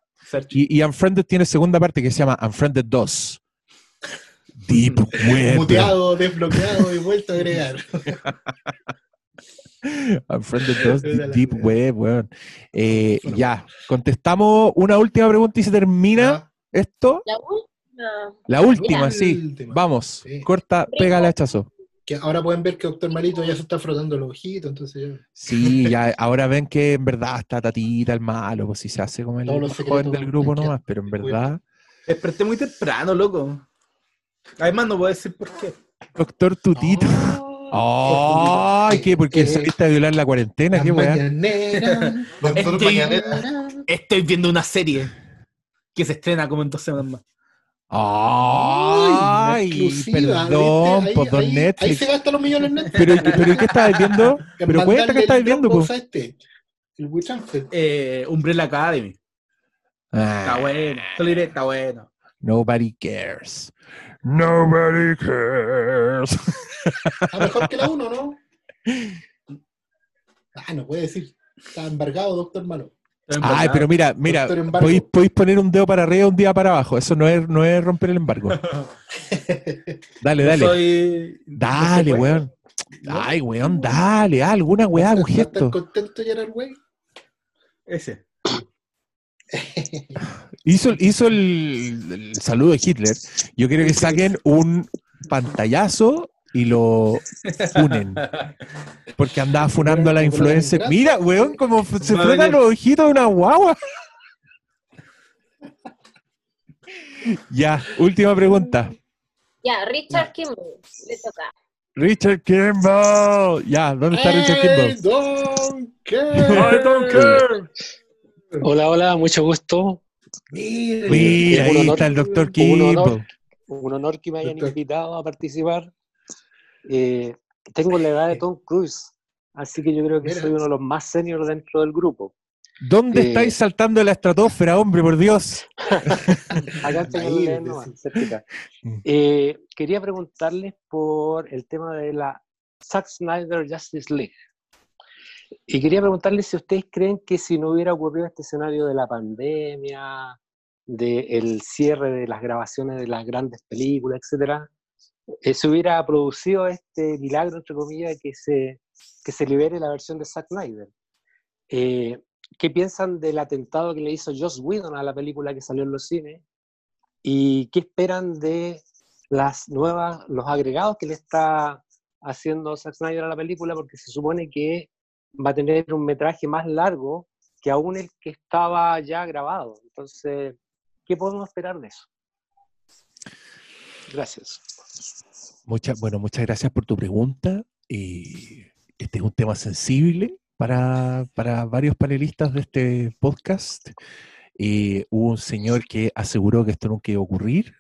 S2: Y, y Unfriended tiene segunda parte que se llama Unfriended 2. Deep Web.
S5: Muteado, desbloqueado y vuelto a agregar.
S2: Unfriended 2,
S5: Era la
S2: Deep Web, weón. Eh, ya, contestamos una última pregunta y se termina esto.
S9: La última.
S2: La última, sí. Vamos, corta, pega el hachazo.
S5: Que ahora pueden ver que Doctor Malito ya se está frotando los ojitos, entonces ya...
S2: Sí, ya ahora ven que en verdad está Tatita el malo, pues si se hace como el joven del grupo nomás, pero en verdad,
S4: Desperté muy temprano, loco. Además, no voy a decir por qué.
S2: doctor Tutito. Ay, ¿qué? Porque saliste a violar la cuarentena, qué weá.
S4: Estoy, estoy viendo una serie que se estrena como en dos semanas más.
S2: Ay, perdón, por
S5: Ahí-
S2: don
S5: ahí- Ahí
S2: Netflix.
S5: se gastan los millones en Netflix.
S2: Pero, pero ¿y qué estabas viendo?
S5: En
S2: Pero cuenta que
S5: el
S2: estabas viendo, po.
S5: este. El Witch Alfred.
S22: Eh, Umbrella Academy. Está
S2: Ah,
S22: bueno. Solo diré, está bueno.
S2: nobody cares. Nobody cares.
S5: Está mejor que la 1, ¿no? Ah, no puede decir. Está embargado, doctor Malo.
S2: Ay, pero mira, mira, podéis, podéis poner un dedo para arriba un día para abajo. Eso no es, no es romper el embargo. Dale, dale.
S22: soy-
S2: Dale,
S22: no sé,
S2: weón. Ay, weón, dale, alguna weá, un
S5: ¿Estás
S2: gesto.
S5: contento, Gerard Way?
S22: Ese.
S2: Hizo, hizo el, el saludo de Hitler. Yo quiero que saquen un pantallazo y lo funen. Porque andaba funando a la influencer. Mira, weón, como se
S22: Va a
S2: frota
S22: venir.
S2: los ojitos de una guagua. Ya, última pregunta.
S9: Ya, Richard Kimball, le toca.
S2: Richard Kimball. Ya, ¿dónde está Richard Kimball? I don't care.
S24: Hola, hola, mucho gusto.
S2: Mira, ahí
S24: honor-
S2: está el doctor
S24: un honor-
S2: Kimball.
S24: Un honor que me hayan invitado a participar. Eh, tengo la edad de Tom Cruise, así que yo creo que
S5: Mira.
S24: soy uno de los más seniors dentro del grupo.
S2: ¿Dónde
S24: Eh,
S2: estáis saltando de la estratosfera, hombre, por Dios?
S24: Acá nomás, cerquita.
S2: Mm.
S24: Eh, quería preguntarles por el tema de la Zack Snyder Justice League. Y quería preguntarles si ustedes creen que si no hubiera ocurrido este escenario de la pandemia, del cierre de las grabaciones de las grandes películas, etcétera, se hubiera producido este milagro, entre comillas, que se, que se libere la versión de Zack Snyder. Eh, ¿Qué piensan del atentado que le hizo Joss Whedon a la película que salió en los cines? ¿Y qué esperan de las nuevas, los agregados que le está haciendo Zack Snyder a la película? Porque se supone que va a tener un metraje más largo que aún el que estaba ya grabado. Entonces, ¿qué podemos esperar de eso? Gracias.
S2: Muchas, bueno, muchas gracias por tu pregunta. Y este es un tema sensible para, para varios panelistas de este podcast. Eh, hubo un señor que aseguró que esto nunca iba a ocurrir.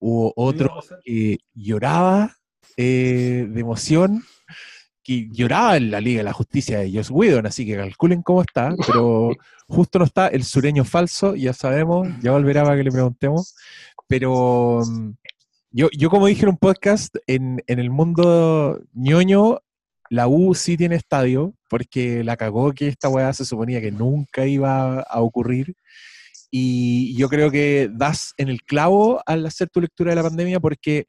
S2: Hubo otro que lloraba eh, de emoción, que lloraba en la Liga de la Justicia de Joss Whedon, así que calculen cómo está, pero justo no está el sureño falso, ya sabemos, ya volverá para que le preguntemos, pero mm, yo, yo como dije en un podcast, en, en el mundo ñoño, la U sí tiene estadio, porque la cagó que esta weá se suponía que nunca iba a ocurrir. Y yo creo que das en el clavo al hacer tu lectura de la pandemia, porque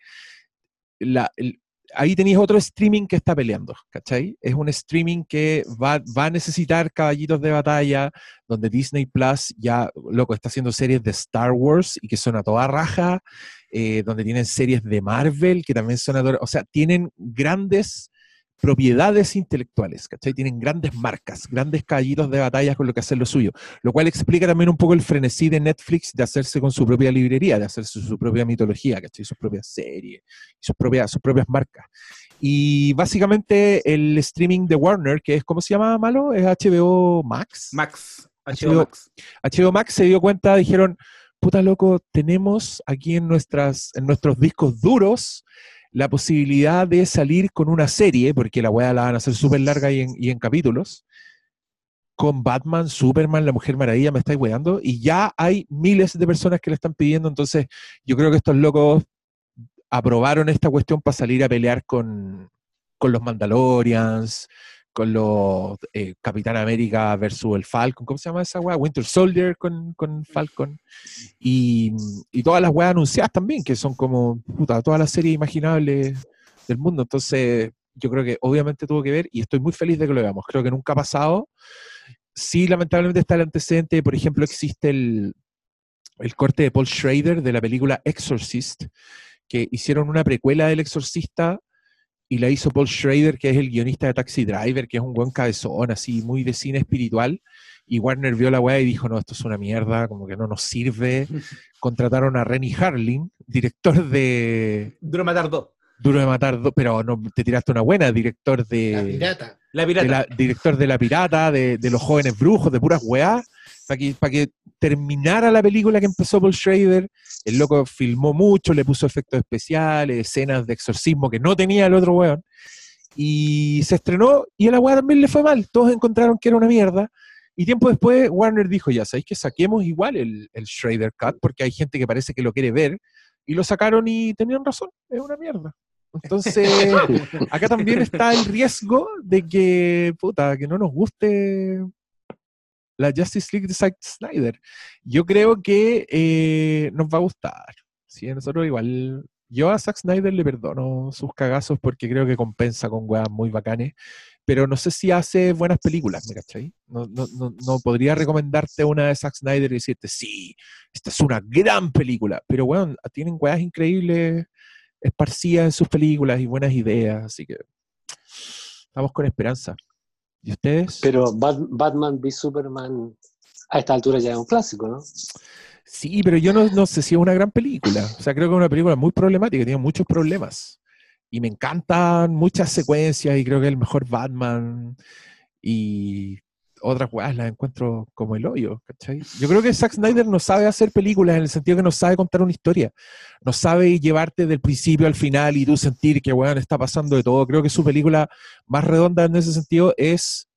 S2: la, el- ahí tenías otro streaming que está peleando, ¿cachai? Es un streaming que va, va a necesitar caballitos de batalla, donde Disney Plus ya, loco, está haciendo series de Star Wars y que son a toda raja, eh, donde tienen series de Marvel que también son a toda- o sea, tienen grandes propiedades intelectuales, ¿cachai? Tienen grandes marcas, grandes caballitos de batalla con lo que hacer lo suyo, lo cual explica también un poco el frenesí de Netflix de hacerse con su propia librería, de hacerse su propia mitología, ¿cachai? Sus propias series, sus propias, sus propias marcas. Y básicamente el streaming de Warner, que es, ¿cómo se llama, Malo? Es HBO Max.
S22: Max. HBO Max.
S2: HBO Max se dio cuenta, dijeron, puta loco, tenemos aquí en, nuestras, en nuestros discos duros la posibilidad de salir con una serie, porque la weá la van a hacer súper larga y en, capítulos, con Batman, Superman, La Mujer Maravilla, me estáis weando, y ya hay miles de personas que le están pidiendo, entonces yo creo que estos locos aprobaron esta cuestión para salir a pelear con, con los Mandalorians, con los eh, Capitán América versus el Falcon, ¿cómo se llama esa weá? Winter Soldier con, con Falcon. Y, y todas las weas anunciadas también, que son como puta, todas las series imaginables del mundo. Entonces, yo creo que obviamente tuvo que ver y estoy muy feliz de que lo veamos. Creo que nunca ha pasado. Sí, lamentablemente está el antecedente, por ejemplo, existe el, el corte de Paul Schrader de la película Exorcist, que hicieron una precuela del Exorcista y la hizo Paul Schrader, que es el guionista de Taxi Driver, que es un buen cabezón, así, muy de cine espiritual. Y Warner vio la weá y dijo, no, esto es una mierda, como que no nos sirve. Contrataron a Rennie Harlin, director de...
S22: Duro Matar 2.
S2: Duro de Matar 2, pero no te tiraste una buena, director de...
S5: La pirata.
S22: La
S2: de
S22: pirata.
S2: la- director de La Pirata, de, de Los Jóvenes Brujos, de puras weá, para que, para que terminara la película que empezó Paul Schrader. El loco filmó mucho, le puso efectos especiales, escenas de exorcismo que no tenía el otro weón. Y se estrenó y a la weá también le fue mal. Todos encontraron que era una mierda. Y tiempo después Warner dijo, ya sabéis que saquemos igual el, el Schrader Cut, porque hay gente que parece que lo quiere ver. Y lo sacaron y tenían razón, es una mierda. Entonces, acá también está el riesgo de que, puta, que no nos guste la Justice League de Zack Snyder. Yo creo que eh, nos va a gustar. Sí, nosotros igual. Yo a Zack Snyder le perdono sus cagazos porque creo que compensa con weas muy bacanes. Pero no sé si hace buenas películas, ¿me cachai? No podría recomendarte una de Zack Snyder y decirte, sí, esta es una gran película. Pero bueno, tienen weas increíbles esparcidas en sus películas y buenas ideas. Así que estamos con esperanza. ¿Y ustedes?
S24: Pero Bat- Batman v Superman a esta altura ya es un clásico, ¿no?
S2: Sí, pero yo no, no sé si es una gran película. O sea, creo que es una película muy problemática, tiene muchos problemas. Y me encantan muchas secuencias y creo que es el mejor Batman. Y otras weas las encuentro como el hoyo, ¿cachai? Yo creo que Zack Snyder no sabe hacer películas en el sentido que no sabe contar una historia. No sabe llevarte del principio al final y tú sentir que, weón, está pasando de todo. Creo que su película más redonda en ese sentido es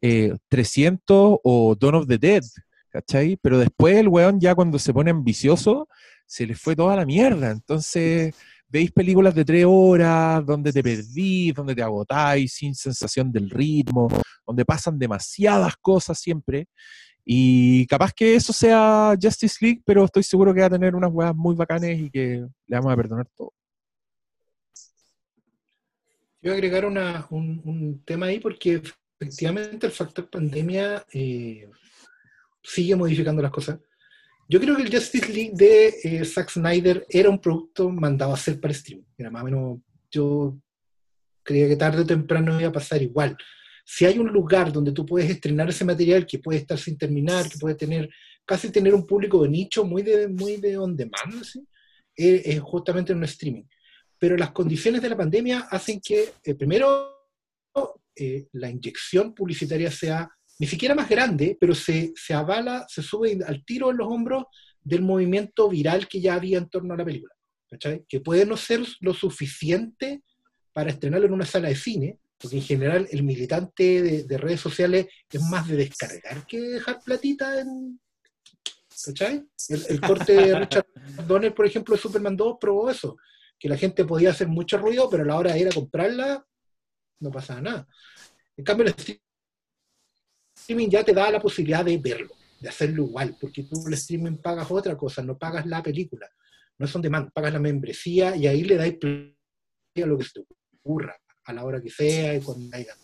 S2: eh, 300 o Dawn of the Dead, ¿cachai? Pero después el weón ya cuando se pone ambicioso, se le fue toda la mierda. Entonces, veis películas de tres horas donde te perdís, donde te agotáis sin sensación del ritmo, donde pasan demasiadas cosas siempre. Y capaz que eso sea Justice League, pero estoy seguro que va a tener unas weas muy bacanes y que le vamos a perdonar todo.
S5: Yo voy a agregar un tema ahí porque efectivamente el factor pandemia eh, sigue modificando las cosas. Yo creo que el Justice League de eh, Zack Snyder era un producto mandado a hacer para streaming. Era más o menos, yo creía que tarde o temprano iba a pasar igual. Si hay un lugar donde tú puedes estrenar ese material que puede estar sin terminar, que puede tener, casi tener un público de nicho muy de, muy de on demand, así, eh, es justamente en un streaming pero las condiciones de la pandemia hacen que, eh, primero, eh, la inyección publicitaria sea ni siquiera más grande, pero se, se avala, se sube al tiro en los hombros del movimiento viral que ya había en torno a la película. ¿cachai? Que puede no ser lo suficiente para estrenarlo en una sala de cine, porque en general el militante de, de redes sociales es más de descargar que dejar platita en... ¿Cachai? El, el corte de Richard Donner, por ejemplo, de Superman 2 probó eso, que la gente podía hacer mucho ruido, pero a la hora de ir a comprarla no pasaba nada. En cambio, el streaming ya te da la posibilidad de verlo, de hacerlo igual, porque tú el streaming pagas otra cosa, no pagas la película, no es on demand, pagas la membresía y ahí le dais play a lo que se te ocurra, a la hora que sea y cuando caiga.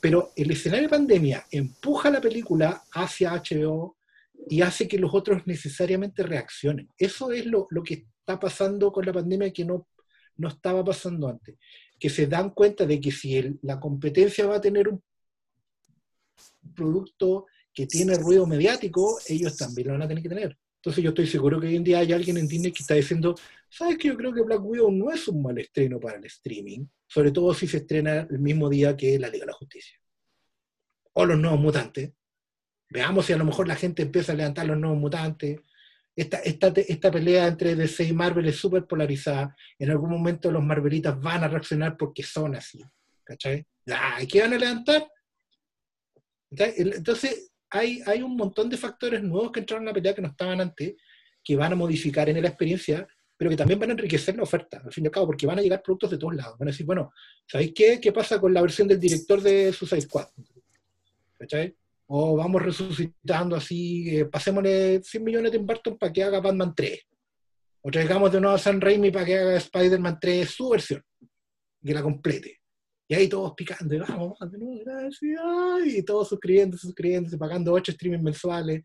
S5: Pero el escenario de pandemia empuja la película hacia HBO y hace que los otros necesariamente reaccionen. Eso es lo, lo que está pasando con la pandemia que no, no estaba pasando antes. Que se dan cuenta de que si el- la competencia va a tener un producto que tiene ruido mediático, ellos también lo van a tener que tener. Entonces yo estoy seguro que hoy en día hay alguien en Disney que está diciendo, ¿sabes que Yo creo que Black Widow no es un mal estreno para el streaming, sobre todo si se estrena el mismo día que la Liga de la Justicia. O los nuevos mutantes. Veamos si a lo mejor la gente empieza a levantar los nuevos mutantes. Esta, esta, esta pelea entre DC y Marvel es súper polarizada. En algún momento los Marvelitas van a reaccionar porque son así. ¿Cachai? Ah, ¿y qué van a levantar? Entonces, hay, hay un montón de factores nuevos que entraron en la pelea que no estaban antes, que van a modificar en la experiencia, pero que también van a enriquecer la oferta, al fin y al cabo, porque van a llegar productos de todos lados. Van a decir, bueno, ¿sabéis qué? ¿Qué pasa con la versión del director de Suicide Squad? ¿Cachai? O vamos resucitando así, eh, pasémosle 100 millones de Tim Burton para que haga Batman 3. O traigamos de nuevo a Sam Raimi para que haga Spider-Man 3 su versión, que la complete. Y ahí todos picando, y vamos, vamos de nuevo, gracias, y todos suscribiéndose, suscribiéndose, pagando 8 streaming mensuales.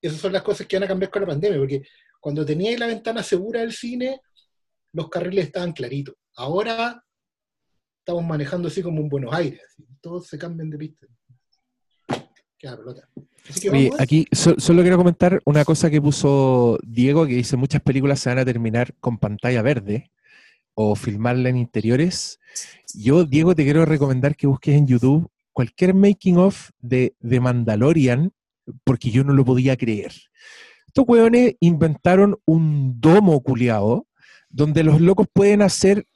S5: Esas son las cosas que van a cambiar con la pandemia, porque cuando teníais la ventana segura del cine, los carriles estaban claritos. Ahora estamos manejando así como un Buenos Aires, así, todos se cambian de pista. Que
S2: Oye, aquí so- solo quiero comentar una cosa que puso Diego, que dice muchas películas se van a terminar con pantalla verde o filmarla en interiores. Yo, Diego, te quiero recomendar que busques en YouTube cualquier making of de, de Mandalorian, porque yo no lo podía creer. Estos hueones inventaron un domo culiao donde los locos pueden hacer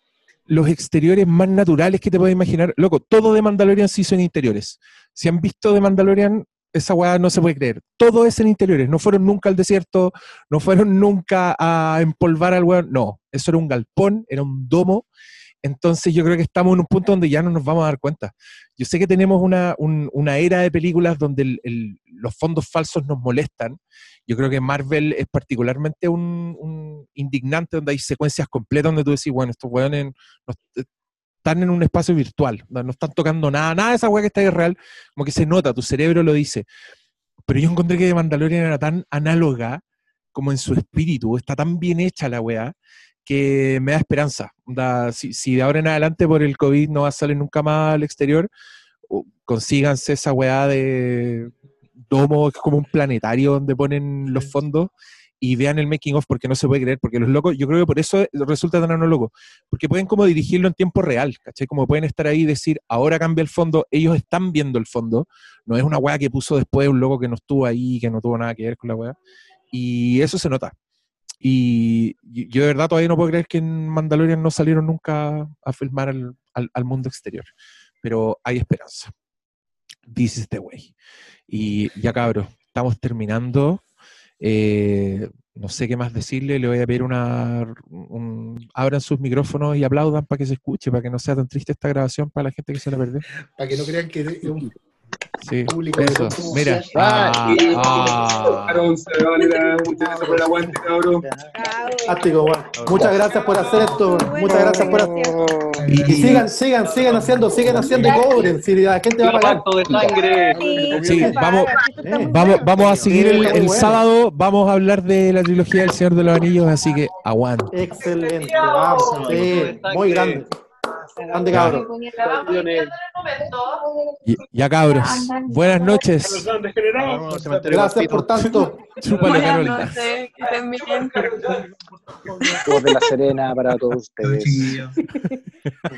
S2: los exteriores más naturales que te puedes imaginar. Loco, todo de Mandalorian sí son interiores. Si han visto de Mandalorian, esa weá no se puede creer. Todo es en interiores. No fueron nunca al desierto, no fueron nunca a empolvar al weón. No, eso era un galpón, era un domo. Entonces yo creo que estamos en un punto donde ya no nos vamos a dar cuenta. Yo sé que tenemos una, un- una era de películas donde los fondos falsos nos molestan. Yo creo que Marvel es particularmente un, indignante donde hay secuencias completas donde tú decís, bueno, estos weones están en un espacio virtual, no están tocando nada, nada de esa weá que está ahí real, como que se nota, tu cerebro lo dice. Pero yo encontré que The Mandalorian era tan análoga como en su espíritu, está tan bien hecha la weá, que me da esperanza. Si, si de ahora en adelante por el COVID no va a salir nunca más al exterior, consíganse esa weá de domo, que es como un planetario donde ponen los fondos y vean el making of porque no se puede creer, porque los locos, yo creo que por eso resulta tan loco, porque pueden como dirigirlo en tiempo real, ¿cachai? Como pueden estar ahí y decir, ahora cambia el fondo, ellos están viendo el fondo, no es una weá que puso después un loco que no estuvo ahí, que no tuvo nada que ver con la weá, y eso se nota. Y- yo de verdad todavía no puedo creer que en Mandalorian no salieron nunca a filmar al, al- al mundo exterior, pero hay esperanza. This is the way. Y ya cabros, estamos terminando. Eh, no sé qué más decirle, le voy a pedir una... un- abran sus micrófonos y aplaudan para que se escuche, para que no sea tan triste esta grabación para la gente que se la perdió.
S25: Para que no crean que
S2: Sí,
S25: público
S2: eso, mira. Ah, ah.
S16: Fantástico, bueno. Muchas gracias por hacer esto. Muchas gracias por hacer.
S2: Y,
S16: Y sigan, sigan, sigan haciendo, sigan haciendo y cobren. Si la gente va a pagar.
S24: de sangre.
S2: Sí, vamos, vamos, vamos a seguir el, sábado, vamos a hablar de la trilogía del Señor de los Anillos, así que aguante.
S16: Excelente, vamos. Sí, muy grande. Grande cabrón.
S2: Ya cabros, buenas noches.
S16: Gracias por tanto.
S2: Chúpalo, Carolina.
S26: de la Serena para todos ustedes.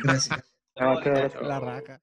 S20: Gracias.
S2: La raca.